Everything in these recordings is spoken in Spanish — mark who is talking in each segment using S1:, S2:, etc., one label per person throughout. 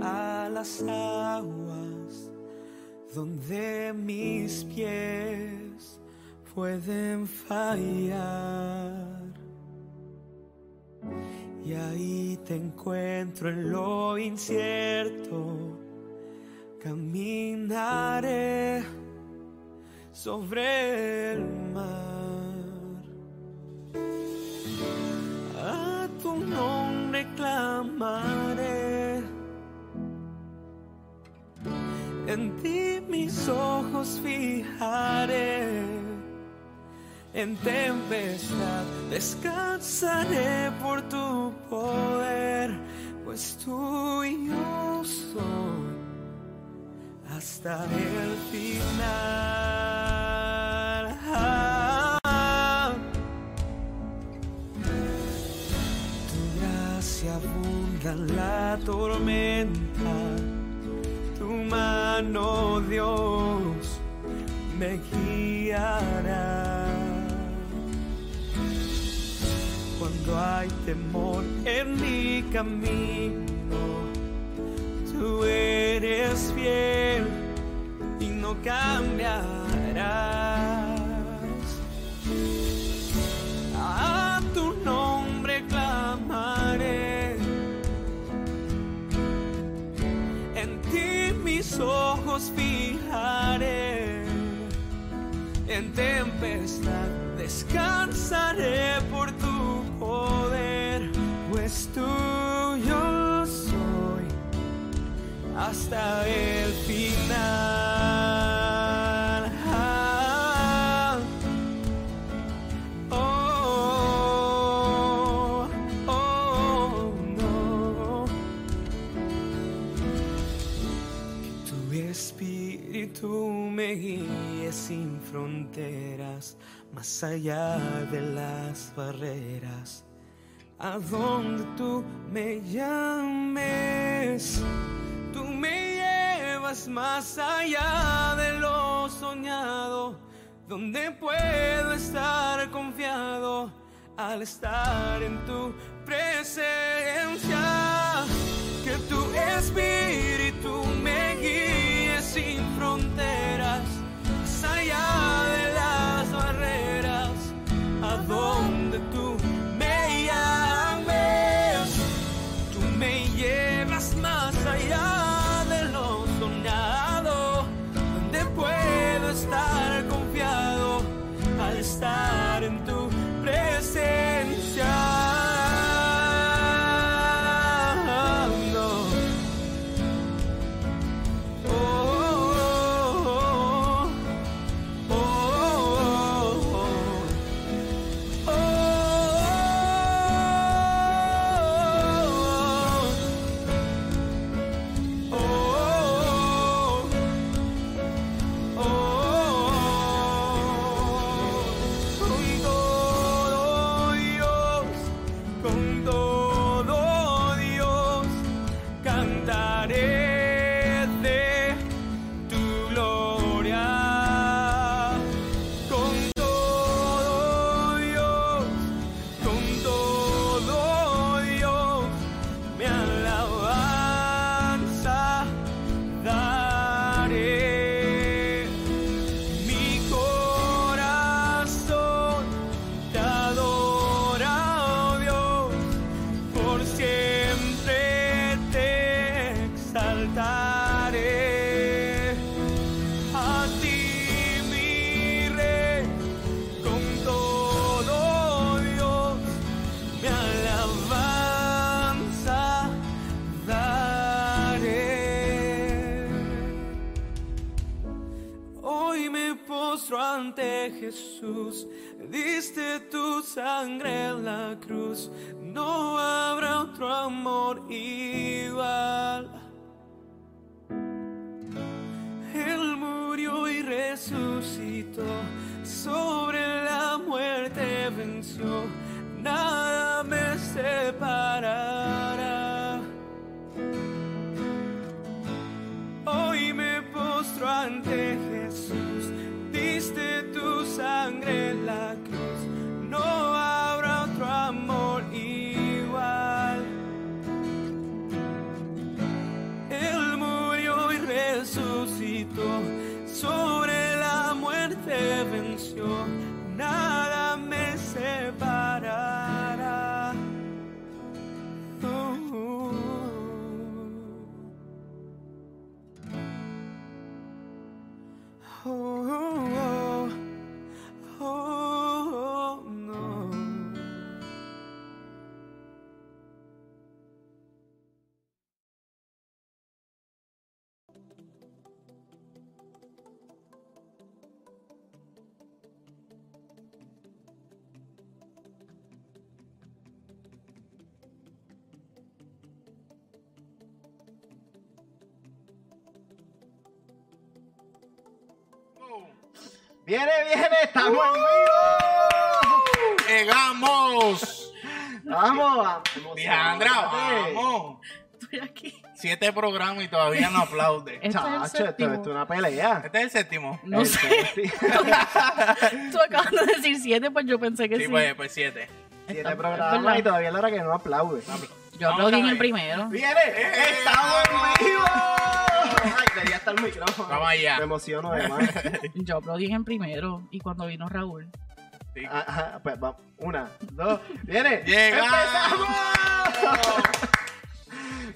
S1: a las aguas donde mis pies pueden fallar. Y ahí te encuentro en lo incierto, caminaré sobre el mar. Mis ojos fijaré. En tempestad descansaré por tu poder, pues tú y yo soy hasta el final. Tu gracia abunda en la tormenta, mano, Dios, me guiará. Cuando hay temor en mi camino, tú eres fiel y no cambiarás. Fijaré, en tempestad descansaré por tu poder, pues tuyo soy hasta el final. Más allá de las barreras, a donde tú me llames. Tú me llevas más allá de lo soñado, donde puedo estar confiado al estar en tu presencia. Que tu espíritu me guíe sin fronteras, allá de donde tú me llames. Tú me llevas más allá de lo soñado, donde puedo estar confiado al estar
S2: Viene, viene, estamos en vivo.
S3: ¡Llegamos!
S2: Vamos,
S3: Diandra,
S2: emocionante.
S3: vamos.
S4: Estoy aquí.
S3: Siete programas y todavía no aplaude.
S4: Este es el
S2: Chacho, esto,
S4: séptimo.
S2: esto es una pelea.
S3: Este es el séptimo.
S4: No
S2: El
S4: sé.
S2: séptimo.
S4: Tú acabas de decir siete, pues yo pensé que sí.
S3: Sí, pues, pues siete.
S2: Siete programas y todavía es la hora que no aplaude.
S4: Yo
S3: Vamos
S4: aplaudí en el primero.
S2: ¡Viene! ¡Estamos en vivo! Ay, el micrófono.
S3: Vamos allá.
S2: Me emociono de más.
S4: Yo aplaudí en primero. Y cuando vino Raúl.
S3: Sí.
S2: Ah, Ajá, pues vamos. Una, dos, ¡viene!
S3: ¡Llegamos!
S2: ¡Empezamos!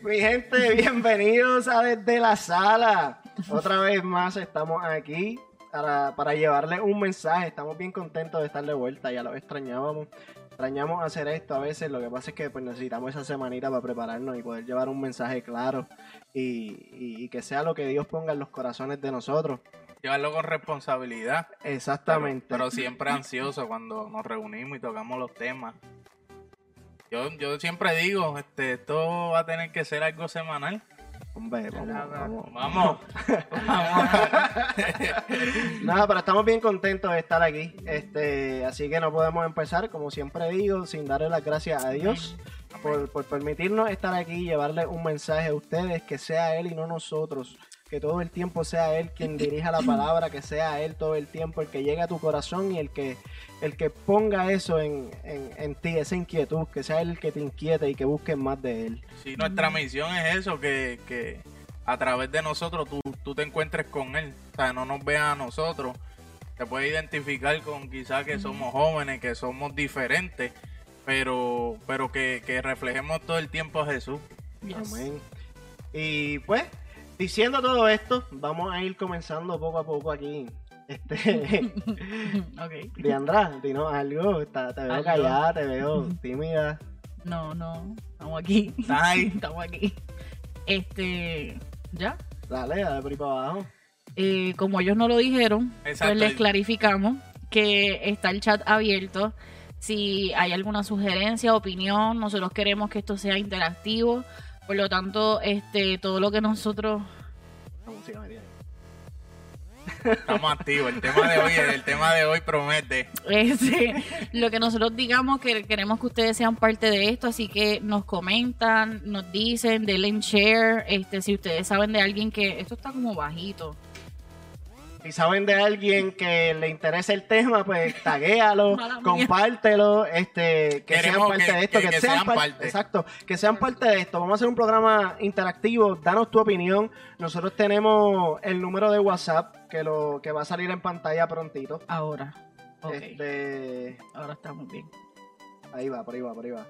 S2: Mi gente, bienvenidos a Desde la Sala. Otra vez más estamos aquí para, para llevarles un mensaje. Estamos bien contentos de estar de vuelta, ya lo extrañábamos. Extrañamos hacer esto a veces, lo que pasa es que pues, necesitamos esa semanita para prepararnos y poder llevar un mensaje claro y, y- y que sea lo que Dios ponga en los corazones de nosotros.
S3: Llevarlo con responsabilidad. pero-
S2: Exactamente.
S3: Pero, siempre ansioso cuando nos reunimos y tocamos los temas. Yo, yo siempre digo, este, esto va a tener que ser algo semanal.
S2: Hombre, vamos, vamos.
S3: Vamos. Vamos.
S2: Nada, pero estamos bien contentos de estar aquí. Este, así que no podemos empezar, como siempre digo, sin darle las gracias a Dios por, por permitirnos estar aquí y llevarle un mensaje a ustedes, que sea Él y no nosotros. Que todo el tiempo sea Él quien dirija la palabra, que sea Él todo el tiempo el que llegue a tu corazón y el que, el que ponga eso en, en, en ti, esa inquietud, que sea Él el que te inquiete y que busques más de Él.
S3: Sí, nuestra misión es eso, que, que a través de nosotros tú, tú te encuentres con Él. O sea, no nos veas a nosotros. Te puedes identificar con quizás que somos jóvenes, que somos diferentes, pero, pero que, que reflejemos todo el tiempo a Jesús.
S4: Yes.
S2: Amén. Y pues, diciendo todo esto, vamos a ir comenzando poco a poco aquí. Este,
S4: ok.
S2: Diandra, dinos algo, está- te veo
S4: Algo.
S2: callada, te veo tímida.
S4: No, no. Estamos aquí.
S3: ¿Estás ahí?
S4: Estamos aquí. Este. ¿Ya?
S2: Dale, dale por ahí para abajo.
S4: Eh, como ellos no lo dijeron,
S3: Exacto.
S4: pues les clarificamos que está el chat abierto. Si hay alguna sugerencia, opinión, nosotros queremos que esto sea interactivo. Por lo tanto, este, todo lo que nosotros
S2: La música me tiene.
S3: Estamos activos. El tema de hoy, el tema de hoy promete.
S4: Este, lo que nosotros digamos que queremos que ustedes sean parte de esto, así que nos comentan, nos dicen, denle en share, este, si ustedes saben de alguien que esto está como bajito.
S2: Si saben de alguien que le interesa el tema, pues taguéalo, compártelo, este, que sean parte
S3: que-
S2: de esto,
S3: que-
S2: que,
S3: que
S2: sean,
S3: sean
S2: par-
S3: parte.
S2: Exacto, que sean parte de esto. Vamos a hacer un programa interactivo, danos tu opinión. Nosotros tenemos el número de WhatsApp que lo que va a salir en pantalla prontito.
S4: Ahora. Ok,
S2: Este,
S4: ahora estamos bien.
S2: Ahí va, por ahí va, por ahí va.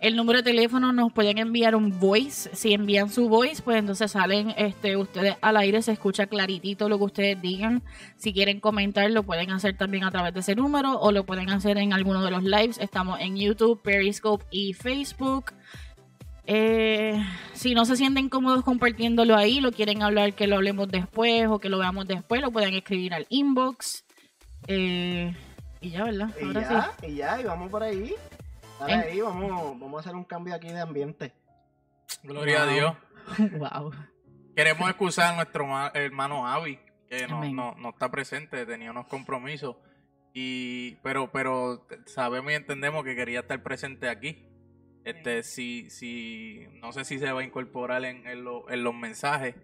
S4: El número de teléfono nos pueden enviar un voice. Si envían su voice, pues entonces salen este, ustedes al aire, se escucha claritito lo que ustedes digan. Si quieren comentar, lo pueden hacer también a través de ese número o lo pueden hacer en alguno de los lives. Estamos en YouTube, Periscope y Facebook. Eh, si no se sienten cómodos compartiéndolo ahí, lo quieren hablar que lo hablemos después o que lo veamos después, lo pueden escribir al inbox. Eh, y ya, ¿verdad?
S2: Y
S4: Ahora
S2: ya, y ya, y vamos por ahí. Dale ahí, vamos, vamos a hacer un cambio aquí de ambiente.
S3: Gloria a Dios.
S4: wow.
S3: Queremos excusar a nuestro ma- hermano Avi, que no, no, no está presente, tenía unos compromisos. Y, pero, pero sabemos y entendemos que quería estar presente aquí. Este, si, si, no sé si se va a incorporar en, en, lo- en los mensajes,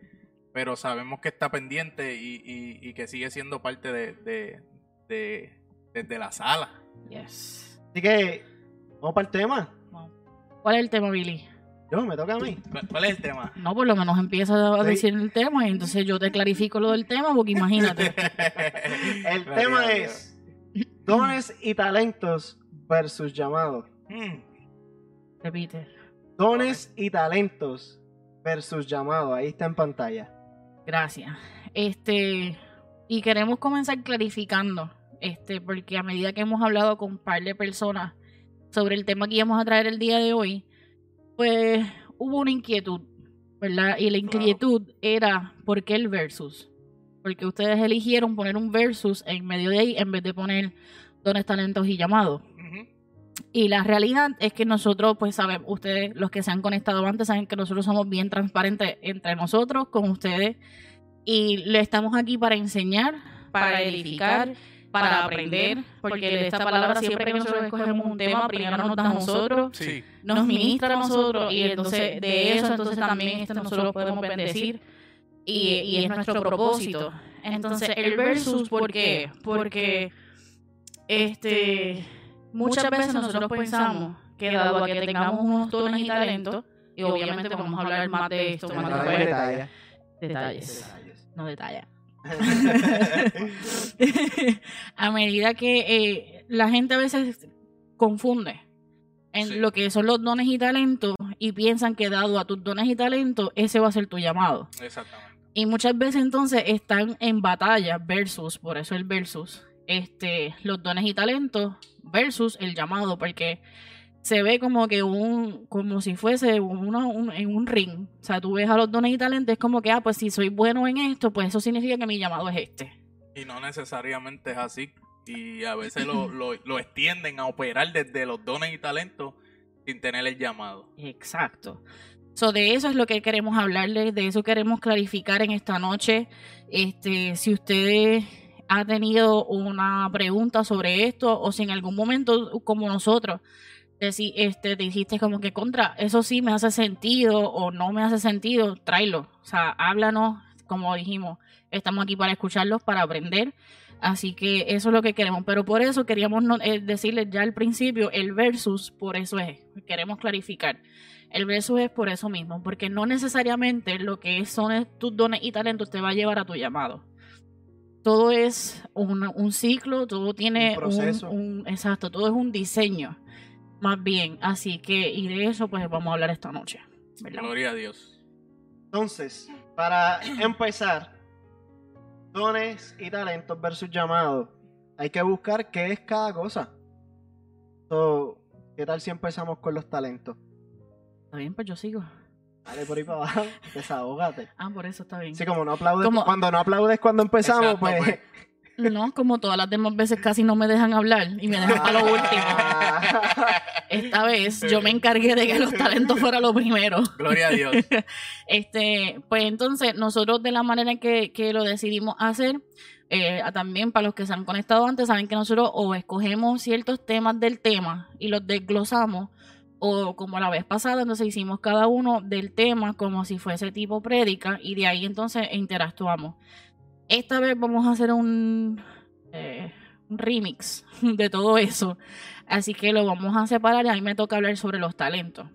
S3: pero sabemos que está pendiente y, y- y que sigue siendo parte de, de, de- desde la sala.
S4: Yes.
S2: Así que, vamos para el tema.
S4: ¿Cuál es el tema, Billy?
S2: Yo, me toca a mí.
S3: ¿Cuál, es el tema?
S4: No, por lo menos empieza a
S2: Sí.
S4: decir el tema y entonces yo te clarifico lo del tema porque imagínate.
S2: El tema es dones y talentos versus llamados.
S3: Mm,
S4: Repite.
S2: Dones y talentos versus llamados. Ahí está en pantalla.
S4: Gracias. Este, y queremos comenzar clarificando, este, porque a medida que hemos hablado con un par de personas sobre el tema que íbamos a traer el día de hoy, pues hubo una inquietud, ¿verdad? Y la inquietud era, ¿por qué el versus? Porque ustedes eligieron poner un versus en medio de ahí en vez de poner dones, talentos y llamados. Y la realidad es que nosotros, pues saben, ustedes, los que se han conectado antes, saben que nosotros somos bien transparentes entre nosotros, con ustedes. Y le estamos aquí para enseñar, para edificar, para aprender, porque esta palabra siempre que nosotros escogemos un tema, primero nos da a nosotros,
S3: Sí.
S4: nos ministra a nosotros y entonces de eso entonces también este, nosotros podemos bendecir y, y es nuestro propósito. Entonces el versus, ¿por qué? Porque este muchas veces nosotros pensamos que dado a que tengamos unos dones y talentos, y obviamente vamos a hablar más de esto, más
S2: detalles,
S4: Detalles. no detalles. a medida que eh, la gente a veces confunde en
S3: Sí.
S4: lo que son los dones y talentos y piensan que dado a tus dones y talentos, ese va a ser tu llamado.
S3: Exactamente.
S4: Y muchas veces entonces están en batalla versus, por eso el versus, este, los dones y talentos versus el llamado, porque se ve como que un, como si fuese uno, un- en un ring. O sea, tú ves a los dones y talentos, es como que, ah, pues si soy bueno en esto, pues eso significa que mi llamado es este.
S3: Y no necesariamente es así. Y a veces lo, lo, lo extienden a operar desde los dones y talentos sin tener el llamado.
S4: Exacto. So, de eso es lo que queremos hablarles, de eso queremos clarificar en esta noche. Este, si usted ha tenido una pregunta sobre esto o si en algún momento, como nosotros, deci- este, dijiste como que contra, eso sí me hace sentido o no me hace sentido, tráelo. O sea, háblanos, como dijimos, estamos aquí para escucharlos, para aprender. Así que eso es lo que queremos. Pero por eso queríamos no- eh, decirles ya al principio, el versus, por eso es, queremos clarificar. El versus es por eso mismo, porque no necesariamente lo que son tus dones y talentos te va a llevar a tu llamado. Todo es un, un ciclo, todo tiene
S2: Un proceso.
S4: un- exacto, todo es un diseño, más bien. Así que, y de eso pues vamos a hablar esta noche. ¿verdad?
S3: Gloria a Dios.
S2: Entonces, para empezar, dones y talentos versus llamados, hay que buscar qué es cada cosa. So, ¿Qué tal si empezamos con los talentos?
S4: Está bien, pues yo sigo.
S2: Dale por ahí para abajo, desahógate.
S4: Ah, por eso está bien.
S2: Sí, como no aplaudes,
S4: Como-
S2: cuando no aplaudes cuando empezamos,
S3: Exacto,
S2: pues...
S3: pues.
S4: No, como todas las demás veces casi no me dejan hablar y me dejan para lo último. Esta vez yo me encargué de que los talentos fueran lo primero.
S3: Gloria a Dios.
S4: Este, pues entonces nosotros de la manera que, que lo decidimos hacer, eh, también para los que se han conectado antes, saben que nosotros o escogemos ciertos temas del tema y los desglosamos, o como la vez pasada, entonces hicimos cada uno del tema como si fuese tipo prédica y de ahí entonces interactuamos. Esta vez vamos a hacer un, eh, un remix de todo eso, así que lo vamos a separar y a mí me toca hablar sobre los talentos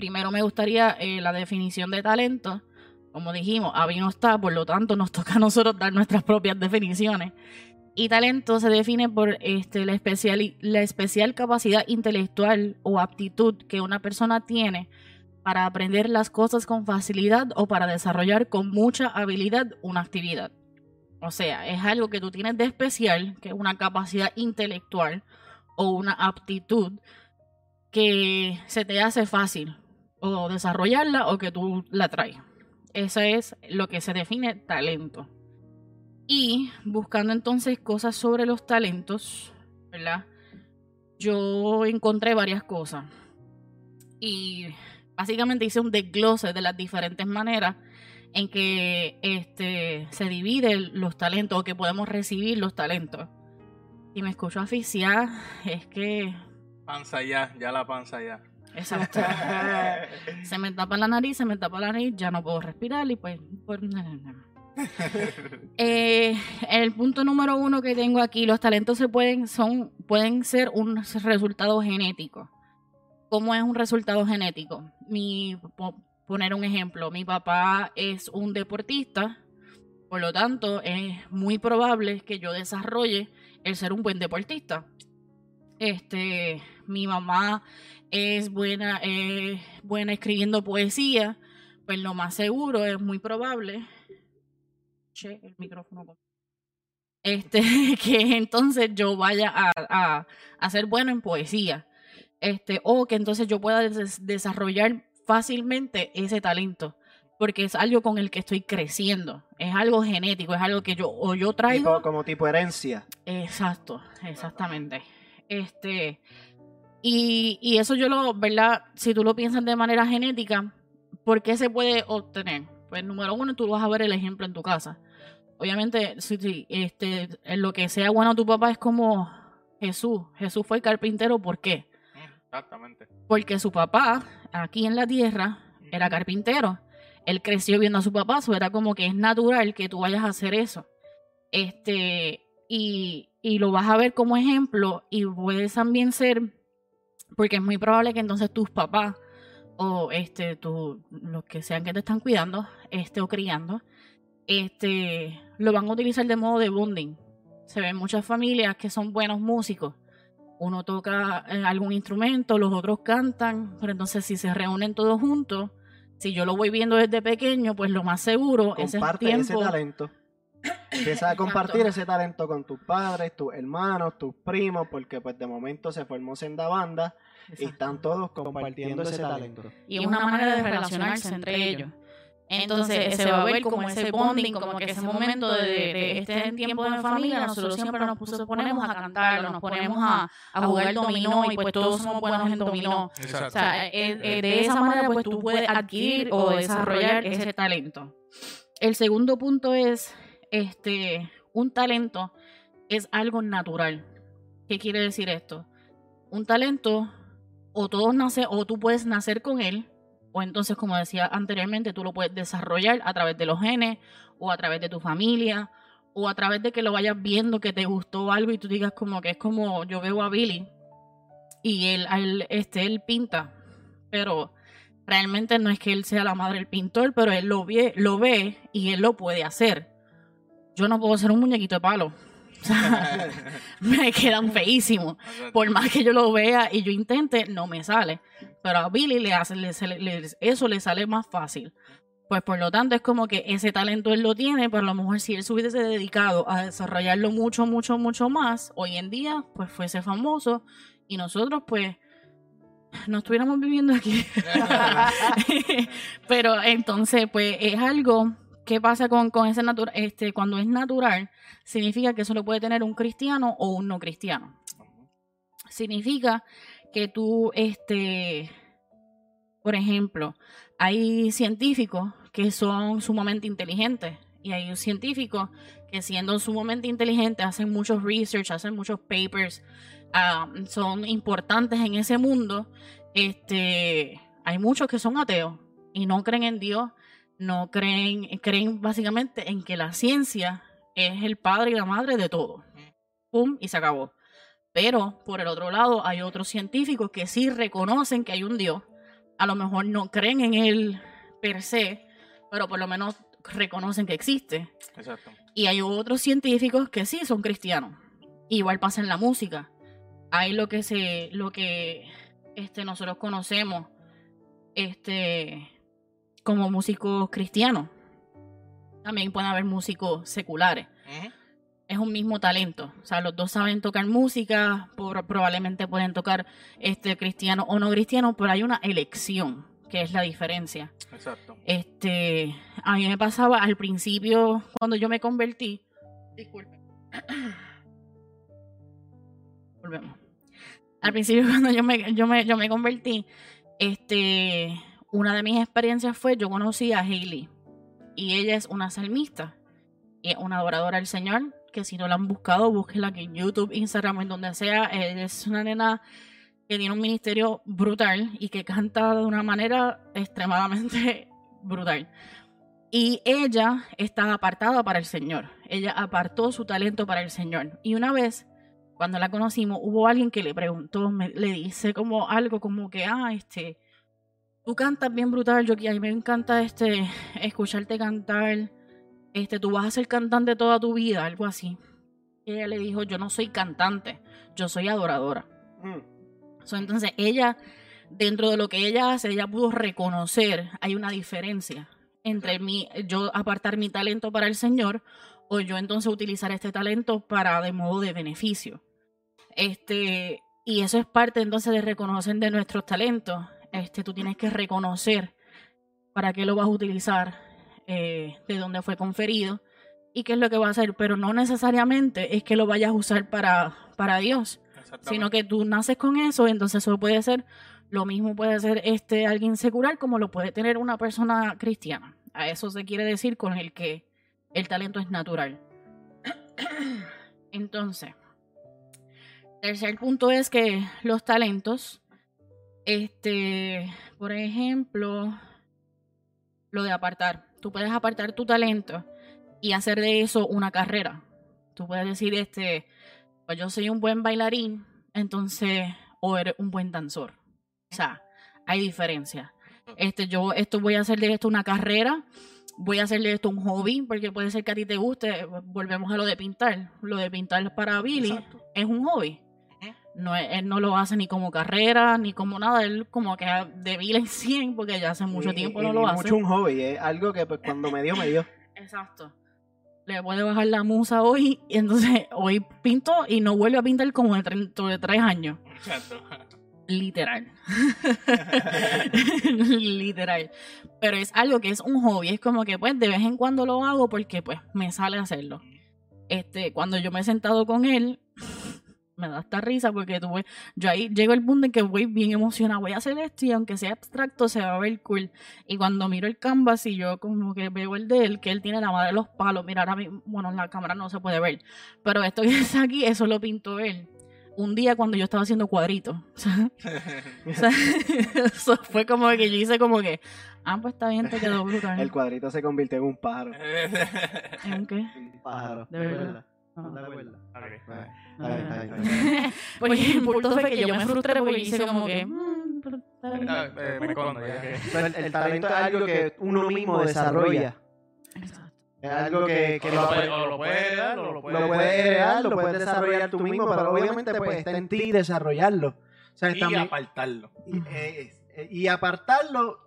S4: primero me gustaría eh, la definición de talento. Como dijimos, Avi no está, por lo tanto nos toca a nosotros dar nuestras propias definiciones. Y talento se define por este, la, especial, la especial capacidad intelectual o aptitud que una persona tiene para aprender las cosas con facilidad o para desarrollar con mucha habilidad una actividad. O sea, es algo que tú tienes de especial, que es una capacidad intelectual o una aptitud que se te hace fácil o desarrollarla o que tú la traes. Eso es lo que se define talento. Y buscando entonces cosas sobre los talentos, ¿verdad? Yo encontré varias cosas. Y básicamente hice un desglose de las diferentes maneras en que este, se dividen los talentos o que podemos recibir los talentos. Y me escucho asfixiar, es que
S3: Panza ya, ya la panza ya.
S4: Exacto. se me tapa la nariz, se me tapa la nariz, ya no puedo respirar y pues... pues, Eh, el punto número uno que tengo aquí, los talentos se pueden, son, pueden ser un resultado genético. ¿Cómo es un resultado genético? Mi, poner un ejemplo, mi papá es un deportista, por lo tanto es muy probable que yo desarrolle el ser un buen deportista. Este, mi mamá es buena, es buena escribiendo poesía, pues lo más seguro es muy probable. Este, que entonces yo vaya a, a, a ser bueno en poesía. Este, o que entonces yo pueda des- desarrollar fácilmente ese talento. Porque es algo con el que estoy creciendo. Es algo genético, es algo que yo o yo traigo.
S2: Tipo- como tipo herencia.
S4: Exacto, exactamente. Este, y, y eso yo lo, ¿verdad? Si tú lo piensas de manera genética, ¿por qué se puede obtener? Pues número uno, tú vas a ver el ejemplo en tu casa. obviamente, si, si, este, en lo que sea bueno tu papá es como Jesús. Jesús fue carpintero, ¿por qué?
S3: Exactamente.
S4: Porque su papá, aquí en la tierra, era carpintero. Él creció viendo a su papá, eso era como que es natural que tú vayas a hacer eso. Este, y, y lo vas a ver como ejemplo, y puedes también ser, porque es muy probable que entonces tus papás, o este, tu, los que sean que te están cuidando, este, o criando, este, lo van a utilizar de modo de bonding. Se ven muchas familias que son buenos músicos. Uno toca eh, algún instrumento, los otros cantan, pero entonces si se reúnen todos juntos, si yo lo voy viendo desde pequeño, pues lo más seguro es
S2: Comparte ese
S4: tiempo.
S2: talento. Empieza a compartir ese talento con tus padres, tus hermanos, tus primos, porque pues de momento se formó senda banda y están todos compartiendo ese talento.
S4: y es una manera de relacionarse entre ellos. Entonces se va a ver como ese bonding, como que ese momento de, de este tiempo de familia, nosotros siempre nos puso- ponemos a cantar, nos ponemos a, a jugar dominó y pues todos somos buenos en dominó. O sea, eh, eh, de esa manera pues tú puedes adquirir o desarrollar ese talento. El segundo punto es, este, un talento es algo natural. ¿Qué quiere decir esto? Un talento, o todos nace, o tú puedes nacer con él, o entonces, como decía anteriormente, tú lo puedes desarrollar a través de los genes, o a través de tu familia, o a través de que lo vayas viendo que te gustó algo y tú digas como que es como yo veo a Billy y él, él, este, él pinta, pero realmente no es que él sea la madre del pintor, pero él lo ve, lo ve y él lo puede hacer. Yo no puedo ser un muñequito de palo. O sea, me quedan feísimos. Por más que yo lo vea y yo intente, no me sale. Pero a Billy le hace, le- le- eso le sale más fácil. Pues por lo tanto es como que ese talento él lo tiene, pero a lo mejor si él se hubiese dedicado a desarrollarlo mucho, mucho, mucho más, hoy en día pues fuese famoso y nosotros pues no estuviéramos viviendo aquí. pero entonces pues es algo que pasa con, con ese natural, este, cuando es natural, significa que eso lo puede tener un cristiano o un no cristiano significa que tú, este, por ejemplo, hay científicos que son sumamente inteligentes y hay científicos que siendo sumamente inteligentes hacen muchos research, hacen muchos papers, ah, son importantes en ese mundo. Este, hay muchos que son ateos y no creen en Dios, no creen, creen básicamente en que la ciencia es el padre y la madre de todo. Pum, y se acabó. Pero por el otro lado hay otros científicos que sí reconocen que hay un Dios. A lo mejor no creen en él per se, pero por lo menos reconocen que existe.
S3: Exacto.
S4: Y hay otros científicos que sí son cristianos. Igual pasa en la música. Hay lo que se, lo que este, nosotros conocemos este, como músicos cristianos. También pueden haber músicos seculares es un mismo talento. O sea, los dos saben tocar música, por- probablemente pueden tocar este cristiano o no cristiano, pero hay una elección, que es la diferencia.
S3: Exacto.
S4: Este, a mí me pasaba al principio, cuando yo me convertí. Disculpe. Volvemos. Al principio, cuando yo me, yo me, yo me convertí, este, una de mis experiencias fue, yo conocí a Hailey. Y ella es una salmista. Y es una adoradora del Señor. Que si no la han buscado, búsquenla aquí en YouTube, Instagram, en donde sea. Ella es una nena que tiene un ministerio brutal y que canta de una manera extremadamente brutal. Y ella está apartada para el Señor. Ella apartó su talento para el Señor. Y una vez, cuando la conocimos, hubo alguien que le preguntó, me- le dice como algo como que, ah, este, tú cantas bien brutal, yo a mí me encanta este, escucharte cantar, este, tú vas a ser cantante toda tu vida, algo así. Y ella le dijo, yo no soy cantante, yo soy adoradora.
S2: Mm.
S4: So, entonces ella, dentro de lo que ella hace, ella pudo reconocer, hay una diferencia entre mi, yo apartar mi talento para el Señor o yo entonces utilizar este talento para de modo de beneficio. Este, y eso es parte entonces de reconocer de nuestros talentos. Este, tú tienes que reconocer para qué lo vas a utilizar, eh, de dónde fue conferido y qué es lo que va a hacer, pero no necesariamente es que lo vayas a usar para, para Dios sino que tú naces con eso, entonces eso puede ser, lo mismo puede ser este alguien secular como lo puede tener una persona cristiana. A eso se quiere decir con el que el talento es natural. Entonces, tercer punto es que los talentos, este, por ejemplo, lo de apartar. Tú puedes apartar tu talento y hacer de eso una carrera. Tú puedes decir, este, pues yo soy un buen bailarín, entonces, o eres un buen danzor. O sea, hay diferencia. Este, yo esto voy a hacer de esto una carrera, voy a hacer de esto un hobby, porque puede ser que a ti te guste. Volvemos a lo de pintar. Lo de pintar para Billy
S3: Exacto.
S4: es un hobby. No, él no lo hace ni como carrera, ni como nada. Él como que de mil en 100, porque ya hace mucho
S2: Y-
S4: tiempo
S2: y-
S4: no
S2: y
S4: lo hace.
S2: mucho un hobby, es algo que pues cuando me dio, me dio.
S4: Exacto. Le puede bajar la musa hoy, y entonces hoy pinto y no vuelve a pintar como de, tre- de tres años.
S3: Exacto.
S4: Literal. Literal. Pero es algo que es un hobby. Es como que pues de vez en cuando lo hago porque pues me sale hacerlo. Este, cuando yo me he sentado con él, me da esta risa porque tuve, yo ahí llego al punto en que voy bien emocionada, voy a hacer esto y aunque sea abstracto se va a ver cool. Y cuando miro el canvas y yo como que veo el de él, que él tiene la madre de los palos, mira ahora mismo, bueno, en la cámara no se puede ver, pero esto que está aquí, eso lo pintó él. Un día cuando yo estaba haciendo cuadritos. O sea, eso fue como que yo hice como que, ah, pues está bien, te quedó brutal.
S2: El cuadrito se convirtió en un pájaro.
S4: ¿En qué?
S2: Un pájaro.
S4: De verdad. Porque el punto fue que yo me frustré porque hice como que,
S3: me ya
S2: el, el talento es algo que uno mismo desarrolla.
S4: Exacto.
S2: Es algo que, que
S3: O
S2: lo,
S3: o lo puedes heredar o lo puedes-
S2: lo puedes heredar, lo puedes desarrollar tú mismo, pero obviamente pues está en ti desarrollarlo. O sea,
S3: y
S2: también-
S3: apartarlo.
S2: y, eh, eh, y apartarlo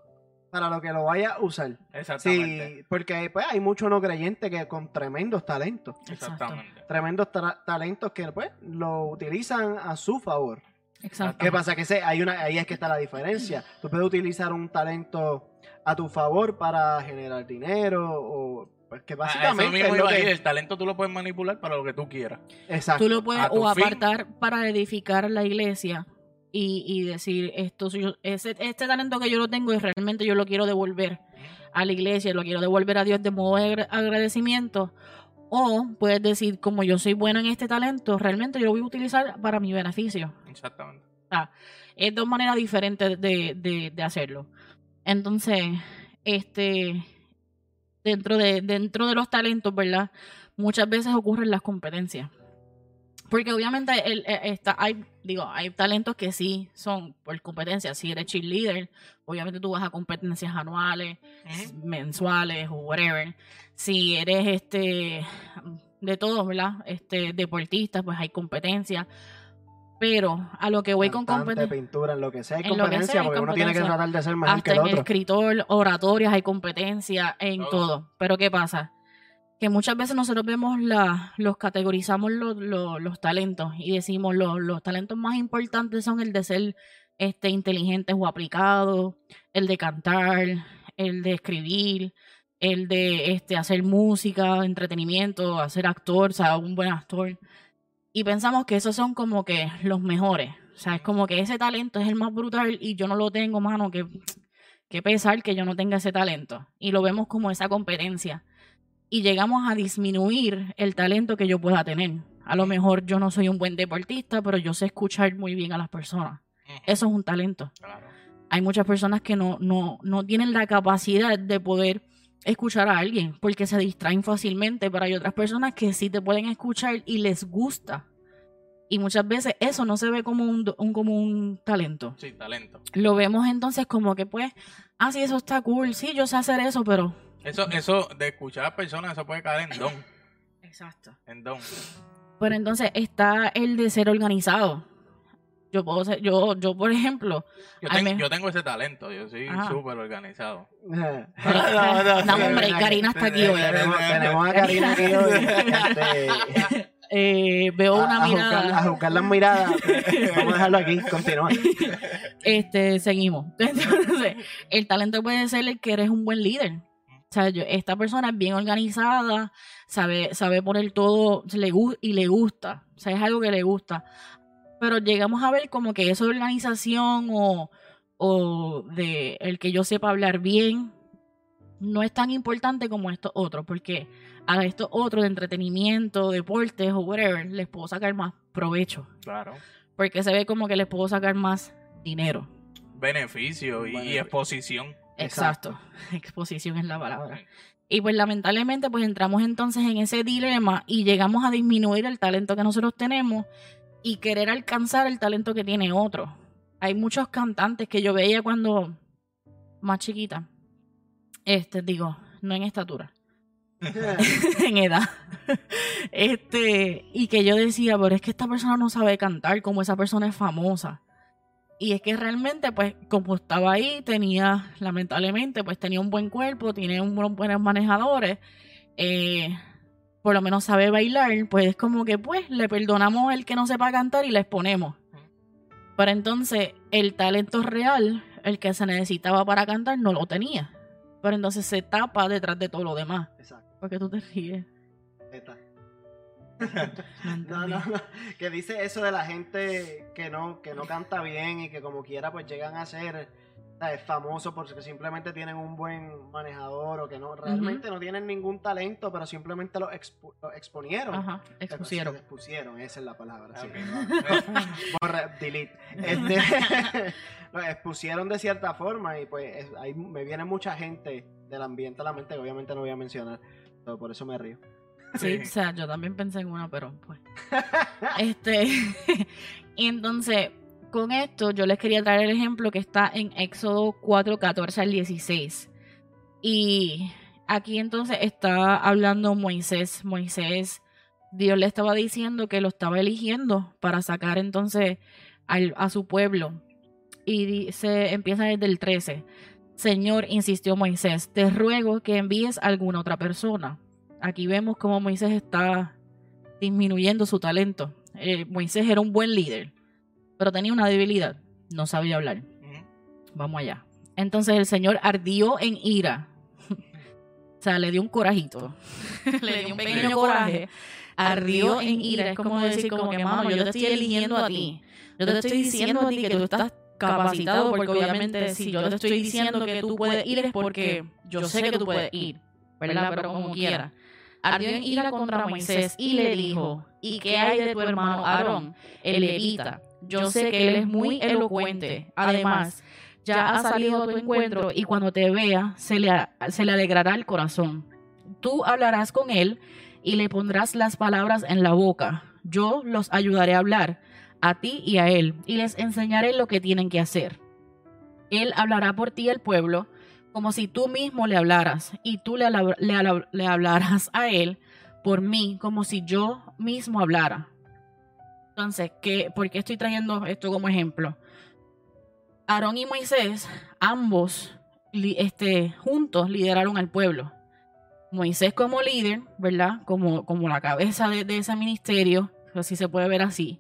S2: para lo que lo vaya a usar.
S3: Exactamente.
S2: Sí, porque pues, hay muchos no creyentes que con tremendos talentos,
S3: Exactamente.
S2: tremendos tra- talentos que pues lo utilizan a su favor.
S4: Exacto.
S2: ¿Qué pasa? Que se, hay una, ahí es que está la diferencia. Tú puedes utilizar un talento a tu favor para generar dinero o pues que
S3: Ah,
S2: básicamente
S3: eso mismo
S2: es lo que-
S3: el talento tú lo puedes manipular para lo que tú quieras.
S2: Exacto.
S4: Tú lo puedes o
S3: fin.
S4: apartar para edificar la iglesia y, y decir, esto, yo- ese, este talento que yo lo tengo y realmente yo lo quiero devolver a la iglesia, lo quiero devolver a Dios de modo de agra- agradecimiento. O puedes decir, como yo soy bueno en este talento, realmente yo lo voy a utilizar para mi beneficio.
S3: Exactamente.
S4: Es dos maneras diferentes de, de, de hacerlo. Entonces, este, dentro de, dentro de los talentos, ¿verdad? Muchas veces ocurren las competencias. Porque obviamente el, eh, está, hay, digo, hay talentos que sí son por competencia. Si eres cheerleader, obviamente tú vas a competencias anuales, mensuales o whatever. Si eres este de todo, ¿verdad? Este deportista, pues hay competencias. Pero a lo que voy con competencia,
S2: pintura, en lo que sea, hay competencia,
S4: sea hay
S2: porque uno tiene que
S4: competencia.
S2: tratar de ser mejor que el
S4: en
S2: otro.
S4: escritor, oratorias, hay competencia en
S3: Todo.
S4: todo. Pero ¿qué pasa? Que muchas veces nosotros vemos los categorizamos los talentos y decimos los, los talentos más importantes son el de ser este inteligentes o aplicados, el de cantar, el de escribir, el de este hacer música, entretenimiento, hacer actor, o sea, un buen actor. Y pensamos que esos son como que los mejores. O sea, es como que ese talento es el más brutal y yo no lo tengo, mano, que, que pesar que yo no tenga ese talento. Y lo vemos como esa competencia. Y llegamos a disminuir el talento que yo pueda tener. A lo mejor yo no soy un buen deportista, pero yo sé escuchar muy bien a las personas. Eso es un talento.
S3: Claro.
S4: Hay muchas personas que no, no, no tienen la capacidad de poder escuchar a alguien porque se distraen fácilmente, pero hay otras personas que sí te pueden escuchar y les gusta. Y muchas veces eso no se ve como un- como un talento.
S3: Sí, talento.
S4: Lo vemos entonces como que pues, ah, sí, eso está cool, sí, yo sé hacer eso, pero...
S3: Eso, eso de escuchar a personas, eso puede caer en don.
S4: Exacto.
S3: En don.
S4: Pero entonces está el de ser organizado. Yo puedo ser, yo, yo por ejemplo,
S3: Yo, tengo-
S4: me-
S3: yo tengo ese talento, yo soy súper organizado.
S4: Dame un break, Karina está aquí hoy.
S2: tenemos, a Karina aquí hoy. este,
S4: eh, veo
S2: a-
S4: una
S2: a juzgar-
S4: mirada.
S2: a juzgar las miradas. Vamos a dejarlo aquí, continúa.
S4: este, seguimos. Entonces, el talento puede ser el que eres un buen líder. O sea, yo- esta persona es bien organizada, sabe, sabe poner todo le y le gusta. O sea, es algo que le gusta. Pero llegamos a ver como que eso de organización o, o de el que yo sepa hablar bien, no es tan importante como estos otros, porque a estos otros de entretenimiento, deportes o whatever, les puedo sacar más provecho,
S3: Claro.
S4: porque se ve como que les puedo sacar más dinero.
S3: Beneficio y, y
S2: Beneficio.
S3: exposición.
S4: Exacto. Exposición es la palabra. Y pues lamentablemente pues entramos entonces en ese dilema y llegamos a disminuir el talento que nosotros tenemos y querer alcanzar el talento que tiene otro. Hay muchos cantantes que yo veía cuando más chiquita. Este, digo, no en estatura, en edad. Este, y que yo decía, pero es que esta persona no sabe cantar como esa persona es famosa. Y es que realmente, pues, como estaba ahí, tenía, lamentablemente, pues tenía un buen cuerpo, tiene unos buenos manejadores, eh, por lo menos sabe bailar, pues es como que, pues, le perdonamos el que no sepa cantar y le exponemos. Pero entonces, el talento real, el que se necesitaba para cantar, no lo tenía. Pero entonces se tapa detrás de todo lo demás.
S2: Exacto.
S4: Porque tú te ríes. No
S2: No, no. Que dice eso de la gente que no, que no canta bien y que como quiera pues llegan a ser ¿sabes? famosos porque simplemente tienen un buen manejador o que no realmente no tienen ningún talento, pero simplemente lo, expu- lo exponieron.
S4: Ajá, expusieron.
S2: Expusieron, esa es la palabra. sí.
S3: Ok.
S2: Borra- delete. Este, lo expusieron de cierta forma y pues es- ahí me viene mucha gente del ambiente a la mente que obviamente no voy a mencionar. pero por eso me río.
S4: Sí, o sea, yo también pensé en una, pero pues. Este. y entonces, con esto, yo les quería traer el ejemplo que está en Éxodo 4, 14 al 16. Y aquí entonces está hablando Moisés. Moisés, Dios le estaba diciendo que lo estaba eligiendo para sacar entonces al- a su pueblo. Y dice, empieza desde el 13. Señor, insistió Moisés, te ruego que envíes a alguna otra persona. Aquí vemos cómo Moisés está disminuyendo su talento. Eh, Moisés era un buen líder, pero tenía una debilidad. No sabía hablar. Vamos allá. Entonces el Señor ardió en ira. o sea, le dio un corajito. le dio un pequeño coraje. Ardió en ira. Es como decir, como que, mano, yo te estoy eligiendo a ti. Yo te estoy diciendo a ti que tú estás capacitado porque obviamente si yo te estoy diciendo que tú puedes ir es porque yo sé que tú puedes ir. ¿Verdad? Pero como quiera. Ardió en contra Moisés y le dijo, ¿y qué hay de tu hermano Aarón, el levita? Yo sé que él es muy elocuente. Además, ya ha salido tu encuentro y cuando te vea se le, se le alegrará el corazón. Tú hablarás con él y le pondrás las palabras en la boca. Yo los ayudaré a hablar, a ti y a él, y les enseñaré lo que tienen que hacer. Él hablará por ti al pueblo como si tú mismo le hablaras, y tú le, le hablarás a él por mí como si yo mismo hablara. Entonces, ¿qué, ¿por qué estoy trayendo esto como ejemplo? Aarón y Moisés, ambos este, juntos lideraron al pueblo. Moisés como líder, ¿verdad? Como, como la cabeza de, de ese ministerio, así se puede ver así.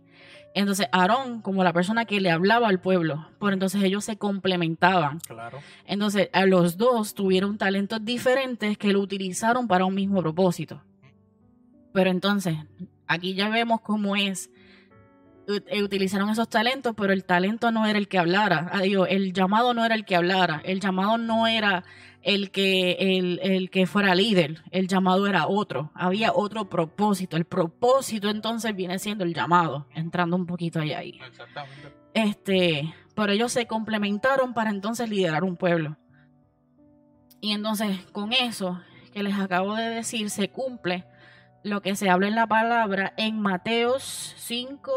S4: Entonces Aarón como la persona que le hablaba al pueblo. Por entonces ellos se complementaban.
S3: Claro.
S4: Entonces a los dos tuvieron talentos diferentes que lo utilizaron para un mismo propósito. Pero entonces, aquí ya vemos cómo es. Eh, Utilizaron esos talentos, pero el talento no era el que hablara. Ah, digo, el llamado no era el que hablara. El llamado no era el que, el, el que fuera líder. El llamado era otro. Había otro propósito. El propósito entonces viene siendo el llamado. Entrando un poquito allá ahí.
S3: Exactamente.
S4: Este, pero ellos se complementaron para entonces liderar un pueblo. Y entonces, con eso que les acabo de decir, se cumple lo que se habla en la palabra en Mateos 5,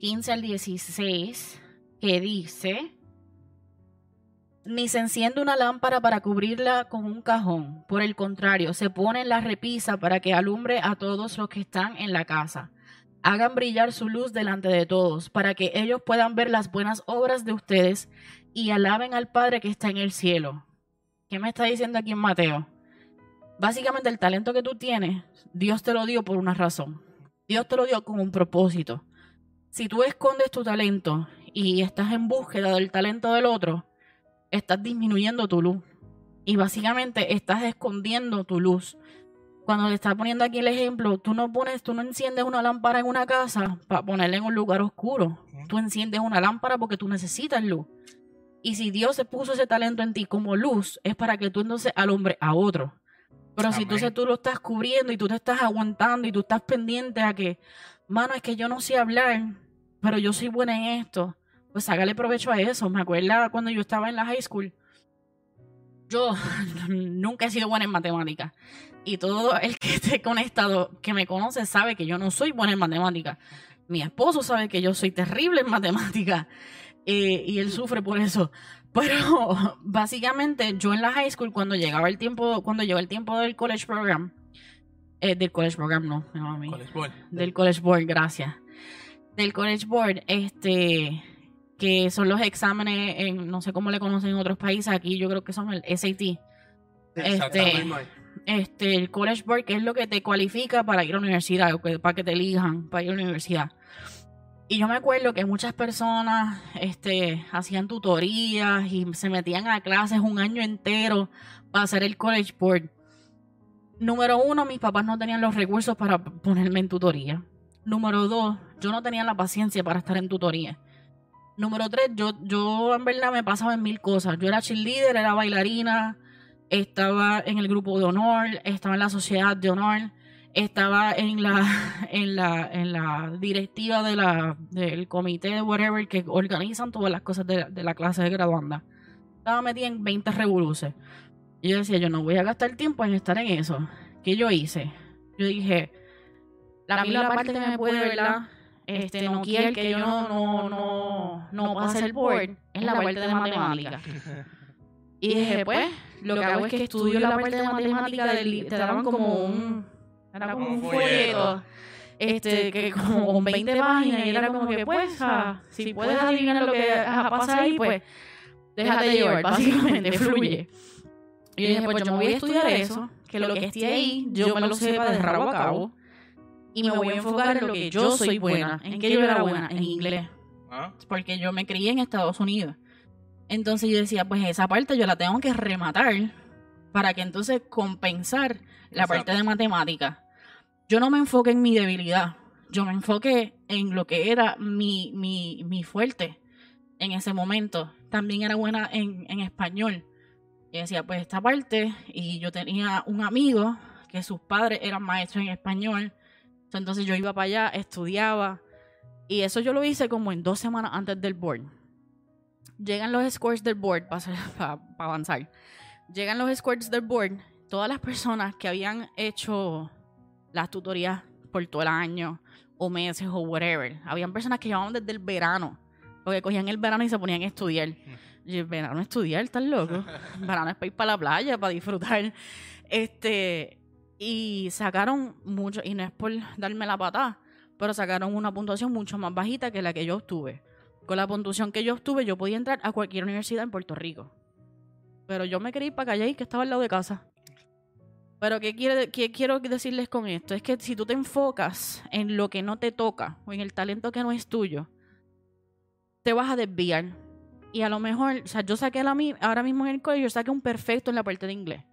S4: 15 al 16, que dice, ni se enciende una lámpara para cubrirla con un cajón, por el contrario, se pone en la repisa para que alumbre a todos los que están en la casa hagan brillar su luz delante de todos, para que ellos puedan ver las buenas obras de ustedes y alaben al Padre que está en el cielo. ¿Qué me está diciendo aquí en Mateo? Básicamente el talento que tú tienes, Dios te lo dio por una razón. Dios te lo dio con un propósito. Si tú escondes tu talento y estás en búsqueda del talento del otro, estás disminuyendo tu luz. Y básicamente estás escondiendo tu luz cuando le está poniendo aquí el ejemplo, tú no pones, tú no enciendes una lámpara en una casa para ponerla en un lugar oscuro. Tú enciendes una lámpara porque tú necesitas luz. Y si Dios se puso ese talento en ti como luz, es para que tú entonces alumbre a otro. Pero si entonces tú lo estás cubriendo y tú te estás aguantando y tú estás pendiente a que, mano, es que yo no sé hablar, pero yo soy buena en esto, pues sácale provecho a eso. Me acuerdo cuando yo estaba en la high school, yo nunca he sido buena en matemáticas. Y todo el que esté conectado, que me conoce, sabe que yo no soy buena en matemáticas. Mi esposo sabe que yo soy terrible en matemáticas. eh, y él sufre por eso. Pero básicamente yo en la high school, cuando llegaba el tiempo, cuando llegó el tiempo del college program, eh, del college program no, no, a mí
S3: College Board.
S4: del College Board, gracias. Del College Board, este, que son los exámenes, en, no sé cómo le conocen en otros países, aquí yo creo que son el SAT. Este, este, el College Board, que es lo que te cualifica para ir a la universidad, o que- para que te elijan para ir a la universidad. Y yo me acuerdo que muchas personas este, hacían tutorías y se metían a clases un año entero para hacer el College Board. Número uno, mis papás no tenían los recursos para ponerme en tutoría. Número dos, yo no tenía la paciencia para estar en tutoría. Número tres, yo, yo en verdad me pasaba en mil cosas. Yo era cheerleader, era bailarina, estaba en el grupo de honor, estaba en la sociedad de honor, estaba en la, en la, en la directiva de del comité, whatever, que organizan todas las cosas de, de la clase de graduanda. Estaba metida en 20 revoluces. Y yo decía, yo no voy a gastar tiempo en estar en eso. ¿Qué yo hice? Yo dije, la misma parte que me puede, ¿verdad? Este, no quiere que yo no, no, no, no pase el board, es la parte de matemática. Y dije, pues, lo que hago es que estudio la parte de matemática del te daban como un, era como un
S3: folleto.
S4: este, que como con 20 páginas, y era como que, pues, ah, si puedes adivinar lo que pasa ahí, pues, déjate llevar, básicamente, fluye. Y yo dije, pues yo me voy a estudiar eso, que lo que esté ahí, yo me lo sepa de rabo a cabo, y me voy a enfocar en lo que yo soy buena, en que yo era buena, en inglés
S3: Ah,
S4: porque yo me crié en Estados Unidos. Entonces yo decía, pues esa parte yo la tengo que rematar para que entonces compensar la
S3: Exacto.
S4: parte de matemática. Yo no me enfoqué en mi debilidad, yo me enfoqué en lo que era mi, mi, mi fuerte en ese momento. También era buena en, en español. Y decía, pues esta parte, y yo tenía un amigo que sus padres eran maestros en español. Entonces yo iba para allá, estudiaba. Y eso yo lo hice como en dos semanas antes del board. Llegan los scores del board para avanzar. Llegan los scores del board. Todas las personas que habían hecho las tutorías por todo el año o meses o whatever. Habían personas que llevaban desde el verano. Porque cogían el verano y se ponían a estudiar. Y verano estudiar, ¿estás loco? Verano es para ir para la playa, para disfrutar. Este, y sacaron mucho, y no es por darme la patada, pero sacaron una puntuación mucho más bajita que la que yo obtuve. Con la puntuación que yo obtuve, yo podía entrar a cualquier universidad en Puerto Rico. Pero yo me quería ir para Calle, que estaba al lado de casa. Pero ¿qué, quiere, qué quiero decirles con esto? Es que si tú te enfocas en lo que no te toca o en el talento que no es tuyo, te vas a desviar. Y a lo mejor, o sea, yo saqué la ahora mismo en el colegio, yo saqué un perfecto en la parte de inglés.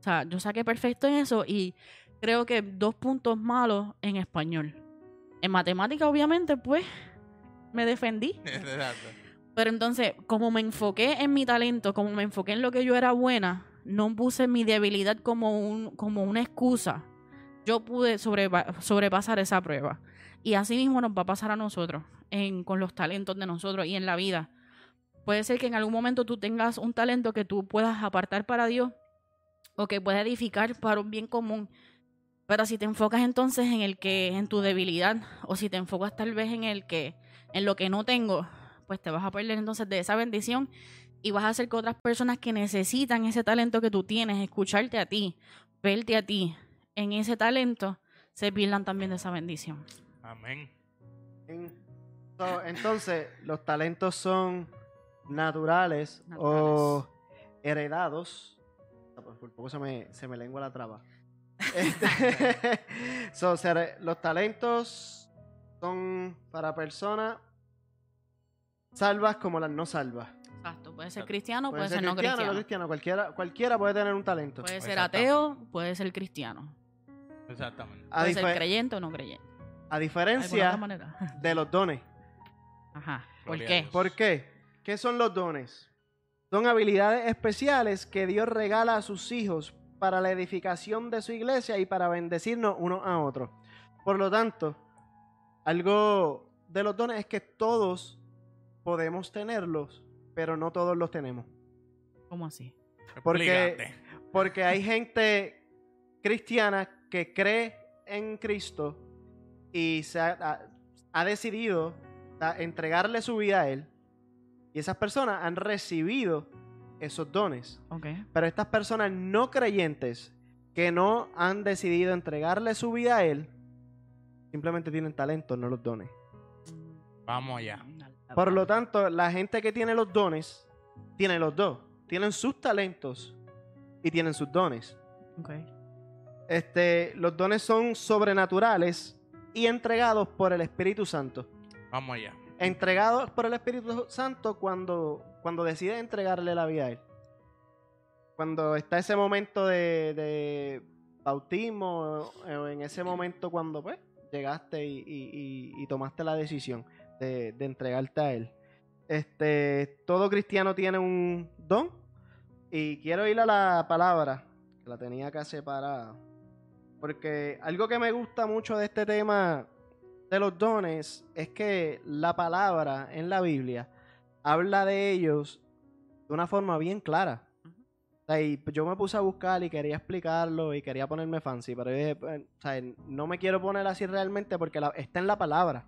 S4: O sea, yo saqué perfecto en eso y creo que dos puntos malos en español. En matemática, obviamente, pues, me defendí. Pero entonces, como me enfoqué en mi talento, como me enfoqué en lo que yo era buena, no puse mi debilidad como, un, como una excusa. Yo pude sobreva- sobrepasar esa prueba. Y así mismo nos va a pasar a nosotros, en, con los talentos de nosotros y en la vida. Puede ser que en algún momento tú tengas un talento que tú puedas apartar para Dios o que pueda edificar para un bien común. Pero si te enfocas entonces en el que, en tu debilidad, o si te enfocas tal vez en el que, en lo que no tengo, pues te vas a perder entonces de esa bendición y vas a hacer que otras personas que necesitan ese talento que tú tienes, escucharte a ti, verte a ti en ese talento, se pierdan también de esa bendición.
S3: Amén.
S2: Entonces, los talentos son naturales, o heredados. Por poco se me, se me lengua la traba. Este, so, ser- los talentos son para personas salvas como las no salvas.
S4: Exacto, puede ser cristiano, puede,
S2: Puede
S4: ser,
S2: ser
S4: no
S2: cristiano,
S4: cristiano.
S2: no cristiano, cualquiera, cualquiera puede tener un talento.
S4: Puede ser ateo, puede ser cristiano.
S3: Exactamente.
S2: A,
S4: Puede ser creyente o no creyente.
S2: a
S4: ¿Alguna otra
S2: diferencia de los dones.
S4: Ajá. ¿Por qué?
S2: ¿Por qué? ¿Qué son los dones? Son habilidades especiales que Dios regala a sus hijos para la edificación de su iglesia y para bendecirnos unos a otros. Por lo tanto, algo de los dones es que todos podemos tenerlos, pero no todos los tenemos.
S4: ¿Cómo así?
S2: Porque, porque hay gente cristiana que cree en Cristo y se ha, ha- ha decidido a- entregarle su vida a Él. Y esas personas han recibido esos dones.
S4: Ok.
S2: Pero estas personas no creyentes que no han decidido entregarle su vida a Él, simplemente tienen talento, no los dones.
S3: Vamos allá.
S2: Por lo tanto, la gente que tiene los dones, tiene los dos. Tienen sus talentos y tienen sus dones. Este, los dones son sobrenaturales y entregados por el Espíritu Santo.
S3: Vamos allá.
S2: Entregados por el Espíritu Santo cuando, cuando decide entregarle la vida a Él. Cuando está ese momento de, de bautismo, o en ese momento cuando pues llegaste y tomaste la decisión de, de entregarte a Él. Este, todo cristiano tiene un don y quiero ir a la palabra, que la tenía acá separada. Porque algo que me gusta mucho de este tema de los dones es que la palabra en la Biblia habla de ellos de una forma bien clara. O sea, y yo me puse a buscar y quería explicarlo y quería ponerme fancy, pero yo dije, pues, o sea, no me quiero poner así realmente porque la- está en la palabra.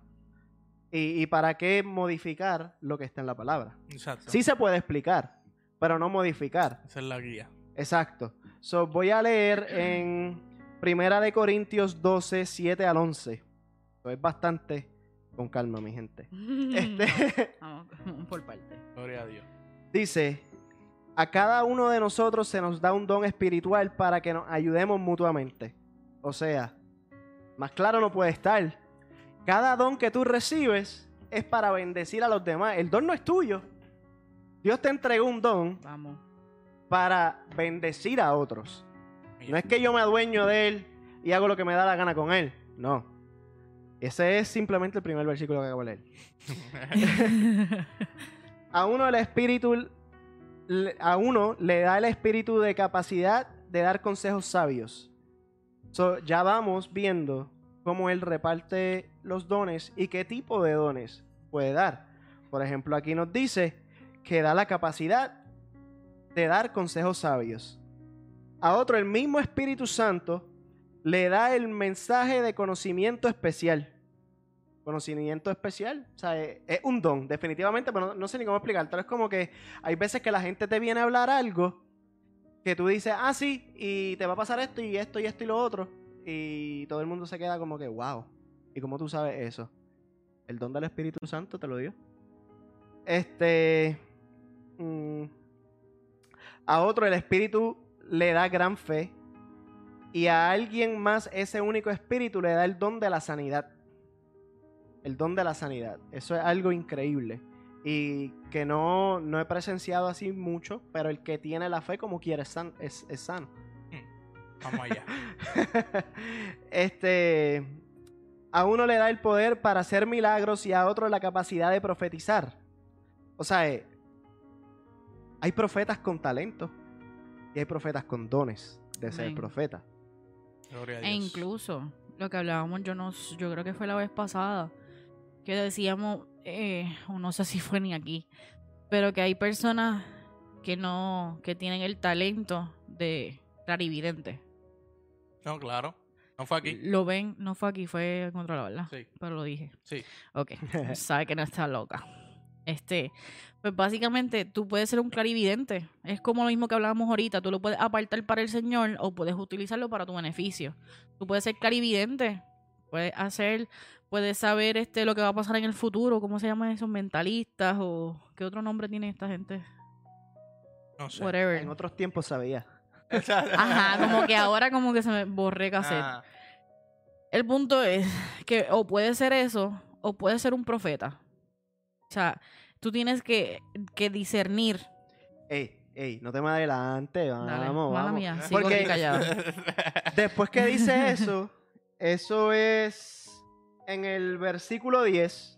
S2: Y, y para qué modificar lo que está en la palabra.
S3: Exacto.
S2: Sí se puede explicar, pero no modificar.
S3: Esa es la guía.
S2: Exacto. So, voy a leer en Primera de Corintios 12, 7 al 11. Es bastante con calma, mi gente. Este,
S4: Vamos, por parte.
S3: Gloria a Dios.
S2: dice, a cada uno de nosotros se nos da un don espiritual para que nos ayudemos mutuamente. O sea, más claro no puede estar. Cada don que tú recibes es para bendecir a los demás. El don no es tuyo. Dios te entregó un don
S4: Vamos.
S2: para bendecir a otros. No es que yo me adueño de él y hago lo que me da la gana con él. No. Ese es simplemente el primer versículo que acabo de leer. A uno el espíritu le- a uno le da el espíritu de capacidad de dar consejos sabios. So, ya vamos viendo cómo él reparte los dones y qué tipo de dones puede dar. Por ejemplo, aquí nos dice que da la capacidad de dar consejos sabios. A otro, el mismo Espíritu Santo le da el mensaje de conocimiento especial. Conocimiento especial, o sea, es, es un don, definitivamente, pero no, sé ni cómo explicártelo. Es como que hay veces que la gente te viene a hablar algo que tú dices, ah, sí, y te va a pasar esto y esto y esto y lo otro. Y todo el mundo se queda como que, wow. ¿Y cómo tú sabes eso? El don del Espíritu Santo te lo dio. Este. mm, a otro el Espíritu le da gran fe. Y a alguien más ese único Espíritu le da el don de la sanidad. El don de la sanidad. Eso es algo increíble. Y que no, no he presenciado así mucho, pero el que tiene la fe como quiere es, san- es- es sano.
S3: Vamos allá.
S2: este. A uno le da el poder para hacer milagros y a otro la capacidad de profetizar. O sea, eh, hay profetas con talento y hay profetas con dones de ser
S4: Amén.
S2: profeta.
S3: Gloria a
S4: E incluso lo que hablábamos, yo no, yo creo que fue la vez pasada, que decíamos, eh, o no sé si fue ni aquí, pero que hay personas que no, que tienen el talento de clarividente.
S3: No, claro. No fue aquí.
S4: Lo ven, no fue aquí, fue otro lado, ¿verdad?
S3: Sí,
S4: Pero lo dije.
S3: sí.
S4: Ok, sabe que no está loca. Este, pues básicamente tú puedes ser un clarividente. Es como lo mismo que hablábamos ahorita. Tú lo puedes apartar para el Señor o puedes utilizarlo para tu beneficio. Tú puedes ser clarividente. Puedes hacer, puedes saber este lo que va a pasar en el futuro. ¿Cómo se llaman esos mentalistas? o qué otro nombre tiene esta gente?
S3: No sé.
S4: Whatever.
S2: En otros tiempos sabía.
S4: Ajá, como que ahora como que se me borré cassette.
S3: Ah,
S4: El punto es que o puede ser eso o puede ser un profeta. O sea, tú tienes que, que discernir.
S2: Ey, ey, no te me adelante, vamos,
S4: Dale,
S2: vamos.
S4: mala mía, sigo
S2: Porque-
S4: aquí callada.
S2: Después que dice eso, eso es en el versículo 10,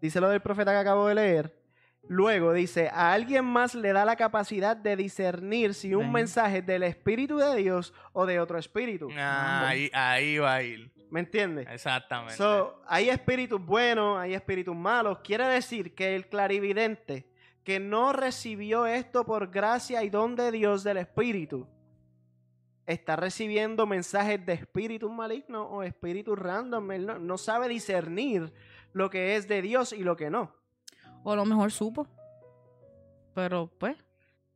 S2: dice lo del profeta que acabo de leer, Luego dice, a alguien más le da la capacidad de discernir si un
S4: Ven.
S2: mensaje es del Espíritu de Dios o de otro espíritu.
S3: Ah, ahí, ahí va a ir.
S2: ¿Me entiendes?
S3: Exactamente.
S2: So, hay espíritus buenos, hay espíritus malos. Quiere decir que el clarividente que no recibió esto por gracia y don de Dios del Espíritu, está recibiendo mensajes de espíritus malignos o espíritus random. Él no, no sabe discernir lo que es de Dios y lo que no.
S4: O a lo mejor supo. Pero pues,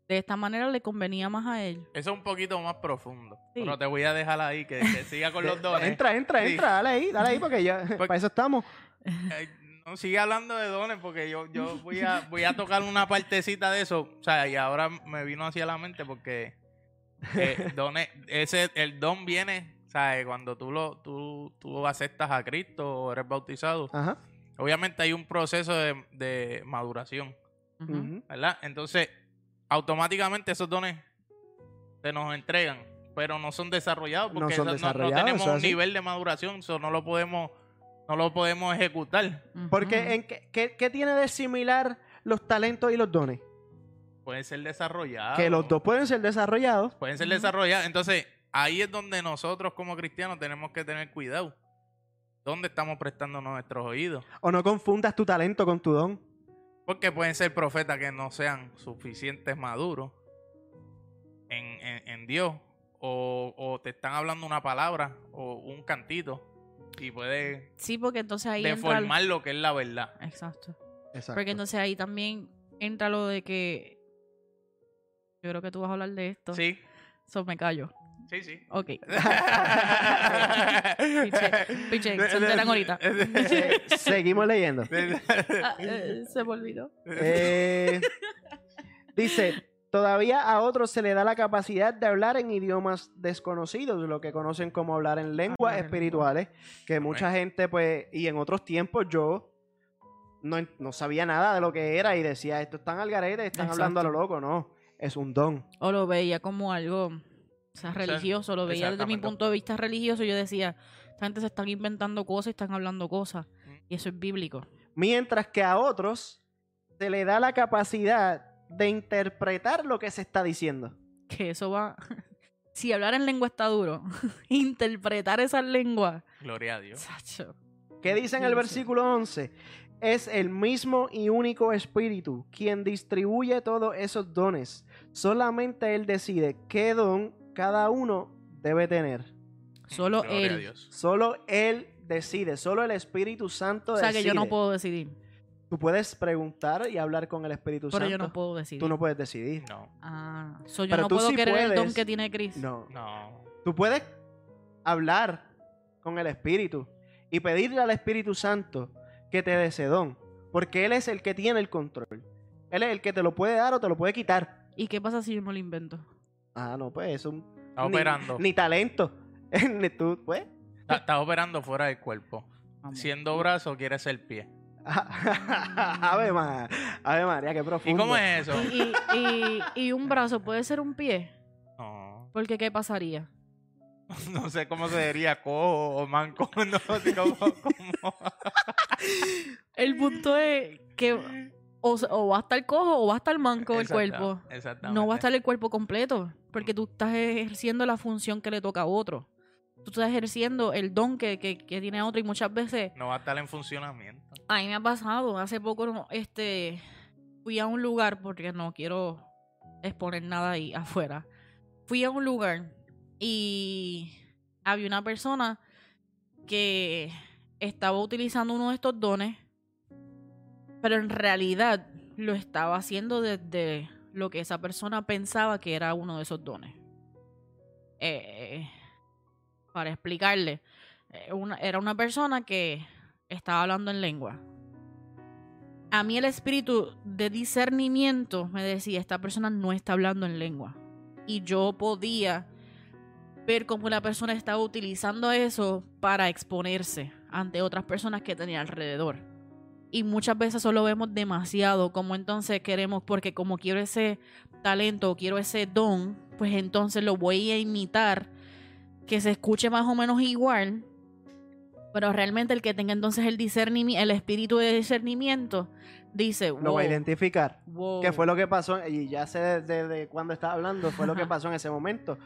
S4: de esta manera le convenía más a él.
S3: Eso es un poquito más profundo.
S4: Sí.
S3: Pero te voy a dejar ahí, que, que siga con los dones.
S2: Entra, entra,
S3: Sí.
S2: entra, dale ahí, dale ahí, porque ya,
S3: Pues-
S2: para eso estamos.
S3: Eh, no sigue hablando de dones porque yo, yo voy a voy a tocar una partecita de eso. O sea, y ahora me vino hacia la mente porque eh, dones, ese, el don viene, ¿sabes? Cuando tú lo, tú, tú aceptas a Cristo o eres bautizado,
S2: Ajá.
S3: obviamente hay un proceso de, de maduración. ¿verdad? Entonces, automáticamente esos dones se nos entregan, pero no son desarrollados
S2: No
S3: porque
S2: son
S3: no- tenemos un
S2: así.
S3: nivel de maduración, eso no lo podemos no lo podemos ejecutar.
S2: Porque ¿en qué, qué- qué tiene de similar los talentos y los dones?
S3: Pueden ser desarrollados.
S2: Que los dos pueden ser desarrollados.
S3: pueden ser desarrollados. Entonces, ahí es donde nosotros como cristianos tenemos que tener cuidado. ¿Dónde estamos prestando nuestros oídos?
S2: O no confundas tu talento con tu don.
S3: Porque pueden ser profetas que no sean suficientes maduros en, en- en Dios. O, o te están hablando una palabra o un cantito. Y puede
S4: Sí, porque entonces ahí entra...
S3: deformar lo que es la verdad.
S4: Exacto.
S2: Exacto.
S4: Porque entonces ahí también entra lo de que... Yo creo que tú vas a hablar de esto.
S3: Sí,
S4: So me callo.
S3: Sí, sí.
S4: Ok. Piche, piche, se enteran ahorita.
S2: Se- seguimos leyendo.
S4: Ah, eh, se me olvidó.
S2: Eh, dice, todavía a otros se le da la capacidad de hablar en idiomas desconocidos, lo que conocen como hablar en lenguas espirituales, que mucha gente, pues, y en otros tiempos yo no, no sabía nada de lo que era y decía, esto están al garete, están hablando a lo loco, no, es un don.
S4: O lo veía como algo, o sea, religioso. Lo veía desde mi punto de vista religioso. Yo decía, esta gente se están inventando cosas y están hablando cosas. Y eso es bíblico.
S2: Mientras que a otros se le da la capacidad de interpretar lo que se está diciendo.
S4: Que eso va... si hablar en lengua está duro, interpretar esas lenguas...
S3: Gloria a Dios.
S4: Sacho.
S2: ¿Qué dice en el
S4: Sí, sí.
S2: versículo 11? Es el mismo y único Espíritu quien distribuye todos esos dones. Solamente Él decide qué don cada uno debe tener.
S4: Solo
S3: Gloria
S4: él.
S3: Dios.
S2: Solo Él decide, solo el Espíritu Santo
S4: O sea
S2: decide.
S4: que yo no puedo decidir.
S2: Tú puedes preguntar y hablar con el Espíritu
S4: Pero
S2: Santo.
S4: yo no puedo decidir.
S2: Tú no puedes decidir.
S3: No,
S4: Ah, so yo
S2: Pero
S4: no
S2: tú
S4: puedo
S2: sí
S4: querer el don
S2: puedes.
S4: que tiene Chris.
S2: No.
S3: no.
S2: Tú puedes hablar con el Espíritu y pedirle al Espíritu Santo que te dé ese don, porque Él es el que tiene el control. Él es el que te lo puede dar o te lo puede quitar.
S4: ¿Y qué pasa si yo no lo invento?
S2: Ah, no, pues eso.
S3: Está
S2: ni,
S3: operando.
S2: Ni talento. ni tú, pues.
S3: Está, está operando fuera del cuerpo.
S4: Vamos.
S3: Siendo brazo, quiere ser pie.
S2: Ave María, Ave María, qué
S3: ¿Y
S2: profundo.
S3: cómo es eso?
S4: Y, y- y un brazo puede ser un pie.
S3: No,
S4: Porque ¿qué pasaría?
S3: no sé cómo se diría cojo o manco. No sé cómo. cómo-
S4: El punto es que o, o va a estar cojo o va a estar manco el
S3: Exacta-
S4: cuerpo.
S3: Exactamente.
S4: No va a estar el cuerpo completo. Porque tú estás ejerciendo la función que le toca a otro. Tú estás ejerciendo el don que, que, que tiene otro. Y muchas veces
S3: No va a estar en funcionamiento.
S4: A mí me ha pasado, hace poco este fui a un lugar porque no quiero exponer nada ahí afuera. Fui a un lugar y había una persona que estaba utilizando uno de estos dones, pero en realidad lo estaba haciendo desde lo que esa persona pensaba que era uno de esos dones. Eh, para explicarle, eh, era una persona que estaba hablando en lengua. A mí el espíritu de discernimiento me decía, esta persona no está hablando en lengua. Y yo podía ver cómo la persona estaba utilizando eso para exponerse ante otras personas que tenía alrededor. Y muchas veces solo vemos demasiado, como entonces queremos, porque como quiero ese talento o quiero ese don, pues entonces lo voy a imitar, que se escuche más o menos igual, pero realmente el que tenga entonces el discernimiento, el espíritu de discernimiento, dice,
S2: lo va a identificar.
S4: wow.
S2: Que fue lo que pasó, y ya sé desde de cuando estaba hablando, fue lo que pasó en ese momento.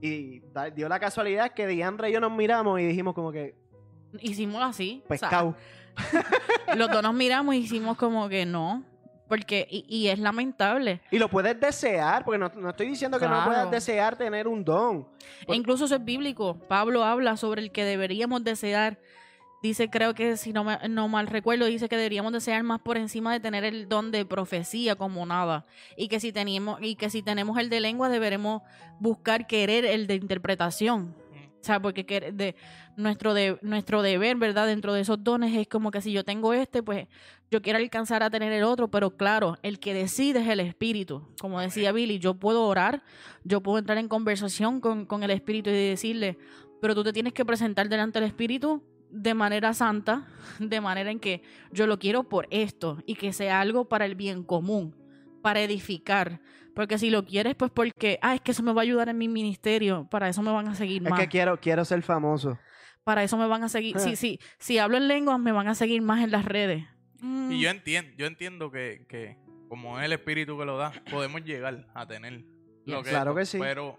S2: Y dio la casualidad que Diandra y yo nos miramos y dijimos como que
S4: Hicimos así. o sea,
S2: pescado.
S4: los dos nos miramos y hicimos como que no. Porque, y, y es lamentable.
S2: Y lo puedes desear, porque no, no estoy diciendo que no puedas desear tener un don.
S4: E incluso eso es bíblico. Pablo habla sobre el que deberíamos desear. Dice, creo que si no, me- no mal recuerdo, dice que deberíamos desear más por encima de tener el don de profecía como nada. Y que si tenemos, y que si tenemos el de lengua, deberemos buscar querer el de interpretación. O sea, porque que- de, nuestro, de, nuestro deber, ¿verdad? Dentro de esos dones es como que si yo tengo este, pues yo quiero alcanzar a tener el otro, pero claro, el que decide es el espíritu. Como decía Billy, yo puedo orar, yo puedo entrar en conversación con, con el espíritu y decirle, pero tú te tienes que presentar delante del espíritu de manera santa, de manera en que yo lo quiero por esto y que sea algo para el bien común, para edificar. Porque si lo quieres, pues porque, ah, es que eso me va a ayudar en mi ministerio, para eso me van a seguir
S2: Es
S4: más.
S2: que quiero, quiero ser famoso.
S4: Para eso me van a seguir.
S2: Ah.
S4: Si, si, si hablo en lenguas, me van a seguir más en las redes. Mm,
S3: Y yo entiendo, yo entiendo que, que como es el espíritu que lo da, podemos llegar a tener lo que
S2: Claro que sí.
S3: Pero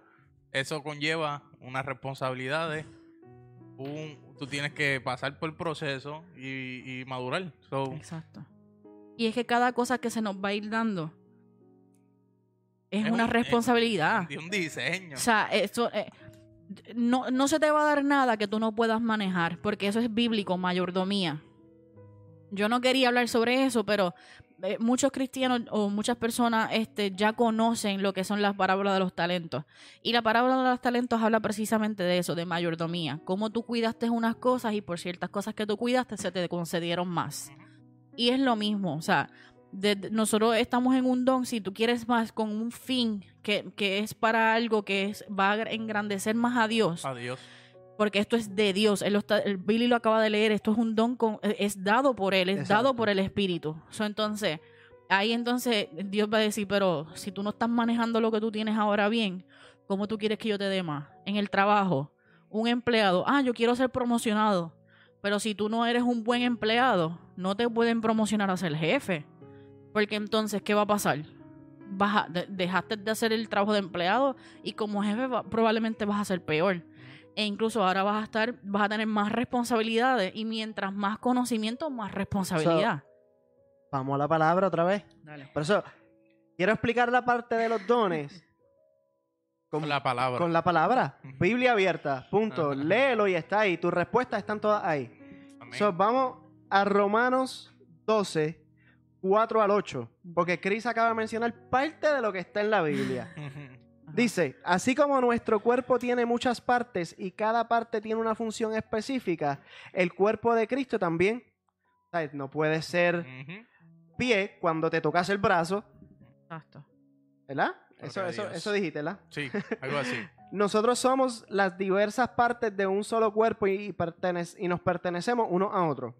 S3: eso conlleva unas responsabilidades. Un, tú tienes que pasar por el proceso y, y madurar. So,
S4: Exacto. Y es que cada cosa que se nos va a ir dando es,
S3: Es
S4: una
S3: un-
S4: responsabilidad.
S3: de un diseño.
S4: O sea, eso eh, no, no se te va a dar nada que tú no puedas manejar, porque eso es bíblico, mayordomía. Yo no quería hablar sobre eso, pero eh, muchos cristianos o muchas personas este, ya conocen lo que son las parábolas de los talentos. Y la parábola de los talentos habla precisamente de eso, de mayordomía. Cómo tú cuidaste unas cosas y por ciertas cosas que tú cuidaste se te concedieron más. Y es lo mismo, o sea, de- nosotros estamos en un don, si tú quieres más con un fin que, que es para algo que es, va a engrandecer más a Dios,
S3: Adiós.
S4: porque esto es de Dios, él lo está, el Billy lo acaba de leer, esto es un don, con, eh, es dado por él, es
S2: Exacto.
S4: dado por el Espíritu. So, entonces, ahí entonces Dios va a decir, pero si tú no estás manejando lo que tú tienes ahora bien, ¿cómo tú quieres que yo te dé más? En el trabajo, un empleado, ah, yo quiero ser promocionado, pero si tú no eres un buen empleado, no te pueden promocionar a ser jefe. Porque entonces, ¿qué va a pasar? Vas a- de- dejaste de hacer el trabajo de empleado y como jefe va- probablemente vas a ser peor. E incluso ahora vas a estar, vas a tener más responsabilidades y mientras más conocimiento, más responsabilidad.
S2: Vamos a la palabra otra vez.
S4: Dale.
S2: Por eso, quiero explicar la parte de los dones con,
S3: Con la palabra.
S2: con la palabra. Biblia abierta, punto. Léelo y está ahí. Tus respuestas están todas ahí. So, vamos a Romanos 12, 4 al 8. Porque Chris acaba de mencionar parte de lo que está en la Biblia. Dice, así como nuestro cuerpo tiene muchas partes y cada parte tiene una función específica, el cuerpo de Cristo también. ¿sabes? No puede ser pie cuando te tocas el brazo,
S4: Exacto.
S2: ¿verdad? Eso, eso, eso dijiste, ¿verdad?
S3: Sí, algo así.
S2: Nosotros somos las diversas partes de un solo cuerpo y nos pertenecemos uno a otro.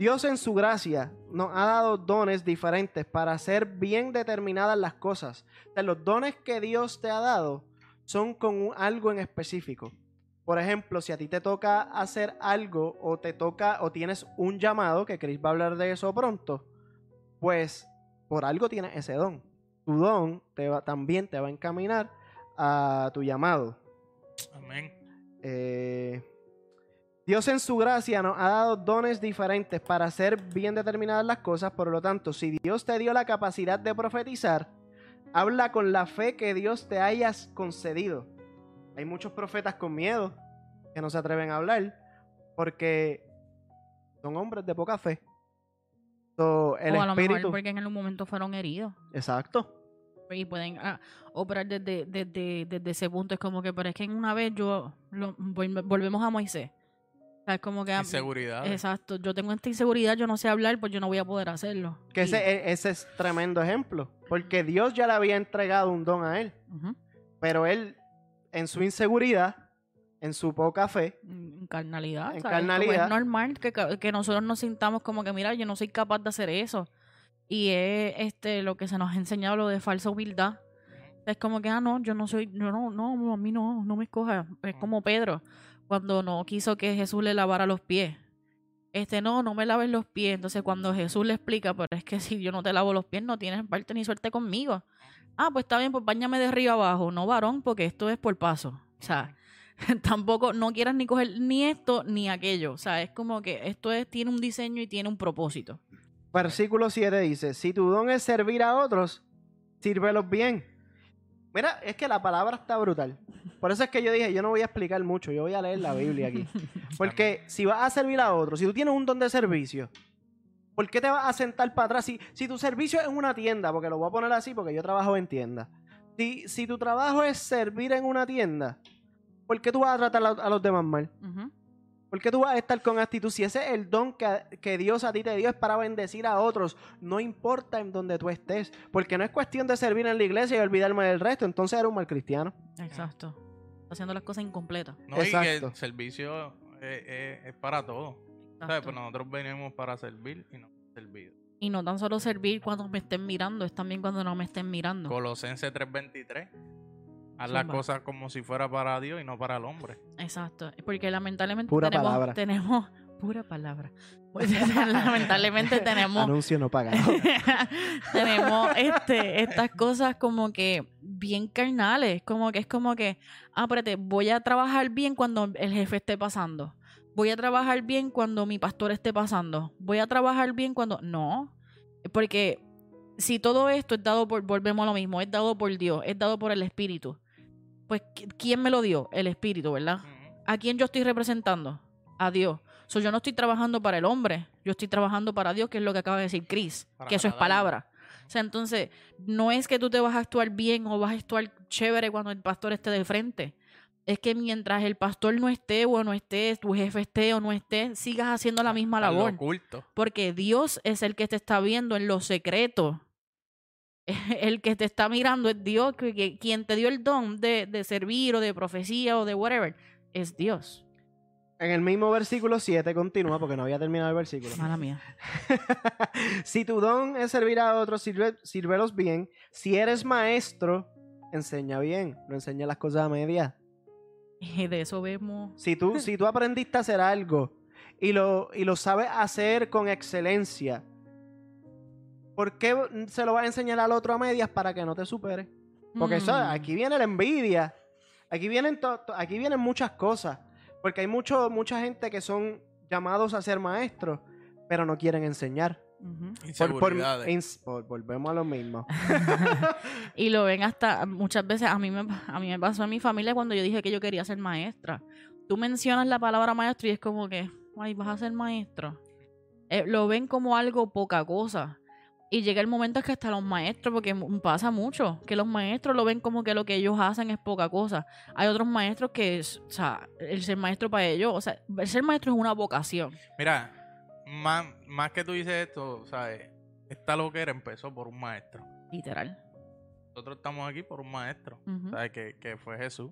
S2: Dios en su gracia nos ha dado dones diferentes para hacer bien determinadas las cosas. O sea, los dones que Dios te ha dado son con un- algo en específico. Por ejemplo, si a ti te toca hacer algo o te toca o tienes un llamado, que Chris va a hablar de eso pronto, pues por algo tienes ese don. Tu don te va, también te va a encaminar a tu llamado.
S3: Amén.
S2: Eh, Dios en su gracia nos ha dado dones diferentes para hacer bien determinadas las cosas, por lo tanto, si Dios te dio la capacidad de profetizar, habla con la fe que Dios te hayas concedido. Hay muchos profetas con miedo que no se atreven a hablar porque son hombres de poca fe. So, el
S4: o a lo mejor
S2: espíritu.
S4: porque en algún momento fueron heridos.
S2: Exacto.
S4: y pueden ah, operar desde, desde, desde ese punto. Es como que, pero es que en una vez yo lo- volvemos a Moisés. Es como que. ah,
S3: Inseguridad.
S4: Exacto, yo tengo esta inseguridad, yo no sé hablar, pues yo no voy a poder hacerlo.
S2: Que
S4: Y-
S2: ese, ese es tremendo ejemplo. Porque Dios ya le había entregado un don a él. Pero él, en su inseguridad, en su poca fe,
S4: En carnalidad.
S2: En
S4: ¿sabes? Como
S2: carnalidad.
S4: Es normal que, que nosotros nos sintamos como que, mira, yo no soy capaz de hacer eso. Y es este lo que se nos ha enseñado lo de falsa humildad. Es como que, ah, no, yo no soy, no, no, no, a mí no, no me escoja. Es como Pedro, cuando no quiso que Jesús le lavara los pies. este, no, no me laves los pies. Entonces cuando Jesús le explica, pero es que si yo no te lavo los pies, no tienes parte ni suerte conmigo. Ah, pues está bien, pues bañame de arriba abajo. No, varón, porque esto es por paso. O sea, tampoco, no quieras ni coger ni esto ni aquello. O sea, es como que esto es, tiene un diseño y tiene un propósito.
S2: Versículo 7 dice, si tu don es servir a otros, sírvelos bien. Mira, es que la palabra está brutal. Por eso es que yo dije, yo no voy a explicar mucho, yo voy a leer la Biblia aquí. Porque si vas a servir a otros, si tú tienes un don de servicio, ¿por qué te vas a sentar para atrás? Si, si tu servicio es una tienda, porque lo voy a poner así porque yo trabajo en tienda. Si, si tu trabajo es servir en una tienda, ¿por qué tú vas a tratar a, a los demás mal?
S4: Ujú.
S2: ¿Por qué tú vas a estar con actitud? Si ese es el don que, que Dios a ti te dio es para bendecir a otros, no importa en donde tú estés. Porque no es cuestión de servir en la iglesia y olvidarme del resto, entonces eres un mal cristiano.
S4: Exacto. Está haciendo las cosas incompletas.
S3: No, y que
S2: Exacto.
S3: el servicio es, es- es para todo. ¿Sabes?
S4: Exacto.
S3: Pues nosotros venimos para servir y no servir.
S4: Y no tan solo servir cuando me estén mirando, es también cuando no me estén mirando.
S3: Colosenses 3.23. Haz las cosas como si fuera para Dios y no para el hombre.
S4: Exacto. Porque lamentablemente
S2: Pura
S4: tenemos,
S2: palabra.
S4: tenemos pura palabra. Pues, lamentablemente tenemos
S2: Anuncio no pagado.
S4: tenemos este estas cosas como que bien carnales, como que es como que, ah, espérate, voy a trabajar bien cuando el jefe esté pasando. Voy a trabajar bien cuando mi pastor esté pasando. Voy a trabajar bien cuando no, porque si todo esto es dado por volvemos a lo mismo, es dado por Dios, es dado por el espíritu. Pues ¿qui- ¿quién me lo dio? El espíritu, ¿verdad? ¿A quién yo estoy representando? A Dios. So, yo no estoy trabajando para el hombre, yo estoy trabajando para Dios, que es lo que acaba de decir Chris,
S3: Para
S4: que eso es palabra. O sea, entonces, no es que tú te vas a actuar bien o vas a actuar chévere cuando el pastor esté de frente. Es que mientras el pastor no esté o no esté, tu jefe esté o no esté, sigas haciendo la misma labor.
S3: oculto.
S4: Porque Dios es el que te está viendo en lo secreto. El que te está mirando es Dios, que, que- quien te dio el don de, de servir o de profecía o de whatever, es Dios.
S2: En el mismo versículo 7 continúa, porque no había terminado el versículo.
S4: Mala mía.
S2: si tu don es servir a otros, sirve, sírvelos bien. Si eres maestro, enseña bien, no enseña las cosas a medias.
S4: Y de eso vemos.
S2: Si tú, si tú aprendiste a hacer algo y lo, y lo sabes hacer con excelencia, ¿por qué se lo vas a enseñar al otro a medias para que no te supere? Porque eso,
S4: Mm.
S2: aquí viene la envidia. Aquí vienen, to- to- aquí vienen muchas cosas. Porque hay mucho, mucha gente que son llamados a ser maestros, pero no quieren enseñar.
S4: Ujú.
S2: Por- por-
S3: Inseguridades.
S2: ins- por- volvemos a lo mismo.
S4: y lo ven hasta muchas veces. A mí, me, a mí me pasó en mi familia cuando yo dije que yo quería ser maestra. Tú mencionas la palabra maestro y es como que, ay, vas a ser maestro. Eh, lo ven como algo poca cosa. Y llega el momento que hasta los maestros, porque pasa mucho, que los maestros lo ven como que lo que ellos hacen es poca cosa. Hay otros maestros que, o sea, el ser maestro para ellos, o sea, el ser maestro es una vocación.
S3: Mira, más, más que tú dices esto, ¿sabes? Esta loquera empezó por un maestro.
S4: Literal.
S3: Nosotros estamos aquí por un maestro,
S4: Ujú,
S3: ¿sabes? Que, que fue Jesús.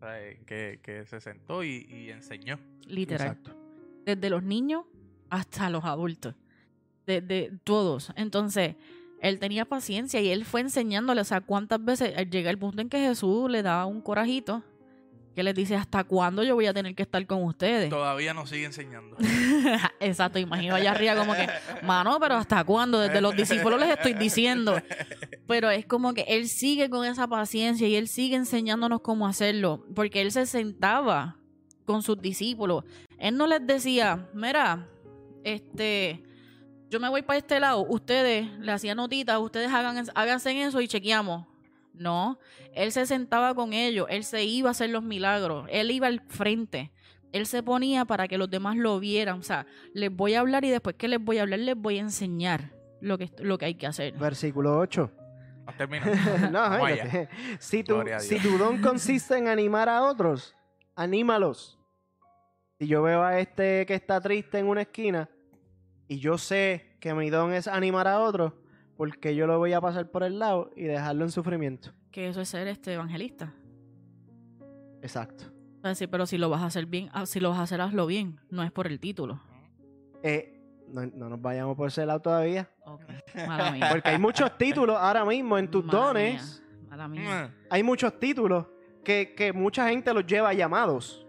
S3: ¿sabes? Que, que se sentó y, y enseñó.
S4: Literal.
S2: Exacto.
S4: desde los niños hasta los adultos, de, de todos. Entonces, él tenía paciencia y él fue enseñándole, o sea, cuántas veces eh, llega el punto en que Jesús le da un corajito que les dice, ¿hasta cuándo yo voy a tener que estar con ustedes?
S3: Todavía nos sigue enseñando.
S4: Exacto, imagino allá arriba como que, mano, pero ¿hasta cuándo? Desde los discípulos les estoy diciendo. Pero es como que él sigue con esa paciencia y él sigue enseñándonos cómo hacerlo, porque él se sentaba con sus discípulos. Él no les decía, mira, este, yo me voy para este lado, ustedes le hacían notitas, ustedes hagan, háganse eso y chequeamos. No, él se sentaba con ellos, él se iba a hacer los milagros, él iba al frente, él se ponía para que los demás lo vieran. O sea, les voy a hablar y después que les voy a hablar, les voy a enseñar lo que, lo que hay que hacer.
S2: Versículo 8.
S3: Has terminado.
S2: no,
S3: allá.
S2: si, tu, si tu don consiste en animar a otros, anímalos. Si yo veo a este que está triste en una esquina y yo sé que mi don es animar a otros, porque yo lo voy a pasar por el lado y dejarlo en sufrimiento.
S4: Que eso es ser este evangelista.
S2: Exacto.
S4: Sí, pero si lo vas a hacer bien, ah, si lo vas a hacer, hazlo bien. No es por el título.
S2: Eh, no, no nos vayamos por ese lado todavía.
S4: Ok, Mala mía.
S2: Porque hay muchos títulos ahora mismo en tus
S4: Mala
S2: dones.
S4: mía, Mala mía.
S2: Hay muchos títulos que, que mucha gente los lleva a llamados.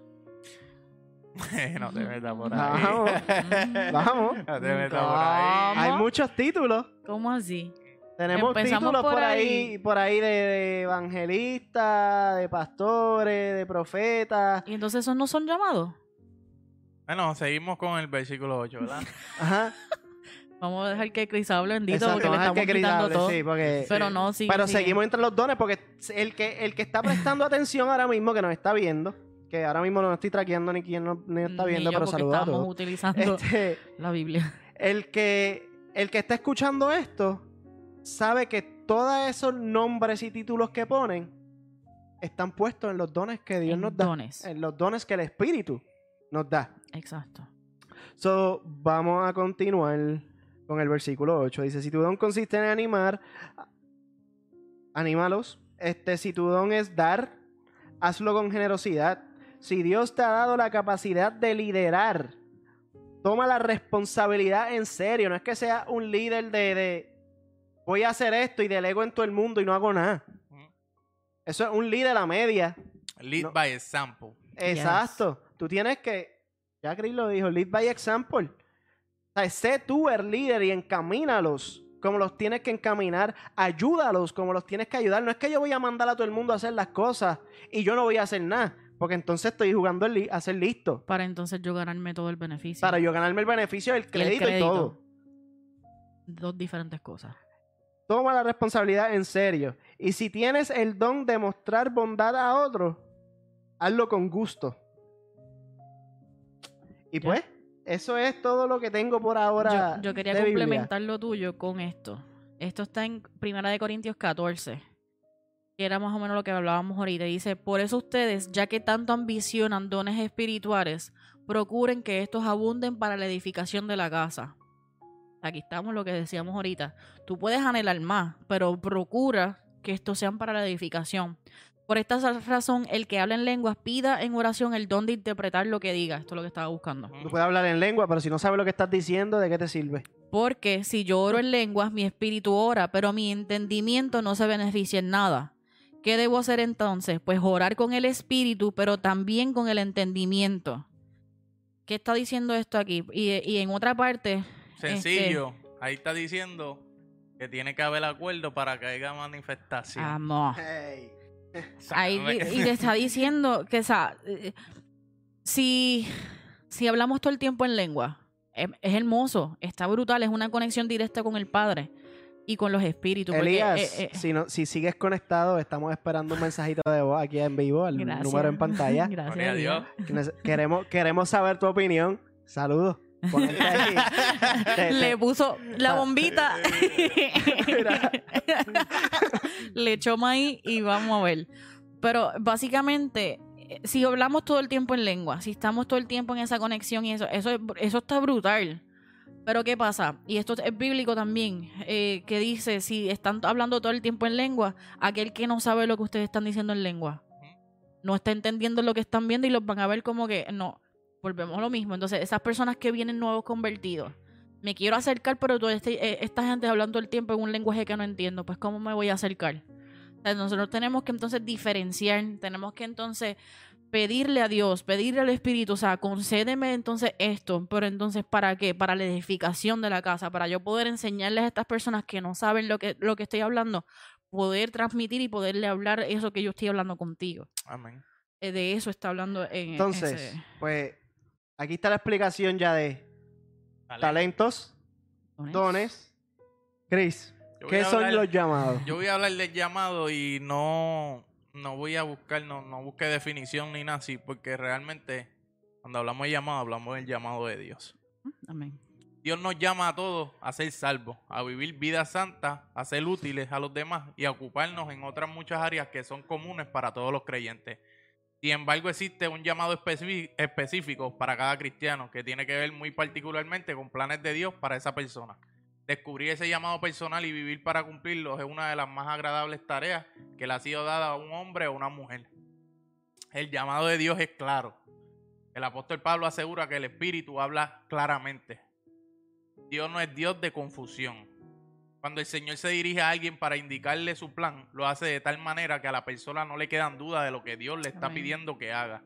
S3: no te metas por ahí.
S2: Vamos, vamos.
S3: No te metas por ahí.
S2: Hay muchos títulos.
S4: ¿Cómo así?
S2: Tenemos
S4: Empezamos
S2: títulos por,
S4: por
S2: ahí,
S4: ahí.
S2: por ahí de, de evangelistas, de pastores, de profetas.
S4: ¿Y entonces esos no son llamados?
S3: Bueno, seguimos con el versículo 8, ¿verdad?
S2: Ajá.
S4: Vamos a dejar que Cris hable bendito
S2: Exacto,
S4: porque le estamos
S2: que
S4: quitando
S2: hable,
S4: todo.
S2: sí, porque-
S4: Pero no, sí.
S2: Pero seguimos entre los dones porque el que, el que está prestando atención ahora mismo, que nos está viendo, que ahora mismo no estoy traqueando ni quién no, ni está
S4: Ni
S2: viendo,
S4: yo,
S2: pero saludos a todos.
S4: utilizando
S2: Este,
S4: la Biblia.
S2: el, que, el que está escuchando esto sabe que todos esos nombres y títulos que ponen están puestos en los dones que Dios
S4: En
S2: nos da.
S4: dones.
S2: En los dones que el Espíritu nos da.
S4: Exacto.
S2: So, vamos a continuar con el versículo 8. Dice, si tu don consiste en animar, anímalos. Este, si tu don es dar, hazlo con generosidad. Si Dios te ha dado la capacidad de liderar, toma la responsabilidad en serio. No es que sea un líder de, de voy a hacer esto y delego en todo el mundo y no hago nada. Eso es un líder a media.
S3: Lead
S2: No.
S3: by example.
S2: Exacto. Tú tienes que, ya Chris lo dijo, lead by example. O sea, sé tú el líder y encamínalos como los tienes que encaminar. Ayúdalos como los tienes que ayudar. No es que yo voy a mandar a todo el mundo a hacer las cosas y yo no voy a hacer nada. Porque entonces estoy jugando a ser listo.
S4: Para entonces yo ganarme todo el beneficio.
S2: Para yo ganarme el beneficio del
S4: Y el
S2: crédito y,
S4: crédito.
S2: todo.
S4: Dos diferentes cosas.
S2: Toma la responsabilidad en serio. Y si tienes el don de mostrar bondad a otro, hazlo con gusto. Y
S4: Ya.
S2: pues, eso es todo lo que tengo por ahora.
S4: Yo, yo quería
S2: de Biblia.
S4: complementar lo tuyo con esto. Esto está en Primera de Corintios 14. Que era más o menos lo que hablábamos ahorita. Dice, por eso ustedes, ya que tanto ambicionan dones espirituales, procuren que estos abunden para la edificación de la casa. Aquí estamos lo que decíamos ahorita. Tú puedes anhelar más, pero procura que estos sean para la edificación. Por esta razón, el que habla en lenguas pida en oración el don de interpretar lo que diga. Esto es lo que estaba buscando.
S2: Tú puedes hablar en lengua, pero si no sabes lo que estás diciendo, ¿de qué te sirve?
S4: Porque si yo oro en lenguas, mi espíritu ora, pero mi entendimiento no se beneficia en nada. ¿Qué debo hacer entonces? Pues orar con el espíritu, pero también con el entendimiento. ¿Qué está diciendo esto aquí? Y, y en otra parte...
S3: Sencillo. Ahí está diciendo que tiene que haber acuerdo para que haya manifestación.
S4: Este, amor.
S2: Hey.
S4: Ahí y te está diciendo que, o sea, eh, si, si hablamos todo el tiempo en lengua, es, es hermoso, está brutal, es una conexión directa con el Padre y con los espíritus. porque,
S2: Elías,
S4: eh, eh,
S2: si, no, si sigues conectado, estamos esperando un mensajito de voz aquí en vivo, el
S4: gracias.
S2: número en pantalla.
S4: Gracias
S3: a Dios.
S2: Queremos, queremos saber tu opinión. Saludos. Ahí. Te-
S4: Le puso la bombita.
S2: Mira.
S4: Le echó maíz y vamos a ver. Pero básicamente, eh, si hablamos todo el tiempo en lengua, si estamos todo el tiempo en esa conexión y eso, eso, es- eso está brutal. Pero ¿qué pasa? Y esto es bíblico también, eh, que dice, si están hablando todo el tiempo en lengua, aquel que no sabe lo que ustedes están diciendo en lengua, no está entendiendo lo que están viendo y los van a ver como que, no, volvemos a lo mismo. Entonces, esas personas que vienen nuevos convertidos, me quiero acercar, pero toda este- eh, esta gente hablando todo el tiempo en un lenguaje que no entiendo, pues ¿cómo me voy a acercar? O sea, nosotros tenemos que entonces diferenciar, tenemos que entonces pedirle a Dios, pedirle al Espíritu, o sea, concédeme entonces esto, pero entonces ¿para qué? Para la edificación de la casa, para yo poder enseñarles a estas personas que no saben lo que, lo que estoy hablando, poder transmitir y poderle hablar eso que yo estoy hablando contigo.
S3: Amén.
S4: Eh, De eso está hablando en
S2: Entonces,
S4: ese-
S2: pues, aquí está la explicación ya de talentos, dones. Chris,
S3: Yo voy
S2: ¿qué son
S3: hablar-
S2: los llamados?
S3: Yo voy a hablar del llamado y no, no voy a buscar, no, no busque definición ni nada así, porque realmente cuando hablamos de llamado, hablamos del llamado de Dios.
S4: Amén.
S3: Dios nos llama a todos a ser salvos, a vivir vidas santas, a ser útiles a los demás y a ocuparnos en otras muchas áreas que son comunes para todos los creyentes. Sin embargo, existe un llamado específico para cada cristiano que tiene que ver muy particularmente con planes de Dios para esa persona. Descubrir ese llamado personal y vivir para cumplirlo es una de las más agradables tareas que le ha sido dada a un hombre o una mujer. El llamado de Dios es claro. El apóstol Pablo asegura que el Espíritu habla claramente. Dios no es Dios de confusión. Cuando el Señor se dirige a alguien para indicarle su plan, lo hace de tal manera que a la persona no le quedan dudas de lo que Dios le está
S4: Amén.
S3: pidiendo que haga.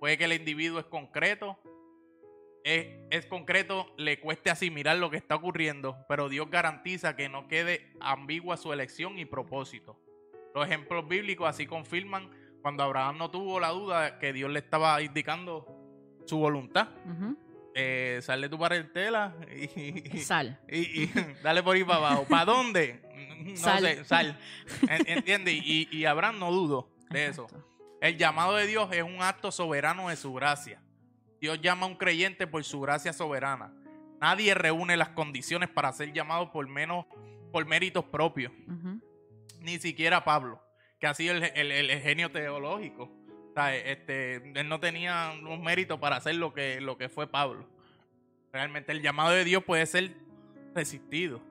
S3: Puede que el individuo es concreto, es, es concreto, le cueste asimilar lo que está ocurriendo, pero Dios garantiza que no quede ambigua su elección y propósito. Los ejemplos bíblicos así confirman cuando Abraham no tuvo la duda que Dios le estaba indicando su voluntad. Eh, sal de tu parentela y,
S4: Sal.
S3: y, y dale por ahí para abajo. ¿Para dónde? No
S4: Sal.
S3: sé, sal. En- ¿Entiendes? Y, y Abraham no dudo de eso. El llamado de Dios es un acto soberano de su gracia. Dios llama a un creyente por su gracia soberana. Nadie reúne las condiciones para ser llamado por menos por méritos propios. Ni siquiera Pablo, que ha sido el, el- el genio teológico. O sea, este, él no tenía un mérito para hacer lo que, lo que fue Pablo. Realmente el llamado de Dios puede ser resistido.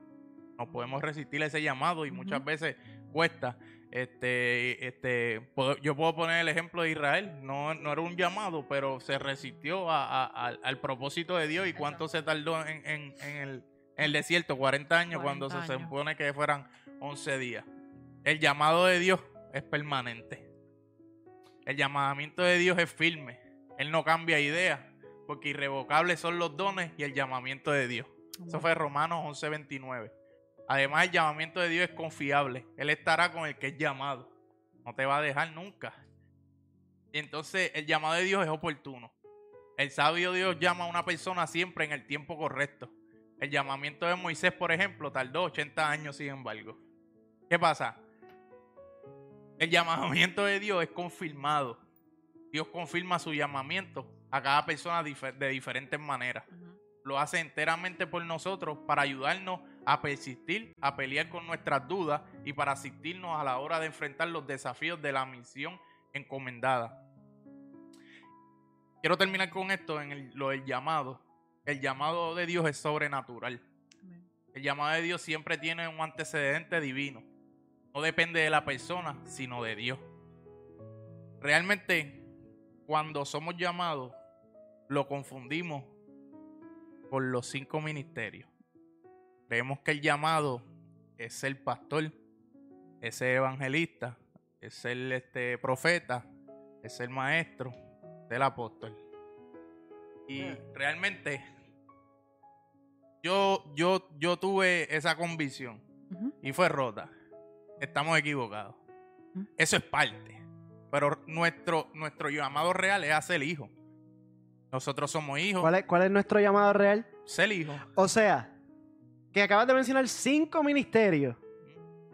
S3: No podemos resistir ese llamado y muchas veces cuesta. Este, este, yo puedo poner el ejemplo de Israel. No, no era un llamado, pero se resistió a- a- al- al propósito de Dios. ¿Y cuánto se tardó en, en- en el, en el desierto? 40 años, cuando
S4: 40
S3: se supone que fueran 11 días. El llamado de Dios es permanente. El llamamiento de Dios es firme. Él no cambia idea, porque irrevocables son los dones y el llamamiento de Dios. Eso fue Romanos 11:29. Además, el llamamiento de Dios es confiable. Él estará con el que es llamado. No te va a dejar nunca. Y entonces, el llamado de Dios es oportuno. El sabio Dios llama a una persona siempre en el tiempo correcto. El llamamiento de Moisés, por ejemplo, tardó 80 años, sin embargo. ¿Qué pasa? El llamamiento de Dios es confirmado. Dios confirma su llamamiento a cada persona de diferentes maneras lo hace enteramente por nosotros para ayudarnos a persistir, a pelear con nuestras dudas y para asistirnos a la hora de enfrentar los desafíos de la misión encomendada. Quiero terminar con esto en el- lo del llamado. El llamado de Dios es sobrenatural.
S4: Amén.
S3: El llamado de Dios siempre tiene un antecedente divino. No depende de la persona, sino de Dios. Realmente, cuando somos llamados, lo confundimos por los cinco ministerios. Creemos que el llamado es ser pastor, es ser evangelista, es ser este profeta, es ser maestro, ser apóstol. Y realmente yo, yo, yo tuve esa convicción y fue rota. Estamos equivocados. Eso es parte. Pero nuestro, nuestro llamado real es a ser hijo. Nosotros somos hijos.
S2: ¿Cuál es, ¿Cuál es nuestro llamado real?
S3: Ser hijo.
S2: O sea, que acabas de mencionar cinco ministerios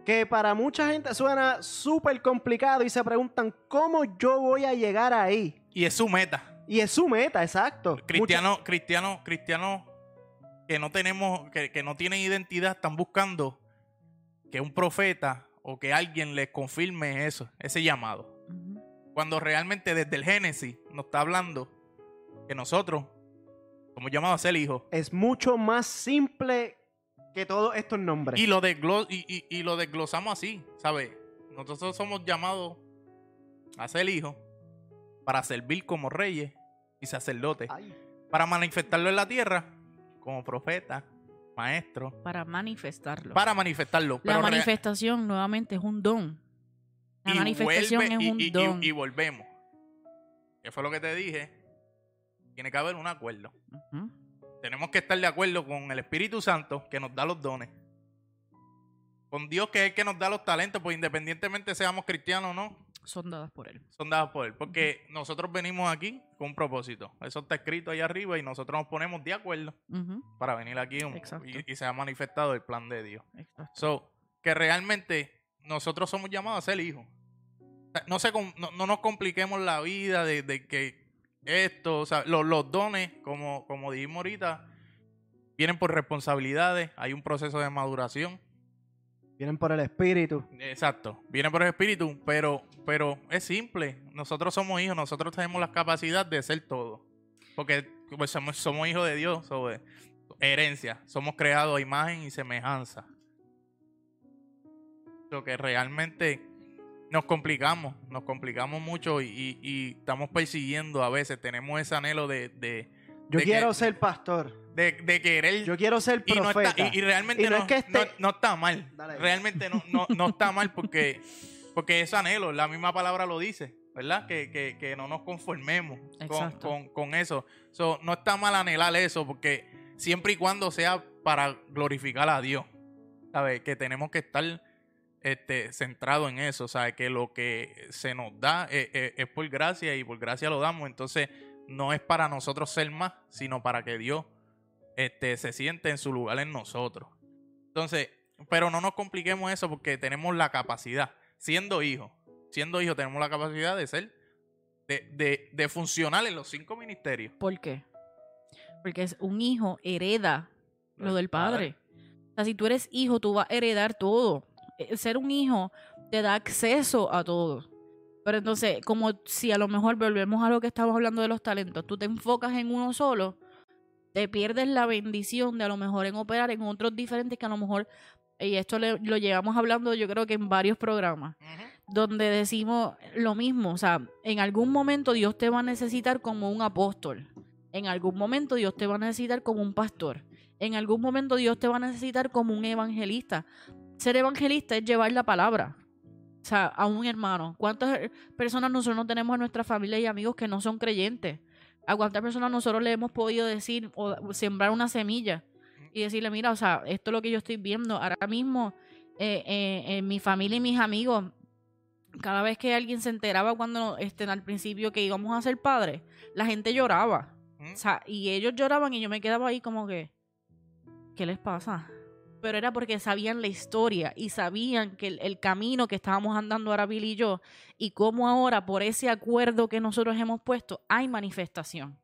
S2: que para mucha gente suena súper complicado y se preguntan cómo yo voy a llegar ahí.
S3: Y es su meta.
S2: Y es su meta, exacto.
S3: Cristianos, cristianos, cristianos que no tenemos, que, que no tienen identidad, están buscando que un profeta o que alguien les confirme eso, ese llamado. Cuando realmente desde el Génesis nos está hablando que nosotros somos llamados a ser hijos.
S2: Es mucho más simple que todos estos nombres.
S3: Y lo, desglo- y, y- y lo desglosamos así, ¿sabes? Nosotros somos llamados a ser hijos para servir como reyes y sacerdotes,
S2: Ay,
S3: para manifestarlo en la tierra como profeta, maestro,
S4: Para manifestarlo.
S3: para manifestarlo.
S4: la
S3: pero
S4: manifestación nuevamente es un don. La
S3: y
S4: manifestación
S3: vuelve-
S4: es
S3: y-
S4: un
S3: y- y-
S4: don.
S3: y volvemos. Que fue lo que te dije. Tiene que haber un acuerdo.
S4: Ujú.
S3: Tenemos que estar de acuerdo con el Espíritu Santo que nos da los dones. Con Dios que es el que nos da los talentos, pues independientemente seamos cristianos o no,
S4: Son dadas por él.
S3: son dados por Él. Porque nosotros venimos aquí con un propósito. Eso está escrito ahí arriba y nosotros nos ponemos de acuerdo para venir aquí un- y, y se ha manifestado el plan de Dios.
S4: Exacto.
S3: So, que realmente nosotros somos llamados a ser hijos. No, se, no, no nos compliquemos la vida de, de que esto, o sea, los, los dones, como, como dijimos ahorita, vienen por responsabilidades, hay un proceso de maduración.
S2: Vienen por el espíritu.
S3: Exacto, viene por el espíritu, pero, pero es simple. Nosotros somos hijos, nosotros tenemos la capacidad de ser todo. Porque pues, somos, somos hijos de Dios, sobre herencia. Somos creados a imagen y semejanza. Lo que realmente nos complicamos, nos complicamos mucho y, y- y estamos persiguiendo a veces, tenemos ese anhelo de, de,
S2: Yo
S3: De
S2: quiero
S3: que-
S2: ser pastor.
S3: de, de querer
S2: Yo quiero ser
S3: y, no
S2: profeta.
S3: está- y- y realmente
S2: Y no
S3: no,
S2: es que esté-
S3: no- no está mal.
S2: Dale.
S3: Realmente no, no, no está mal porque, porque es anhelo. La misma palabra lo dice. ¿verdad? Que, que, que no nos conformemos con, con, con eso. So, no está mal anhelar eso, porque siempre y cuando sea para glorificar a Dios, ¿sabes? Que tenemos que estar este, centrados en eso, ¿sabes? Que lo que se nos da eh, eh, es por gracia y por gracia lo damos. Entonces, no es para nosotros ser más, sino para que Dios este, se siente en su lugar en nosotros. Entonces, pero no nos compliquemos eso porque tenemos la capacidad, siendo hijos, siendo hijos tenemos la capacidad de ser, de, de, de funcionar en los cinco ministerios.
S4: ¿Por qué? Porque es un hijo hereda lo del padre. O sea, si tú eres hijo, tú vas a heredar todo. Eh, Ser un hijo te da acceso a todo. Pero entonces, como si a lo mejor volvemos a lo que estamos hablando de los talentos, tú te enfocas en uno solo, te pierdes la bendición de a lo mejor en operar en otros diferentes que a lo mejor, y esto le- lo llevamos hablando yo creo que en varios programas, donde decimos lo mismo, o sea, en algún momento Dios te va a necesitar como un apóstol, en algún momento Dios te va a necesitar como un pastor, en algún momento Dios te va a necesitar como un evangelista. Ser evangelista es llevar la palabra. O sea, a un hermano. ¿Cuántas personas nosotros no tenemos en nuestra familia y amigos que no son creyentes? ¿A cuántas personas nosotros le hemos podido decir o sembrar una semilla y decirle, mira, o sea, esto es lo que yo estoy viendo. Ahora mismo, eh, eh, en mi familia y mis amigos, cada vez que alguien se enteraba cuando este, al principio que íbamos a ser padres, la gente lloraba. O sea, y ellos lloraban y yo me quedaba ahí como que, ¿qué les pasa? Pero era porque sabían la historia y sabían que el, el camino que estábamos andando ahora Bill y yo y cómo ahora por ese acuerdo que nosotros hemos puesto hay manifestación.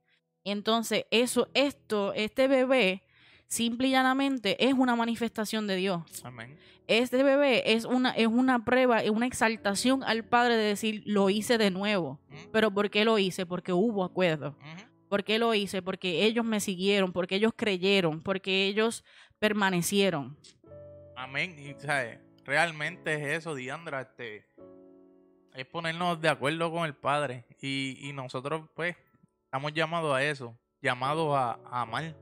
S4: Entonces, eso, esto, este bebé, simple y llanamente, es una manifestación de Dios.
S3: Amén.
S4: Este bebé es una, es una prueba, es una exaltación al Padre de decir, lo hice de nuevo. Pero ¿por qué lo hice? Porque hubo acuerdo. ¿Por qué lo hice? Porque ellos me siguieron, porque ellos creyeron, porque ellos permanecieron.
S3: Amén. Y, ¿sabes? Realmente es eso, Diandra. Este, es ponernos de acuerdo con el Padre. Y, y nosotros, pues, estamos llamados a eso. Llamados a, amar.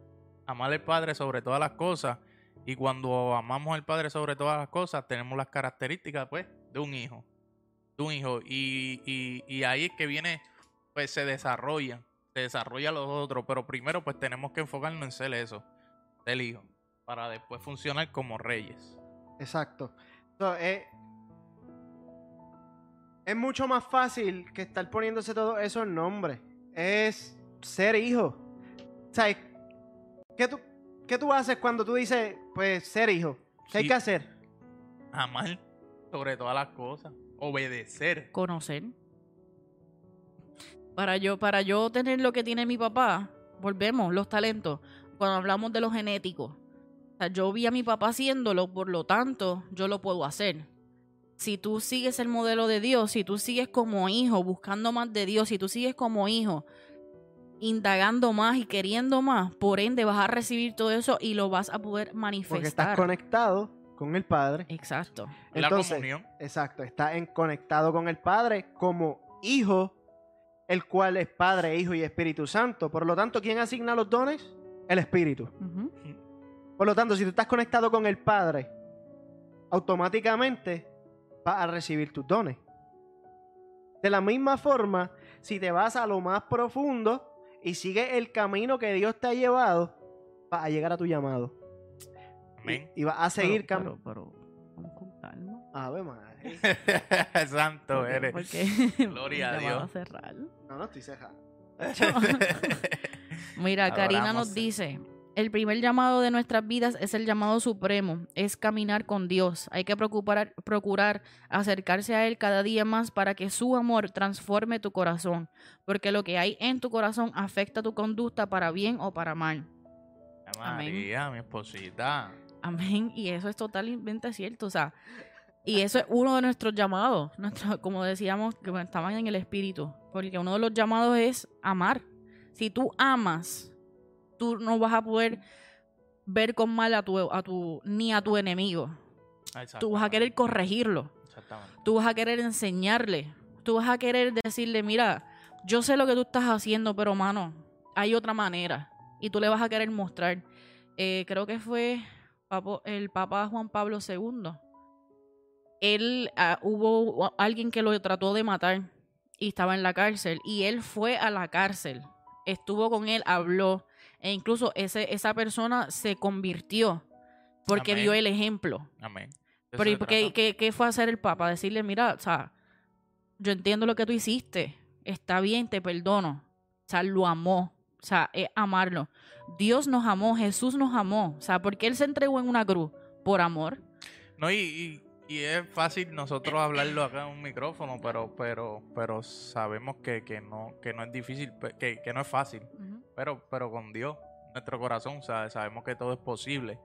S3: Amar al Padre sobre todas las cosas. Y cuando amamos al Padre sobre todas las cosas, tenemos las características, pues, de un hijo. De un hijo. Y, y, y ahí es que viene, pues, se desarrolla. Se desarrolla los otros. Pero primero, pues, tenemos que enfocarnos en ser eso. Del hijo. Para después funcionar como reyes.
S2: Exacto. So, eh, es mucho más fácil que estar poniéndose todos esos nombres. Es ser hijo. O sea, ¿qué tú, qué tú haces cuando tú dices, pues, ser hijo? ¿Qué hay que hacer?
S3: amar sobre todas las cosas, obedecer.
S4: Conocer. Para yo, para yo tener lo que tiene mi papá, volvemos, los talentos. Cuando hablamos de lo genético. O sea, yo vi a mi papá haciéndolo, por lo tanto, yo lo puedo hacer. Si tú sigues el modelo de Dios, si tú sigues como hijo, buscando más de Dios, si tú sigues como hijo, indagando más y queriendo más, por ende vas a recibir todo eso y lo vas a poder
S2: Porque
S4: manifestar.
S2: estás conectado con el Padre.
S4: Exacto.
S3: la
S2: Entonces,
S3: comunión.
S2: Exacto, está en conectado con el Padre como hijo, el cual es Padre, Hijo y Espíritu Santo. Por lo tanto, ¿quién asigna los dones? El Espíritu.
S4: Ujú.
S2: Por lo tanto, si tú estás conectado con el Padre, automáticamente vas a recibir tus dones. De la misma forma, si te vas a lo más profundo y sigues el camino que Dios te ha llevado, vas a llegar a tu llamado.
S3: Amén.
S2: Y vas a seguir caminando.
S4: pero, pero, vamos con calma.
S2: Ave madre.
S3: Santo
S4: Porque-
S3: eres.
S4: porque
S3: Gloria a Dios.
S4: cerrar.
S2: No, no estoy cejando.
S4: Mira, Karina nos dice, el primer llamado de nuestras vidas es el llamado supremo, es caminar con Dios. Hay que procurar, procurar acercarse a Él cada día más para que su amor transforme tu corazón, porque lo que hay en tu corazón afecta tu conducta para bien o para mal.
S3: María, mi esposita.
S4: Amén. Y eso es totalmente cierto. O sea, y eso es uno de nuestros llamados. Nuestro, como decíamos, que estaban en el espíritu. Porque uno de los llamados es amar. Si tú amas, tú no vas a poder ver con mal a tu, a tu ni a tu enemigo. Tú vas a querer corregirlo.
S3: Exactamente.
S4: Tú vas a querer enseñarle. Tú vas a querer decirle, mira, yo sé lo que tú estás haciendo, pero mano, hay otra manera. Y tú le vas a querer mostrar. Eh, creo que fue el Papa Juan Pablo II. Él, ah, hubo alguien que lo trató de matar. y estaba en la cárcel y él fue a la cárcel, estuvo con él, habló e incluso ese, esa persona se convirtió porque
S3: Amén.
S4: vio el ejemplo.
S3: Amén.
S4: Pero
S3: eso
S4: ¿y
S3: se
S4: qué, qué- qué fue a hacer el Papa? Decirle, mira, o sea, yo entiendo lo que tú hiciste, está bien, te perdono. O sea, lo amó, o sea, es amarlo. Dios nos amó, Jesús nos amó, o sea, porque Él se entregó en una cruz por amor.
S3: No, y, y, y es fácil nosotros hablarlo acá en un micrófono, pero, pero, pero sabemos que, que no, que no es difícil, que, que no es fácil. Pero, pero con Dios, nuestro corazón, sabe, sabemos que todo es posible.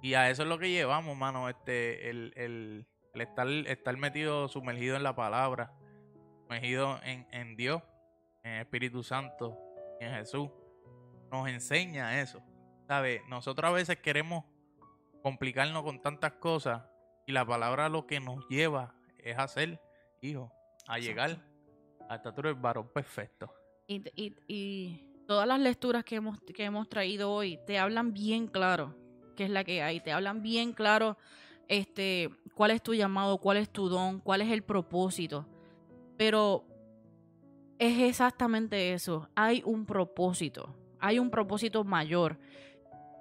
S3: Y a eso es lo que llevamos, mano, este, el, el, el estar, estar metido, sumergido en la palabra, sumergido en, en Dios, en el Espíritu Santo, en Jesús, nos enseña eso. ¿Sabe? Nosotros a veces queremos complicarnos con tantas cosas y la palabra lo que nos lleva es a ser, hijo, a llegar hasta tú eres varón perfecto.
S4: Y, y- y todas las lecturas que hemos, que hemos traído hoy te hablan bien claro qué es la que hay, te hablan bien claro este, cuál es tu llamado, cuál es tu don, cuál es el propósito. Pero es exactamente eso, hay un propósito, hay un propósito mayor.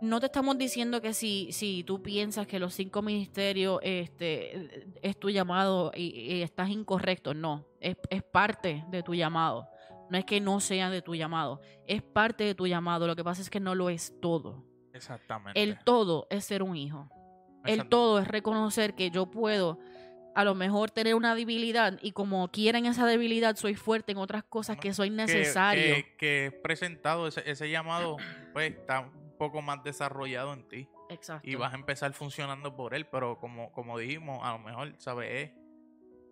S4: No te estamos diciendo que si, si tú piensas que los cinco ministerios este, es tu llamado y, y estás incorrecto, no, es, es parte de tu llamado. No es que no sea de tu llamado, es parte de tu llamado. Lo que pasa es que no lo es todo.
S3: Exactamente.
S4: El todo es ser un hijo. El todo es reconocer que yo puedo a lo mejor tener una debilidad y como quiera en esa debilidad soy fuerte en otras cosas que soy necesario.
S3: Que, que es presentado, ese, ese llamado, pues está poco más desarrollado en ti.
S4: Exacto.
S3: Y vas a empezar funcionando por él, pero como, como dijimos, a lo mejor, ¿sabes? Es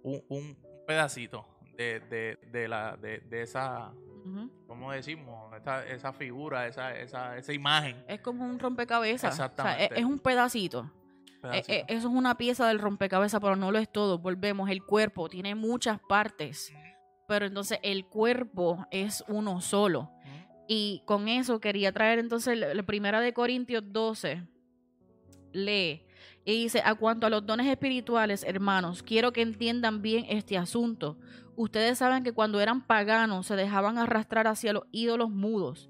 S3: un, un pedacito de, de, de, la, de, de esa,
S4: Ujú.
S3: ¿cómo decimos? Esa, esa figura, esa, esa, esa imagen.
S4: Es como un rompecabezas. O sea, es, un pedacito. Eh, eh, eso es una pieza del rompecabezas, pero no lo es todo. Volvemos, el cuerpo tiene muchas partes, pero entonces el cuerpo es uno solo. Y con eso quería traer entonces la primera de Corintios 12. Lee. Y dice, a cuanto a los dones espirituales, hermanos, quiero que entiendan bien este asunto. Ustedes saben que cuando eran paganos se dejaban arrastrar hacia los ídolos mudos.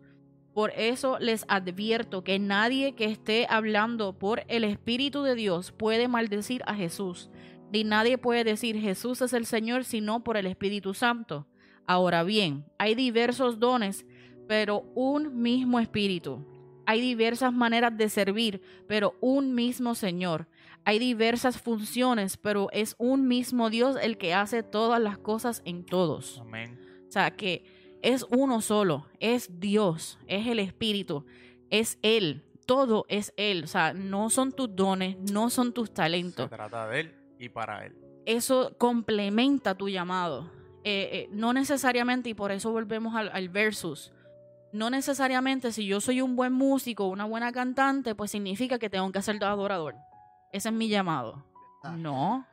S4: Por eso les advierto que nadie que esté hablando por el Espíritu de Dios puede maldecir a Jesús. Ni nadie puede decir Jesús es el Señor sino por el Espíritu Santo. Ahora bien, hay diversos dones, pero un mismo Espíritu. Hay diversas maneras de servir, pero un mismo Señor. Hay diversas funciones, pero es un mismo Dios el que hace todas las cosas en todos.
S3: Amén.
S4: O sea, que es uno solo, es Dios, es el Espíritu, es Él, todo es Él. O sea, no son tus dones, no son tus
S3: Se
S4: talentos.
S3: trata de él y para él.
S4: Eso complementa tu llamado. Eh, eh, no necesariamente, y por eso volvemos al, al versus, no necesariamente si yo soy un buen músico, una buena cantante, pues significa que tengo que ser adorador. Ese es mi llamado. No,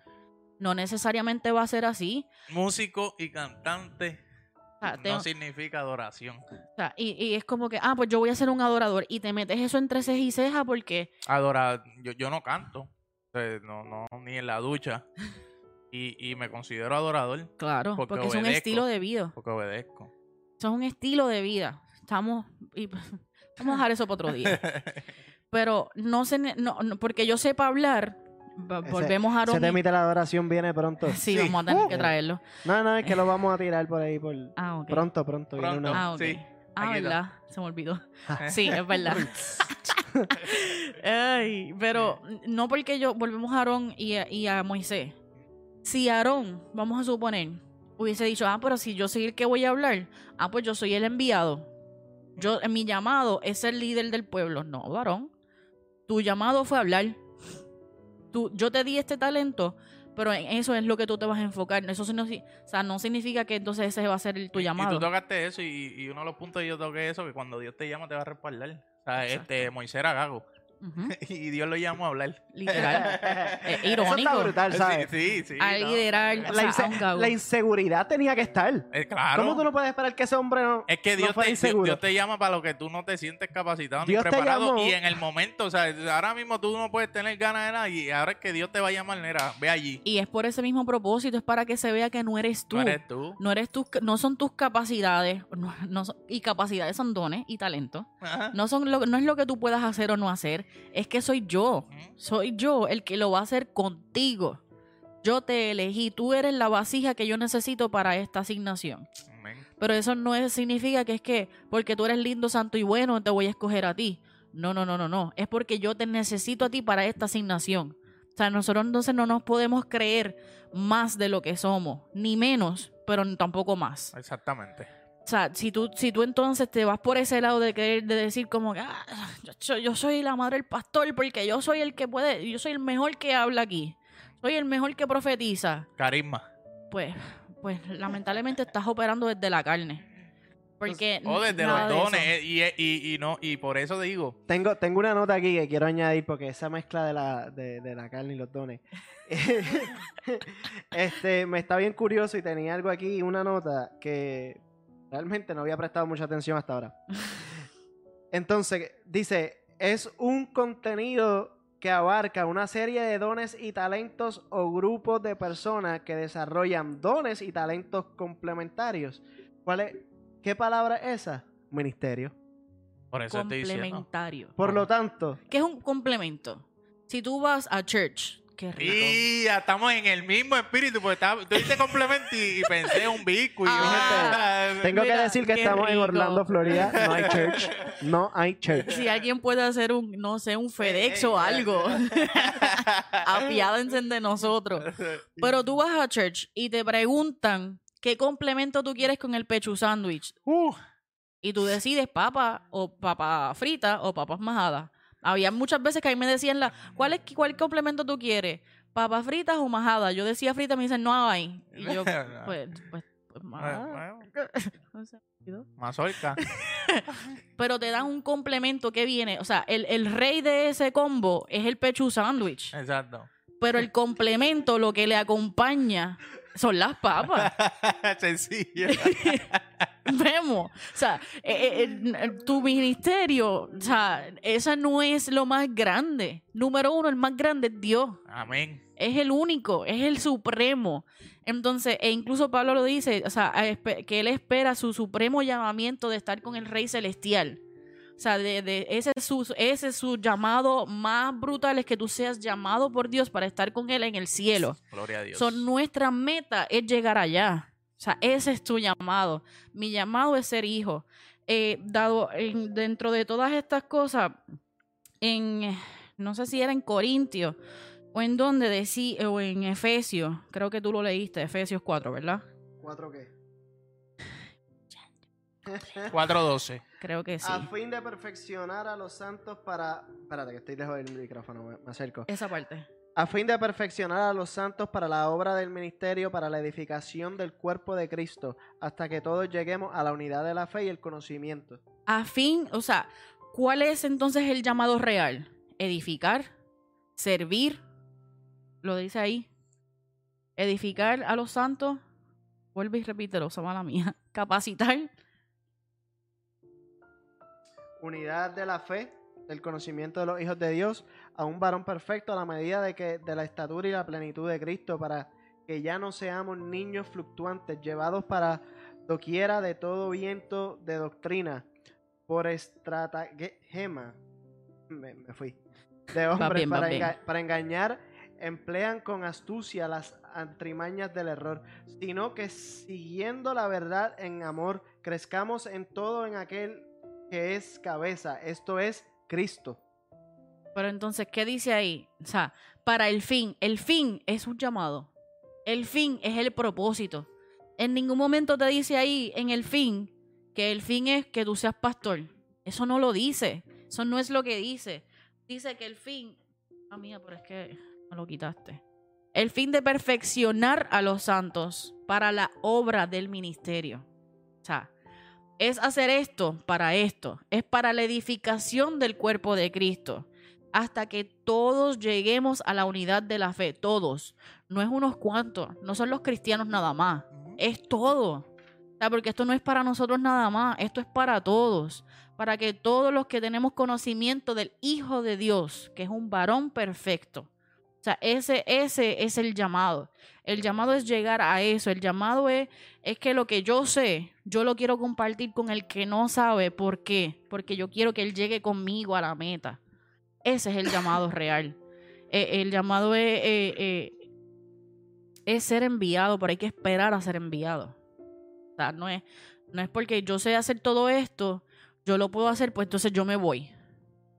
S4: no necesariamente va a ser así.
S3: Músico y cantante
S4: O sea, tengo-
S3: no significa adoración.
S4: O sea, y, y es como que, ah, pues yo voy a ser un adorador y te metes eso entre ceja y ceja porque,
S3: Adora, yo, yo no canto, no, no, ni en la ducha. Y, y me considero adorador
S4: claro,
S3: Porque
S4: porque, es un estilo de vida.
S3: porque obedezco.
S4: Eso es un estilo de vida. Estamos, y, vamos a dejar eso para otro día. Pero no sé, no, no, porque yo sepa hablar, volvemos a
S2: Ese temita de la adoración viene pronto.
S4: Sí,
S3: Sí.
S4: vamos a tener que
S2: Uh.
S4: traerlo.
S2: No, no, es que lo vamos a tirar por ahí por
S4: Ah, ok.
S2: pronto, pronto. viene
S3: Pronto.
S2: una-
S4: Ah, ok.
S3: Sí,
S4: Ah. ¿verdad? Se me olvidó. Sí, es verdad. Ay, pero no porque yo volvemos a Aarón y a, y a Moisés. Si Aarón, vamos a suponer, hubiese dicho, ah, pero si yo soy el que voy a hablar, ah, pues yo soy el enviado. Yo, mi llamado es ser líder del pueblo. No, Aarón. Tu llamado fue hablar. Tú, yo te di este talento, pero en eso es lo que tú te vas a enfocar. Eso no, o sea, no significa que entonces ese va a ser tu
S3: Y-
S4: llamado.
S3: Y tú tocaste eso y, y uno de los puntos que yo toqué eso, que cuando Dios te llama te va a respaldar. O sea,
S4: Exacto.
S3: este, Moisés era y Dios lo llamó a hablar.
S4: Literal. Es
S2: Eso
S4: irónico.
S2: está brutal, ¿sabes?
S3: Sí, sí, sí.
S4: a
S3: no.
S4: liderar
S2: La, inse- inseguridad tenía que estar.
S3: Eh, claro.
S2: ¿Cómo tú no puedes esperar que ese hombre no,
S3: Es que
S2: no
S3: Dios, te,
S2: inseguro?
S3: Dios te llama para lo que tú no te sientes capacitado
S2: Dios
S3: ni preparado. Y en el momento, o sea, ahora mismo tú no puedes tener ganas de nada. Y ahora es que Dios te va a llamar, mira, ve allí.
S4: Y es por ese mismo propósito, es para que se vea que no eres tú.
S3: Tú eres tú.
S4: No eres tus, no son tus capacidades, no, no son- y capacidades son dones y talentos. No son lo, no es lo que tú puedas hacer o no hacer, es que soy yo. Soy yo el que lo va a hacer contigo. Yo te elegí, tú eres la vasija que yo necesito para esta asignación. Pero eso no es- significa que es que porque tú eres lindo, santo y bueno, te voy a escoger a ti. No, no, no, no, no. Es porque yo te necesito a ti para esta asignación. O sea, nosotros entonces no nos podemos creer más de lo que somos, ni menos, pero tampoco más.
S3: Exactamente.
S4: O sea, si tú, si tú entonces te vas por ese lado de querer de decir como que "Ah, yo, soy- yo soy la madre del pastor porque yo soy el que puede, yo soy el mejor que habla aquí, soy el mejor que profetiza,
S3: Carisma.
S4: pues, pues lamentablemente estás operando desde la carne. Porque
S3: O desde los dones.
S4: eso.
S3: eh, Y, y, y, no, y por eso digo.
S2: Tengo, tengo una nota aquí que quiero añadir porque esa mezcla de la, de, de la carne y los dones. este, me está bien curioso y tenía algo aquí, una nota que realmente no había prestado mucha atención hasta ahora. Entonces, dice, es un contenido que abarca una serie de dones y talentos o grupos de personas que desarrollan dones y talentos complementarios. ¿Cuál es, ¿Qué palabra es esa? Ministerio.
S3: Por eso estoy diciendo.
S4: complementario.
S2: Por lo tanto,
S4: ¿Qué es un complemento? Si tú vas a church, qué rico.
S3: Y ya estamos en el mismo espíritu, porque estaba, tú dices complemento y, y pensé en un biscuit.
S4: Ah.
S2: Tengo
S4: Mira,
S2: que decir que estamos en. Orlando, Florida. No hay church. No hay church.
S4: Si alguien puede hacer un, no sé, un FedEx o algo, apiádense de nosotros. Pero tú vas a church y te preguntan qué complemento tú quieres con el pechu sándwich.
S3: Uh,
S4: Y tú decides papa o papa frita o papas majadas. Había muchas veces que a mí me decían, la, ¿cuál, es, ¿cuál complemento tú quieres? ¿Papas fritas o majadas? Yo decía frita, me dicen, no hay. Y yo, pues, pues, pues majada.
S3: mazorca.
S4: Pero te dan un complemento que viene. O sea, el, el rey de ese combo es el pechu sándwich.
S3: Exacto.
S4: Pero el complemento, lo que le acompaña, son las papas.
S3: Sencillo.
S4: Vemos. O sea, eh, eh, eh, tu ministerio, o sea, esa no es lo más grande. Número uno, el más grande es Dios.
S3: Amén.
S4: Es el único, es el supremo. Entonces, e incluso Pablo lo dice, o sea, que él espera su supremo llamamiento de estar con el Rey Celestial. O sea, de, de- ese, es su, ese es su llamado más brutal, es que tú seas llamado por Dios para estar con Él en el cielo.
S3: Gloria a Dios.
S4: So, nuestra meta es llegar allá. O sea, ese es tu llamado. Mi llamado es ser hijo. Eh, dado en- dentro de todas estas cosas, en no sé si era en Corintios o en donde decía, o en Efesios, creo que tú lo leíste, Efesios 4, ¿verdad?
S2: ¿Cuatro qué?
S3: 4.12.
S4: Creo que sí.
S2: A fin de perfeccionar a los santos para. Espérate, que estoy lejos del micrófono, me, me acerco.
S4: Esa parte.
S2: A fin de perfeccionar a los santos para la obra del ministerio, para la edificación del cuerpo de Cristo, hasta que todos lleguemos a la unidad de la fe y el conocimiento.
S4: A fin, o sea, ¿cuál es entonces el llamado real? Edificar, servir, lo dice ahí. Edificar a los santos, vuelve y repítelo, esa mala mía. Capacitar,
S2: Unidad de la fe, del conocimiento de los hijos de Dios, a un varón perfecto a la medida de que de la estatura y la plenitud de Cristo, para que ya no seamos niños fluctuantes, llevados para doquiera de todo viento de doctrina, por estratagema, me, me fui, de hombres
S4: bien,
S2: para, enga- para engañar, emplean con astucia las antrimañas del error, sino que siguiendo la verdad en amor, crezcamos en todo en aquel que es cabeza, esto es Cristo.
S4: Pero entonces, ¿qué dice ahí? O sea, para el fin. El fin es un llamado. El fin es el propósito. En ningún momento te dice ahí, en el fin, que el fin es que tú seas pastor. Eso no lo dice. Eso no es lo que dice. Dice que el fin... Ah, mía, pero es que me lo quitaste. El fin de perfeccionar a los santos para la obra del ministerio. O sea, es hacer esto para esto. Es para la edificación del cuerpo de Cristo hasta que todos lleguemos a la unidad de la fe, todos. No es unos cuantos, no son los cristianos nada más, es todo. O sea, porque esto no es para nosotros nada más, esto es para todos, para que todos los que tenemos conocimiento del Hijo de Dios, que es un varón perfecto, o sea, ese, ese es el llamado. El llamado es llegar a eso. El llamado es, es que lo que yo sé, yo lo quiero compartir con el que no sabe. ¿Por qué? Porque yo quiero que él llegue conmigo a la meta. Ese es el llamado real. Eh, el llamado es, eh, eh, es ser enviado, pero hay que esperar a ser enviado. O sea, no es, no es porque yo sé hacer todo esto, yo lo puedo hacer, pues entonces yo me voy.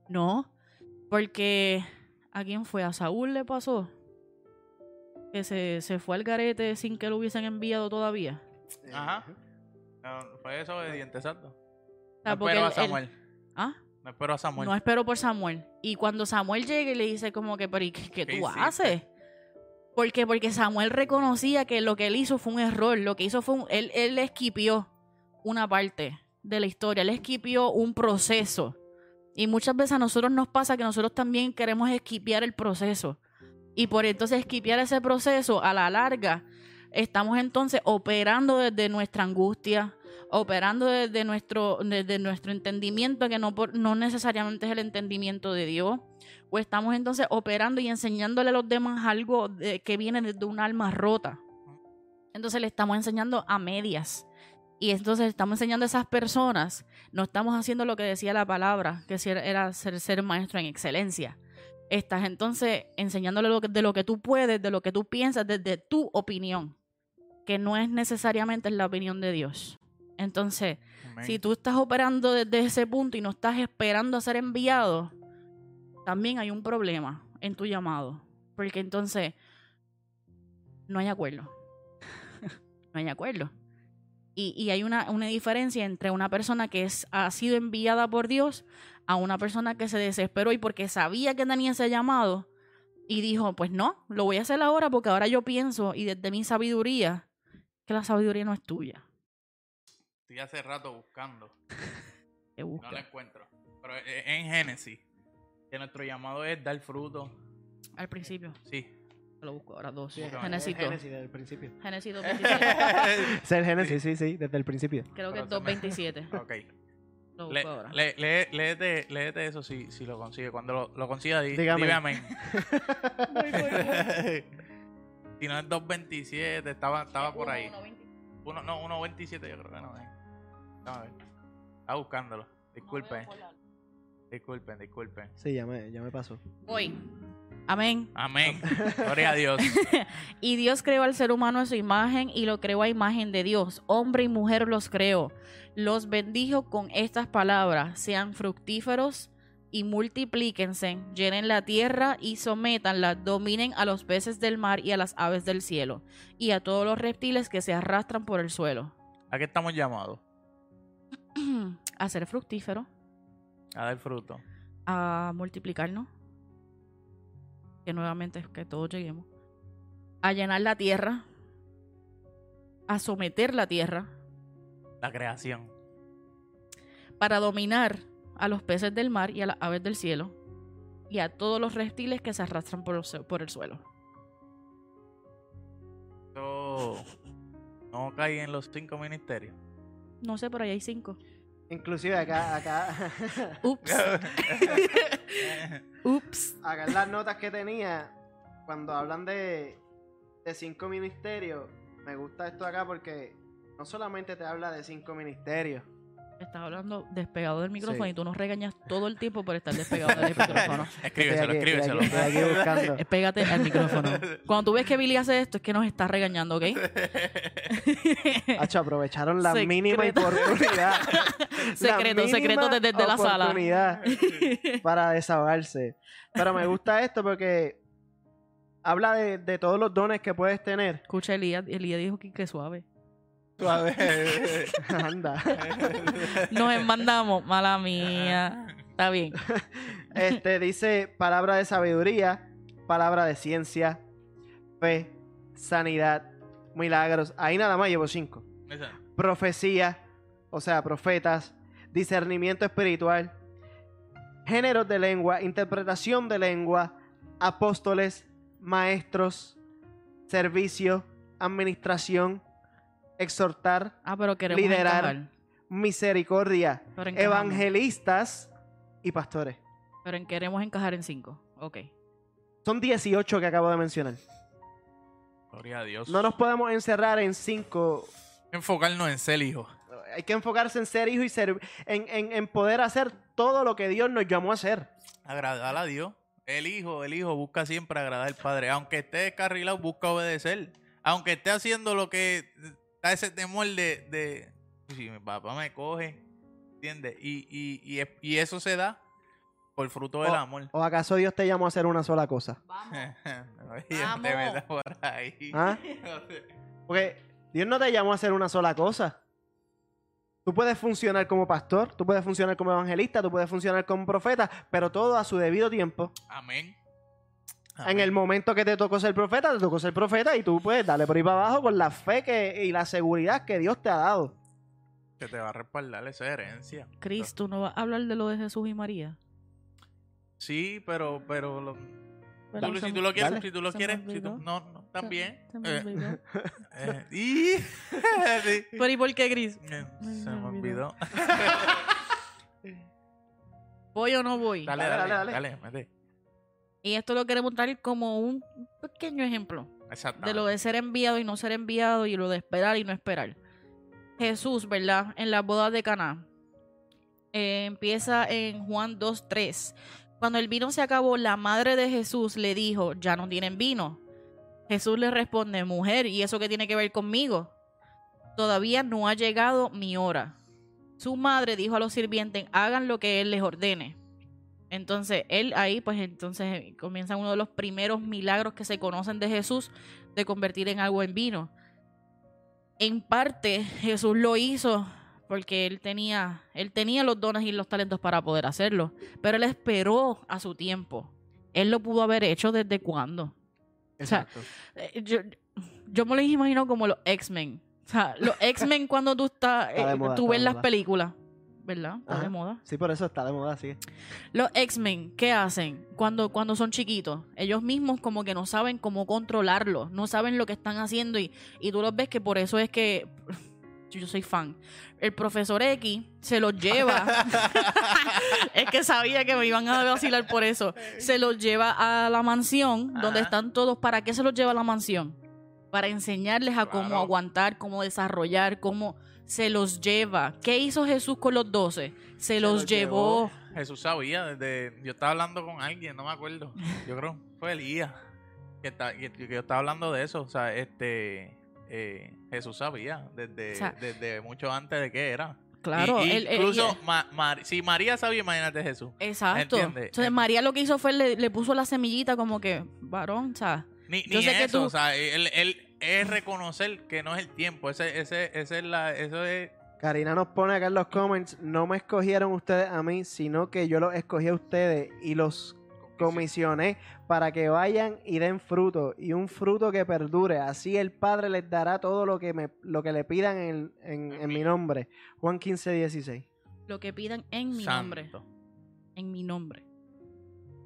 S4: No, porque ¿a quién fue? ¿A Saúl le pasó? Que se, se fue al garete sin que lo hubiesen enviado todavía.
S3: Ajá. No, fue desobediente, exacto.
S4: O sea,
S3: No
S4: porque
S3: espero a
S4: él-
S3: Samuel.
S4: ¿Ah?
S3: No espero a Samuel.
S4: No espero por Samuel. Y cuando Samuel llegue y le dice como que, pero ¿y qué, qué
S3: ¿Qué
S4: tú
S3: hiciste?
S4: haces? ¿Por qué? Porque Samuel reconocía que lo que él hizo fue un error. Lo que hizo fue un... Él, él esquipió una parte de la historia. Él esquipió un proceso. Y muchas veces a nosotros nos pasa que nosotros también queremos esquipiar el proceso. Y por entonces esquipiar ese proceso, a la larga, estamos entonces operando desde nuestra angustia, operando desde nuestro, desde nuestro entendimiento, que no, no necesariamente es el entendimiento de Dios, o estamos entonces operando y enseñándole a los demás algo que viene desde un alma rota. Entonces le estamos enseñando a medias. Y entonces estamos enseñando a esas personas, no estamos haciendo lo que decía la palabra, que era- ser, ser maestro en excelencia. Estás entonces enseñándole lo que- de lo que tú puedes, de lo que tú piensas, desde tu opinión, que no es necesariamente la opinión de Dios. Entonces, si tú estás operando desde ese punto y no estás esperando a ser enviado, también hay un problema en tu llamado. Porque entonces no hay acuerdo. no hay acuerdo. Y, y hay una, una diferencia entre una persona que es, ha sido enviada por Dios a una persona que se desesperó y porque sabía que tenía ese llamado y dijo, pues no, lo voy a hacer ahora porque ahora yo pienso y desde mi sabiduría que la sabiduría no es tuya.
S3: Estoy hace rato buscando. No la encuentro. Pero eh, en Génesis, que nuestro llamado es dar fruto.
S4: Al principio.
S3: Sí.
S4: Lo busco ahora dos.
S2: Sí, es
S4: Génesis 2.
S2: Génesis desde el principio.
S4: Génesis 2.27.
S2: Es el Génesis, sí, sí, desde el principio.
S4: Creo que es
S3: Pero se me-
S4: 2.27.
S3: ok.
S4: Lo
S3: Le,
S4: busco ahora.
S3: le- lee- léete, léete eso si, si lo consigue. Cuando lo, lo consiga, di,
S2: Dígame.
S3: dime amén. si no es 2.27, estaba, estaba por ahí. Uno, no, 1.27 yo creo que no es. Vamos a ver. Está buscándolo. Disculpen, disculpen, disculpen.
S2: Sí, ya me, ya me pasó.
S4: Voy. Amén.
S3: Amén. Gloria a Dios.
S4: Y Dios creó al ser humano a su imagen y lo creó a imagen de Dios. Hombre y mujer los creó. Los bendijo con estas palabras. Sean fructíferos y multiplíquense. Llenen la tierra y sométanla. Dominen a los peces del mar y a las aves del cielo. Y a todos los reptiles que se arrastran por el suelo.
S3: ¿A qué estamos llamados?
S4: a ser fructíferos.
S3: A dar fruto.
S4: a multiplicarnos, que nuevamente es que todos lleguemos, a llenar la tierra, a someter la tierra,
S3: La creación.
S4: para dominar a los peces del mar y a las aves del cielo, y a todos los reptiles que se arrastran por, el suelo.
S3: Eso no cae en los cinco ministerios.
S4: No sé, pero ahí hay cinco.
S2: Inclusive acá, acá,
S4: Ups, ups.
S2: acá en las notas que tenía, cuando hablan de, de cinco ministerios, me gusta esto acá porque no solamente te habla de cinco ministerios,
S4: Estás hablando despegado del micrófono
S2: Sí.
S4: y tú nos regañas todo el tiempo por estar despegado del micrófono.
S3: escríbeselo, escríbeselo.
S2: Aquí,
S4: pégate al micrófono. Cuando tú ves que Billy hace esto, es que nos está regañando, ¿ok?
S2: Hacho, aprovecharon la
S4: Secreto.
S2: mínima oportunidad.
S4: Secreto, secreto desde la sala.
S2: para desahogarse. Pero me gusta esto porque habla de, de todos los dones que puedes tener.
S4: Escucha, Elías, Elías dijo que, que suave.
S3: Suave.
S2: Anda.
S4: Nos mandamos, mala mía. Está bien.
S2: Este dice palabra de sabiduría, palabra de ciencia, fe, sanidad, milagros. Ahí nada más llevo cinco.
S3: Esa.
S2: Profecía, o sea, profetas, discernimiento espiritual, géneros de lengua, interpretación de lengua, apóstoles, maestros, servicio, administración, exhortar,
S4: Ah, pero queremos
S2: Liderar.
S4: encajar.
S2: misericordia,
S4: Pero
S2: evangelistas y pastores.
S4: Pero en queremos encajar en cinco. Ok.
S2: Son 18 que acabo de mencionar.
S3: Gloria a Dios.
S2: No nos podemos encerrar en cinco.
S3: Enfocarnos en ser hijo.
S2: Hay que enfocarse en ser hijo y ser, en, en- en poder hacer todo lo que Dios nos llamó a hacer.
S3: Agradar a Dios. El hijo, el hijo busca siempre agradar al padre. Aunque esté descarrilado, busca obedecer. Aunque esté haciendo lo que da ese temor de, de si mi papá me coge, ¿entiendes? Y, y, y, es- y eso se da por fruto del amor.
S2: ¿O acaso Dios te llamó a hacer una sola cosa?
S4: Vamos.
S3: metas por ahí.
S2: ¿Ah? Porque Dios no te llamó a hacer una sola cosa. Tú puedes funcionar como pastor, tú puedes funcionar como evangelista, tú puedes funcionar como profeta, pero todo a su debido tiempo.
S3: Amén.
S2: En el momento que te tocó ser profeta, te tocó ser profeta y tú puedes darle por ahí para abajo con la fe que, y la seguridad que Dios te ha dado.
S3: Que te va a respaldar esa herencia.
S4: Cris, ¿tú no vas a hablar de lo de Jesús y María?
S3: Sí, pero, pero lo-
S4: Pero
S3: tú-
S4: se
S3: si tú lo quieres,
S2: Dale.
S3: si tú lo
S4: Se
S3: quieres, si tú-
S4: olvidó.
S3: no, no, también.
S4: Se me
S3: Eh,
S4: olvidó.
S3: eh, y sí.
S4: Pero ¿y por qué, Cris?
S3: Eh, Se
S4: me
S3: me
S4: olvidó.
S3: olvidó.
S4: ¿Voy o no voy?
S3: Dale,
S2: Dale,
S3: dale,
S2: dale,
S3: dale, mete.
S4: Y esto lo queremos dar como un pequeño ejemplo
S3: Exacto.
S4: de lo de ser enviado y no ser enviado y lo de esperar y no esperar. Jesús, ¿verdad? En las bodas de Caná. eh, empieza en Juan 2.3. Cuando el vino se acabó, la madre de Jesús le dijo, ya no tienen vino. Jesús le responde, mujer, ¿y eso qué tiene que ver conmigo? Todavía no ha llegado mi hora. Su madre dijo a los sirvientes, hagan lo que él les ordene. Entonces, él ahí, pues entonces comienza uno de los primeros milagros que se conocen de Jesús, de convertir en agua en vino. En parte, Jesús lo hizo porque él tenía, él tenía los dones y los talentos para poder hacerlo, pero él esperó a su tiempo. Él lo pudo haber hecho desde cuándo. O sea,
S2: Exacto.
S4: Eh, yo, yo me lo imagino como los X-Men. O sea, los X-Men cuando tú estás, eh, tú ves las películas, ¿verdad? Está de moda.
S2: Sí, por eso está de moda, sí.
S4: Los X-Men, ¿qué hacen cuando, cuando son chiquitos? Ellos mismos como que no saben cómo controlarlo, no saben lo que están haciendo y, y tú los ves que por eso es que yo soy fan. El profesor X se los lleva. es que sabía que me iban a vacilar por eso. Se los lleva a la mansión donde están todos. ¿Para qué se los lleva a la mansión? Para enseñarles a cómo
S3: Claro.
S4: aguantar, cómo desarrollar, cómo se los lleva. ¿Qué hizo Jesús con los doce? Se, los,
S2: los
S4: llevó.
S3: Jesús sabía desde. Yo estaba hablando con alguien, no me acuerdo. Yo creo fue Elías. Que, está- que- que yo estaba hablando de eso. O sea, este. eh, Jesús sabía desde,
S4: O sea,
S3: desde mucho antes de que era.
S4: Claro,
S3: Y- y
S4: él-
S3: incluso Ma- si María sabía, imagínate Jesús.
S4: Exacto. Entonces María lo que hizo fue le, le puso la semillita como que, varón, o sea,
S3: Ni, ni
S4: que
S3: eso,
S4: tú-
S3: o sea, él, él es reconocer que no es el tiempo. Ese, ese, ese es la, eso es.
S2: Karina nos pone acá en los comments, no me escogieron ustedes a mí, sino que yo los escogí a ustedes y los comisioné para que vayan y den fruto y un fruto que perdure. Así el Padre les dará todo lo que me lo que le pidan en, en- en mi nombre. Juan 15, 16.
S4: lo que pidan en mi
S3: santo.
S4: nombre, en mi nombre.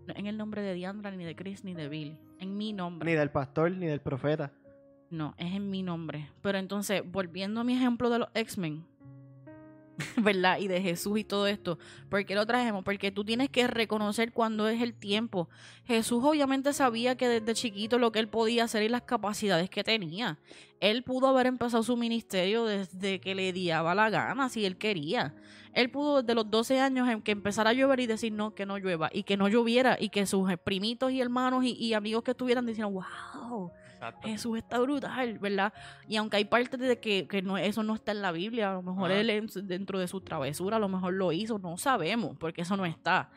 S4: No en el nombre de Diandra, ni de Chris, ni de Billy. En mi nombre.
S2: Ni del pastor ni del profeta.
S4: No, es en mi nombre. Pero entonces, volviendo a mi ejemplo de los X-Men, ¿verdad? Y de Jesús y todo esto, ¿por qué lo trajemos? Porque tú tienes que reconocer cuándo es el tiempo. Jesús obviamente sabía que desde chiquito lo que él podía hacer y las capacidades que tenía. Él pudo haber empezado su ministerio desde que le daba la gana, si él quería. Él pudo desde los 12 años en que empezara a llover y decir no, que no llueva, y que no lloviera, y que sus primitos y hermanos y, y amigos que estuvieran diciendo, wow,
S3: Exacto.
S4: Jesús está brutal, ¿verdad? Y aunque hay partes de que, que no, eso no está en la Biblia, a lo mejor
S3: Ajá.
S4: él dentro de su travesura, a lo mejor lo hizo, no sabemos, porque eso no está.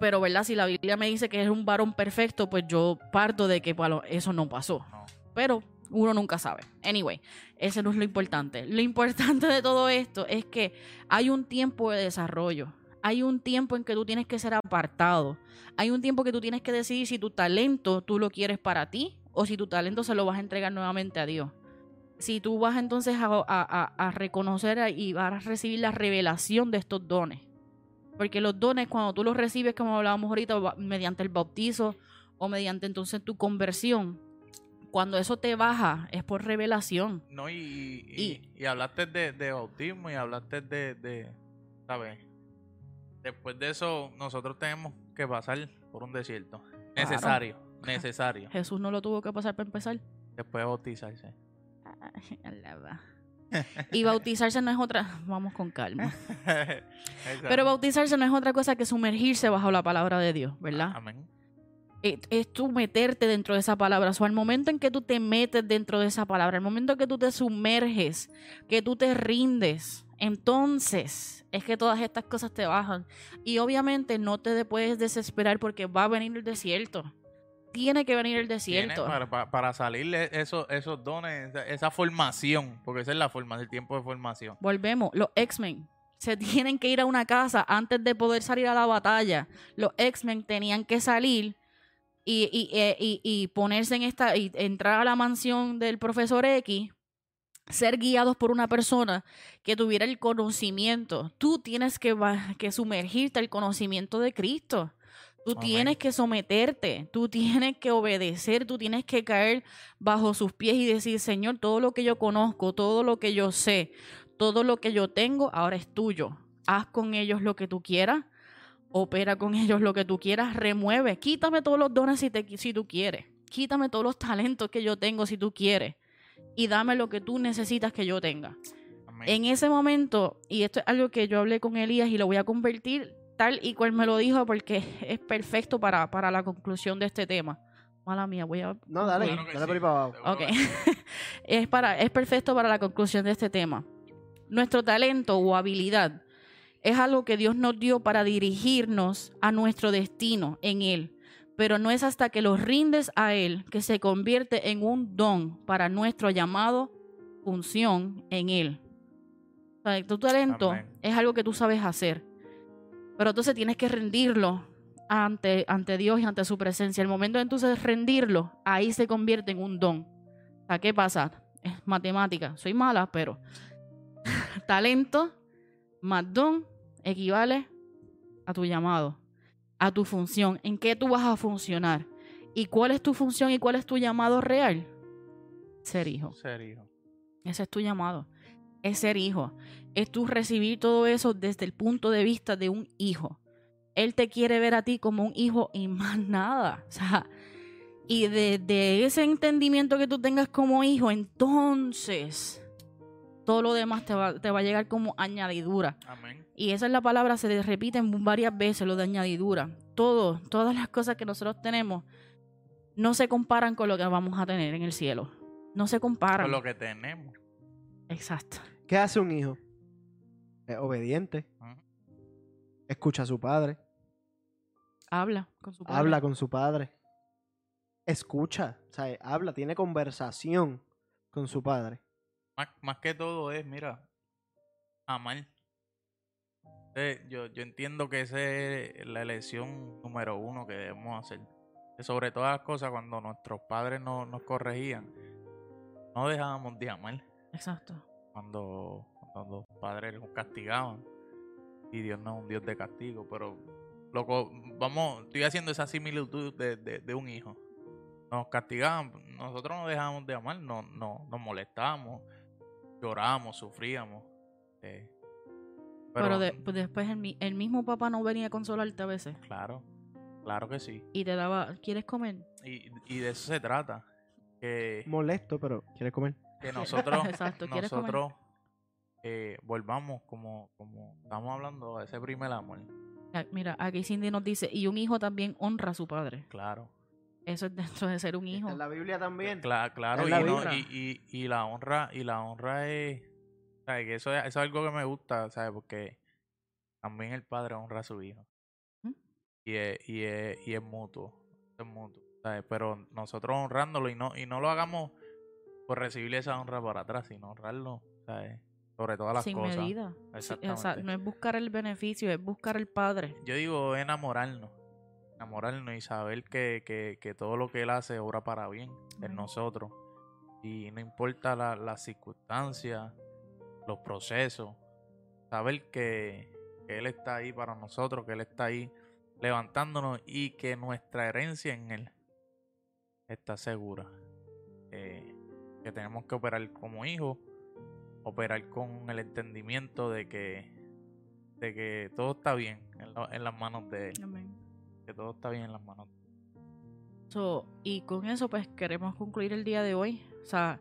S4: Pero, ¿verdad? Si la Biblia me dice que es un varón perfecto, pues yo parto de que bueno, eso no pasó.
S3: No.
S4: Pero uno nunca sabe. Anyway, ese no es lo importante. Lo importante de todo esto es que hay un tiempo de desarrollo. Hay un tiempo en que tú tienes que ser apartado. Hay un tiempo que tú tienes que decidir si tu talento tú lo quieres para ti o si tu talento se lo vas a entregar nuevamente a Dios. Si tú vas entonces a, a- a- a reconocer y vas a recibir la revelación de estos dones. Porque los dones, cuando tú los recibes, como hablábamos ahorita, mediante el bautizo o mediante entonces tu conversión, cuando eso te baja, es por revelación.
S3: No, y, y, y- y hablaste de, de bautismo y hablaste de, de, ¿sabes? Después de eso, nosotros tenemos que pasar por un desierto. Necesario, necesario.
S4: Jesús no lo tuvo que pasar para empezar.
S3: Después de bautizarse.
S4: Ay, alaba. Y bautizarse no es otra, vamos con calma. Pero bautizarse no es otra cosa que sumergirse bajo la palabra de Dios, ¿verdad?
S3: Amén.
S4: es, es tú meterte dentro de esa palabra. O al momento en que tú te metes dentro de esa palabra, al momento en que tú te sumerges, que tú te rindes, entonces es que todas estas cosas te bajan. Y obviamente no te de- puedes desesperar porque va a venir el desierto. Tiene que venir el desierto.
S3: para, para, para salirle esos, esos dones, esa, esa formación, porque esa es la forma, el tiempo de formación.
S4: Volvemos, los X-Men se tienen que ir a una casa antes de poder salir a la batalla. Los X-Men tenían que salir y, y, eh, y- y ponerse en esta, y entrar a la mansión del profesor X, ser guiados por una persona que tuviera el conocimiento. Tú tienes que, que sumergirte al conocimiento de Cristo. Tú
S3: Amén.
S4: tienes que someterte, tú tienes que obedecer, tú tienes que caer bajo sus pies y decir, Señor, todo lo que yo conozco, todo lo que yo sé, todo lo que yo tengo ahora es tuyo. Haz con ellos lo que tú quieras, opera con ellos lo que tú quieras, remueve, quítame todos los dones si, te, si tú quieres, quítame todos los talentos que yo tengo si tú quieres y dame lo que tú necesitas que yo tenga.
S3: Amén.
S4: En ese momento, y esto es algo que yo hablé con Elías y lo voy a convertir tal y cual me lo dijo porque es perfecto para, para la conclusión de este tema. Mala mía, voy a
S2: No, dale,
S3: Claro
S2: dale
S3: sí.
S2: por ahí para abajo.
S4: Ok. es, para, es perfecto para la conclusión de este tema. Nuestro talento o habilidad es algo que Dios nos dio para dirigirnos a nuestro destino en Él. Pero no es hasta que los rindes a Él que se convierte en un don para nuestro llamado, función en Él. O sea, tu talento
S3: Amén.
S4: es algo que tú sabes hacer. Pero entonces tienes que rendirlo ante, ante Dios y ante su presencia. El momento de entonces rendirlo, ahí se convierte en un don. O sea, ¿qué pasa? Es matemática. Soy mala, pero talento más don equivale a tu llamado, a tu función, en qué tú vas a funcionar. ¿Y cuál es tu función y cuál es tu llamado real? Ser hijo.
S3: Serio.
S4: Ese es tu llamado. Es ser hijo. Es tú recibir todo eso desde el punto de vista de un hijo. Él te quiere ver a ti como un hijo y más nada. O sea, y de, de ese entendimiento que tú tengas como hijo, entonces todo lo demás te va, te va a llegar como añadidura.
S3: Amén.
S4: Y esa es la palabra, se repite varias veces, lo de añadidura. Todo, todas las cosas que nosotros tenemos no se comparan con lo que vamos a tener en el cielo. No se comparan.
S3: Con lo que tenemos.
S4: Exacto.
S2: ¿Qué hace un hijo? Es obediente, escucha a su padre,
S4: Habla con su padre.
S2: habla con su padre, escucha, o sea, habla, tiene conversación con su padre.
S3: Más, más que todo es, mira, amar. Eh, yo, yo entiendo que esa es la elección número uno que debemos hacer. Que sobre todas las cosas, cuando nuestros padres no, nos corregían, no dejábamos de amar.
S4: Exacto.
S3: Cuando, cuando los padres nos castigaban. Y Dios no es un Dios de castigo, pero loco, vamos, estoy haciendo esa similitud de, de, de un hijo. Nos castigaban, nosotros no dejábamos de amar, no, no, nos molestábamos, llorábamos, sufríamos. eh,
S4: Pero, de- pues después el, mi- el mismo papá no venía a consolarte a veces.
S3: Claro, claro que sí.
S4: Y te daba, ¿quieres comer?
S3: Y, y de eso se trata. Que,
S2: Molesto, pero quiere comer.
S3: que nosotros,
S4: Exacto, ¿quieres comer?
S3: Eh, volvamos, como, como estamos hablando, a ese primer amor.
S4: Ah, Mira, aquí Cindy nos dice, y un hijo también honra a su padre.
S3: Claro.
S4: Eso es dentro de ser un hijo.
S2: En la Biblia también.
S3: Cla- claro, y,
S2: la
S3: no-
S2: Biblia.
S3: y, y, y la honra, y la honra es, ¿sabes? Que eso es, eso es algo que me gusta, ¿sabes? Porque también el padre honra a su hijo.
S4: ¿Mm?
S3: Y es, y es, y es mutuo, es mutuo, ¿sabes? Pero nosotros honrándolo y no, y no lo hagamos por recibir esa honra para atrás, sino honrarlo, ¿sabes? Sobre todas las
S4: Sin
S3: cosas.
S4: medida. Sí, o sea,
S3: Exactamente.
S4: no es buscar el beneficio, es buscar el padre.
S3: Yo digo enamorarnos, enamorarnos y saber que, que, que todo lo que él hace obra para bien en nosotros. Y no importa la- las circunstancias, los procesos, saber que, que Él está ahí para nosotros, que Él está ahí levantándonos y que nuestra herencia en Él está segura. Eh, que tenemos que operar como hijos, operar con el entendimiento de que, de que todo está bien en, la- en las manos de Él.
S4: Amén.
S3: Que todo está bien en las manos de Él.
S4: So, y con eso pues queremos concluir el día de hoy. O sea,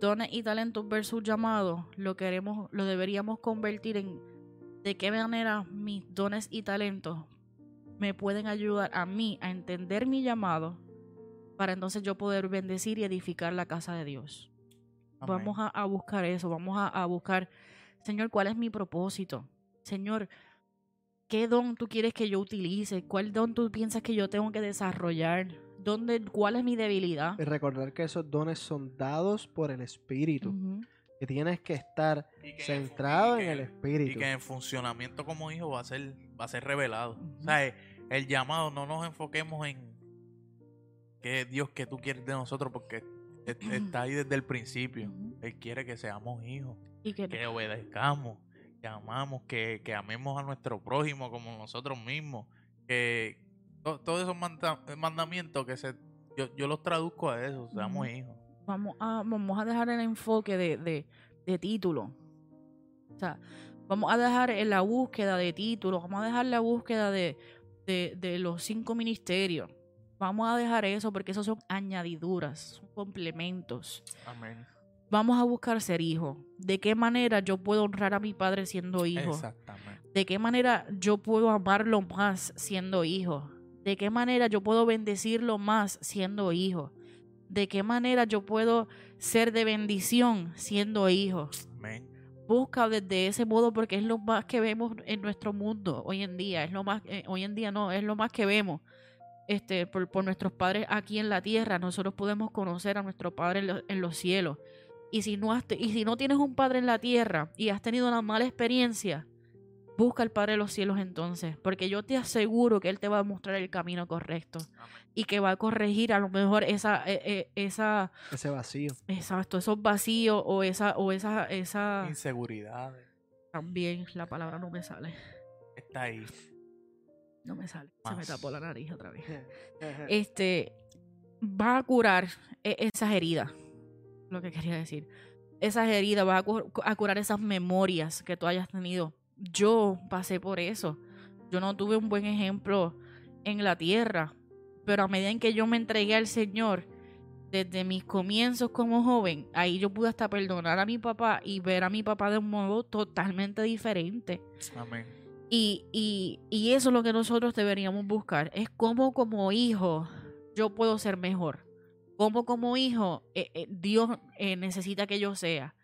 S4: dones y talentos versus llamados, lo queremos, lo deberíamos convertir en de qué manera mis dones y talentos me pueden ayudar a mí a entender mi llamado para entonces yo poder bendecir y edificar la casa de Dios.
S3: Amén.
S4: Vamos a, a buscar eso, vamos a, a buscar, Señor, ¿cuál es mi propósito? Señor, ¿qué don tú quieres que yo utilice? ¿Cuál don tú piensas que yo tengo que desarrollar? ¿Dónde, ¿Cuál es mi debilidad?
S2: Y recordar que esos dones son dados por el Espíritu. Que tienes que estar
S3: que en el
S2: centrado
S3: y
S2: en
S3: que-
S2: el
S3: Y
S2: Espíritu.
S3: que en funcionamiento como hijo va a ser, va a ser revelado. O sea, eh, el llamado, no nos enfoquemos en que Dios que tú quieres de nosotros, porque está ahí desde el principio. Él quiere que seamos hijos,
S4: Y que,
S3: que obedezcamos, que amamos, que, que amemos a nuestro prójimo como nosotros mismos. Que to- todos esos manda- mandamientos que se yo, yo los traduzco a eso, seamos hijos.
S4: vamos, a, vamos a dejar el enfoque de, de, de título. O sea, vamos a dejar en la búsqueda de títulos, vamos a dejar la búsqueda de, de, de los cinco ministerios. Vamos a dejar eso porque esos son añadiduras, son complementos.
S3: Amén.
S4: Vamos a buscar ser hijo. ¿De qué manera yo puedo honrar a mi padre siendo hijo?
S3: Exactamente.
S4: ¿De qué manera yo puedo amarlo más siendo hijo? ¿De qué manera yo puedo bendecirlo más siendo hijo? ¿De qué manera yo puedo ser de bendición siendo hijo?
S3: Amén.
S4: Busca desde ese modo porque es lo más que vemos en nuestro mundo hoy en día. Es lo más, eh, hoy en día no, es lo más que vemos. Este, por, por nuestros padres aquí en la tierra, nosotros podemos conocer a nuestro Padre en, lo- en los cielos. Y si, no has y si no tienes un Padre en la tierra y has tenido una mala experiencia, busca al Padre de los cielos entonces, porque yo te aseguro que Él te va a mostrar el camino correcto
S3: Amén.
S4: y que va a corregir a lo mejor esa, eh, eh, esa,
S2: Ese vacío.
S4: exacto, esos vacíos o esa, o esa, esa,
S3: Inseguridades.
S4: también la palabra no me sale,
S3: Está ahí.
S4: No me sale, se me tapó la nariz otra vez. Este va a curar e- esas heridas, lo que quería decir. Esas heridas, va a, cu- a curar esas memorias que tú hayas tenido. Yo pasé por eso. Yo no tuve un buen ejemplo en la tierra, pero a medida en que yo me entregué al Señor, desde mis comienzos como joven, ahí yo pude hasta perdonar a mi papá y ver a mi papá de un modo totalmente diferente.
S3: Amén.
S4: Y, y, eso es lo que nosotros deberíamos buscar. Es cómo como hijo yo puedo ser mejor. Cómo como hijo eh, eh, Dios eh, necesita que yo sea.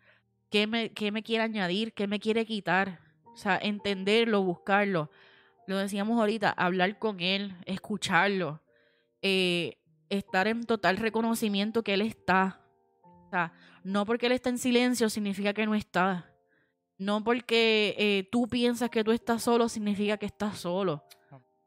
S4: ¿Qué me, ¿Qué me quiere añadir? ¿Qué me quiere quitar? O sea, entenderlo, buscarlo. Lo decíamos ahorita, hablar con Él, escucharlo. estar en total reconocimiento que Él está. O sea, no porque Él está en silencio significa que no está. No porque eh, tú piensas que tú estás solo significa que estás solo.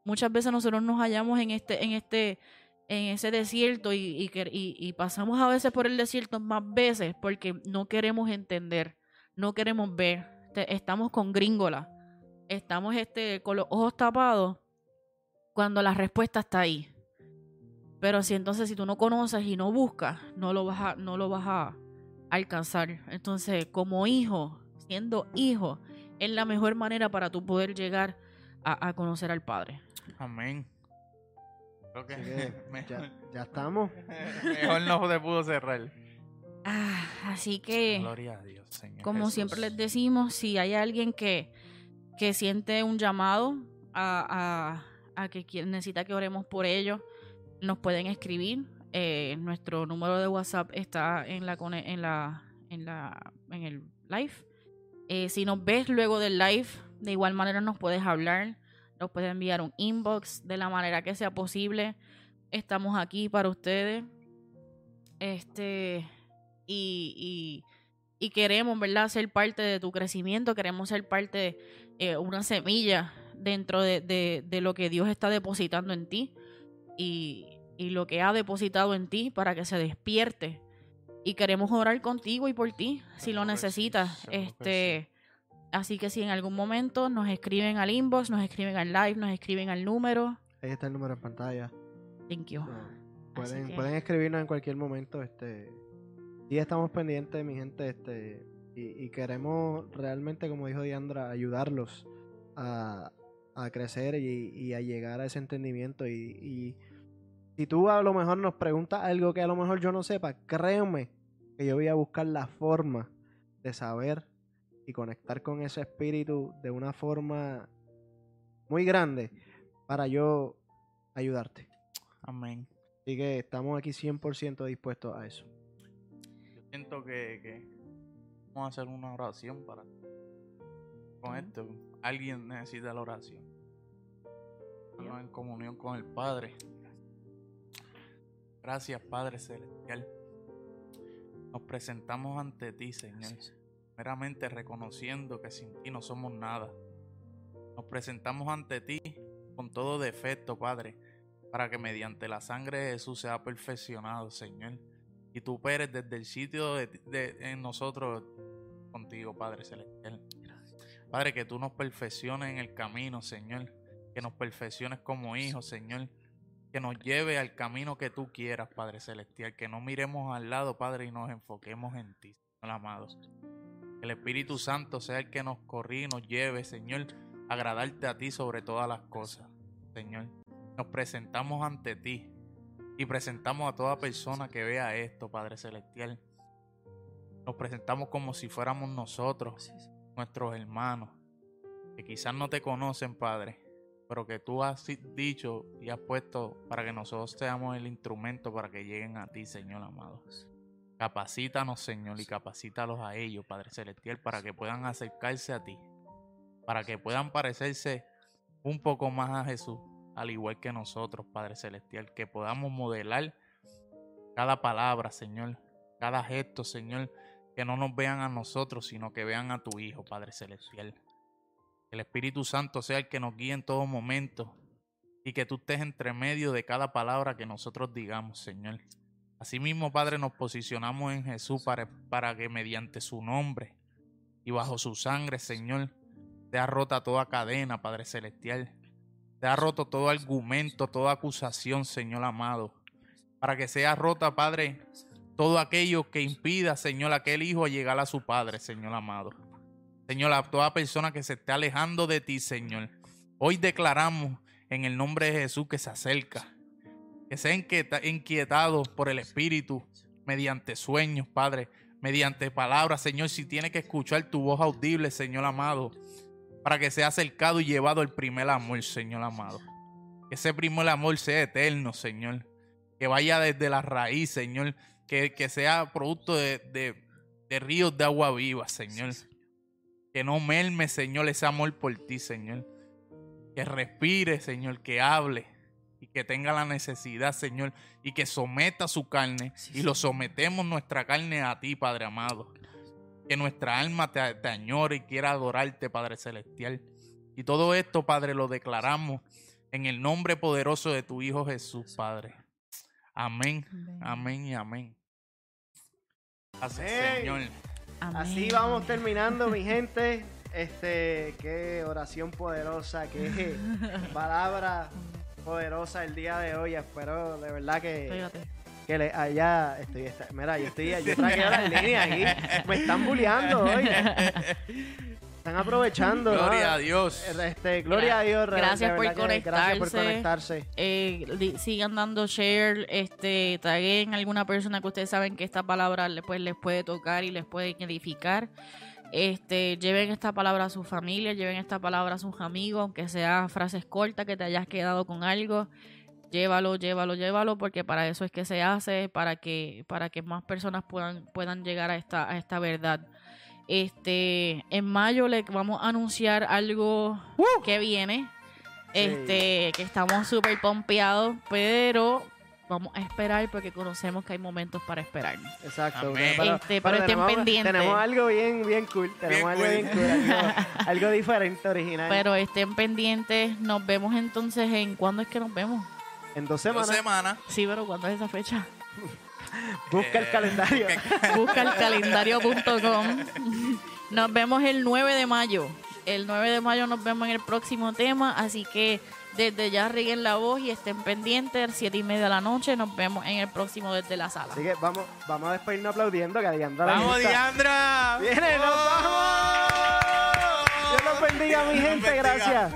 S4: Muchas veces nosotros nos hallamos en este, en este, en ese desierto y, y, que- y- y pasamos a veces por el desierto más veces porque no queremos entender, no queremos ver. Estamos con gringola, estamos este, con los ojos tapados cuando la respuesta está ahí. Pero si entonces si tú no conoces y no buscas, no lo vas a, no lo vas a alcanzar. Entonces, como hijo, siendo hijo, es la mejor manera para tú poder llegar a, a conocer al Padre.
S3: Amén. Creo que
S2: ya, ya estamos.
S3: mejor no se pudo cerrar.
S4: Ah, así que,
S3: Gloria a Dios, Señor.
S4: como
S3: Jesús.
S4: siempre les decimos, si hay alguien que, que siente un llamado a, a, a que necesita que oremos por ellos, nos pueden escribir. Eh, nuestro número de WhatsApp está en la en la en la en el live. Eh, si nos ves luego del live, de igual manera nos puedes hablar, nos puedes enviar un inbox de la manera que sea posible. Estamos aquí para ustedes. Este y, y, queremos, ¿verdad?, ser parte de tu crecimiento, queremos ser parte de eh, una semilla dentro de, de, de lo que Dios está depositando en ti y, y lo que ha depositado en ti para que se despierte. Y queremos orar contigo y por ti, si lo necesitas. este, así que si en algún momento nos escriben al inbox, nos escriben al live, nos escriben al número.
S2: Ahí está el número en pantalla.
S4: Thank you.
S2: Pueden,
S4: que-
S2: pueden escribirnos en cualquier momento. Este, sí estamos pendientes, mi gente, este, y, y queremos realmente, como dijo Diandra, ayudarlos a, a crecer y, y a llegar a ese entendimiento. Y, y si tú a lo mejor nos preguntas algo que a lo mejor yo no sepa, créeme que yo voy a buscar la forma de saber y conectar con ese espíritu de una forma muy grande para yo ayudarte.
S3: Amén.
S2: Así que estamos aquí 100% dispuestos a eso.
S3: Yo siento que, que vamos a hacer una oración para con esto. Alguien necesita la oración. Estamos en comunión con el Padre. Gracias, Padre Celestial. Nos presentamos ante ti, Señor. Meramente reconociendo que sin ti no somos nada. Nos presentamos ante ti con todo defecto, Padre, para que mediante la sangre de Jesús sea perfeccionado, Señor. Y tú operes desde el sitio de, de- en nosotros contigo, Padre Celestial. Padre, que tú nos perfecciones en el camino, Señor. Que nos perfecciones como hijos, Señor. Que nos lleve al camino que tú quieras, Padre Celestial. Que no miremos al lado, Padre, y nos enfoquemos en ti, Señor amado. Que el Espíritu Santo sea el que nos corrija y nos lleve, Señor, a agradarte a ti sobre todas las cosas, Señor. Nos presentamos ante ti y presentamos a toda persona que vea esto, Padre Celestial. Nos presentamos como si fuéramos nosotros, nuestros hermanos, que quizás no te conocen, Padre, pero que tú has dicho y has puesto para que nosotros seamos el instrumento para que lleguen a ti, Señor amado. Capacítanos, Señor, y capacítalos a ellos, Padre Celestial, para que puedan acercarse a ti, para que puedan parecerse un poco más a Jesús, al igual que nosotros, Padre Celestial, que podamos modelar cada palabra, Señor, cada gesto, Señor, que no nos vean a nosotros, sino que vean a tu Hijo, Padre Celestial. El Espíritu Santo sea el que nos guíe en todo momento y que tú estés entre medio de cada palabra que nosotros digamos, Señor. Asimismo, Padre, nos posicionamos en Jesús para, para que mediante su nombre y bajo su sangre, Señor, sea rota toda cadena, Padre Celestial. Sea roto todo argumento, toda acusación, Señor amado. Para que sea rota, Padre, todo aquello que impida, Señor, aquel hijo a llegar a su Padre, Señor amado. Señor, a toda persona que se esté alejando de ti, Señor. Hoy declaramos en el nombre de Jesús que se acerca. Que sea inquieta- inquietado por el Espíritu mediante sueños, Padre. Mediante palabras, Señor. Si tiene que escuchar tu voz audible, Señor amado. Para que sea acercado y llevado el primer amor, Señor amado. Que ese primer amor sea eterno, Señor. Que vaya desde la raíz, Señor. Que, que sea producto de, de- de ríos de agua viva, Señor. Que no merme, Señor, ese amor por ti, Señor. Que respire, Señor, que hable y que tenga la necesidad, Señor, y que someta su carne y lo sometemos nuestra carne a ti, Padre amado. Que nuestra alma te, te añore y quiera adorarte, Padre celestial. Y todo esto, Padre, lo declaramos en el nombre poderoso de tu Hijo Jesús, Padre. Amén, amén y amén. Gracias,
S2: Amén.
S3: Señor.
S4: Amén.
S2: Así vamos terminando, mi gente. Este, qué oración poderosa, qué palabra poderosa el día de hoy. Espero de verdad que,
S4: Pégate.
S2: que le haya. Estoy, mira, yo estoy, yo traje las líneas aquí. Me están bulleando hoy. Están aprovechando. ¿no?
S3: Gloria a Dios.
S2: Este, gloria a Dios.
S4: Gracias por
S2: que Gracias por
S4: conectarse.
S2: conectarse.
S4: Eh, sigan dando share, este, taguen a alguna persona que ustedes saben que esta palabra pues, les puede tocar y les puede edificar. Este, lleven esta palabra a su familia, lleven esta palabra a sus amigos, aunque sea frases cortas que te hayas quedado con algo. Llévalo, llévalo, llévalo, porque para eso es que se hace, para que, para que más personas puedan, puedan llegar a esta, a esta verdad. Este, en mayo le vamos a anunciar algo que viene. Este, que estamos súper pompeados, pero vamos a esperar porque conocemos que hay momentos para esperar.
S2: Exacto.
S4: Este, pero estén
S2: tenemos,
S4: pendientes.
S2: Tenemos algo bien, bien cool. Tenemos algo
S3: cool.
S2: bien cool. Algo, algo diferente, original.
S4: Pero estén pendientes. Nos vemos entonces en. ¿Cuándo es que nos vemos?
S2: en dos
S3: Dos
S2: semanas,
S3: semanas.
S4: Sí, pero ¿cuándo es esa fecha?
S2: busca el
S3: Eh,
S2: calendario.
S4: Busca el calendario.com. Nos vemos el 9 de mayo. El 9 de mayo nos vemos en el próximo tema, así que desde ya riguen la voz y estén pendientes, siete y media de la noche, nos vemos en el próximo desde la sala.
S2: Así que vamos, vamos a despedirnos aplaudiendo que a Diandra
S3: ¡Vamos. Diandra!
S2: ¡Viene, nos vamos! Dios los bendiga, mi gente,
S3: bendiga.
S2: gracias.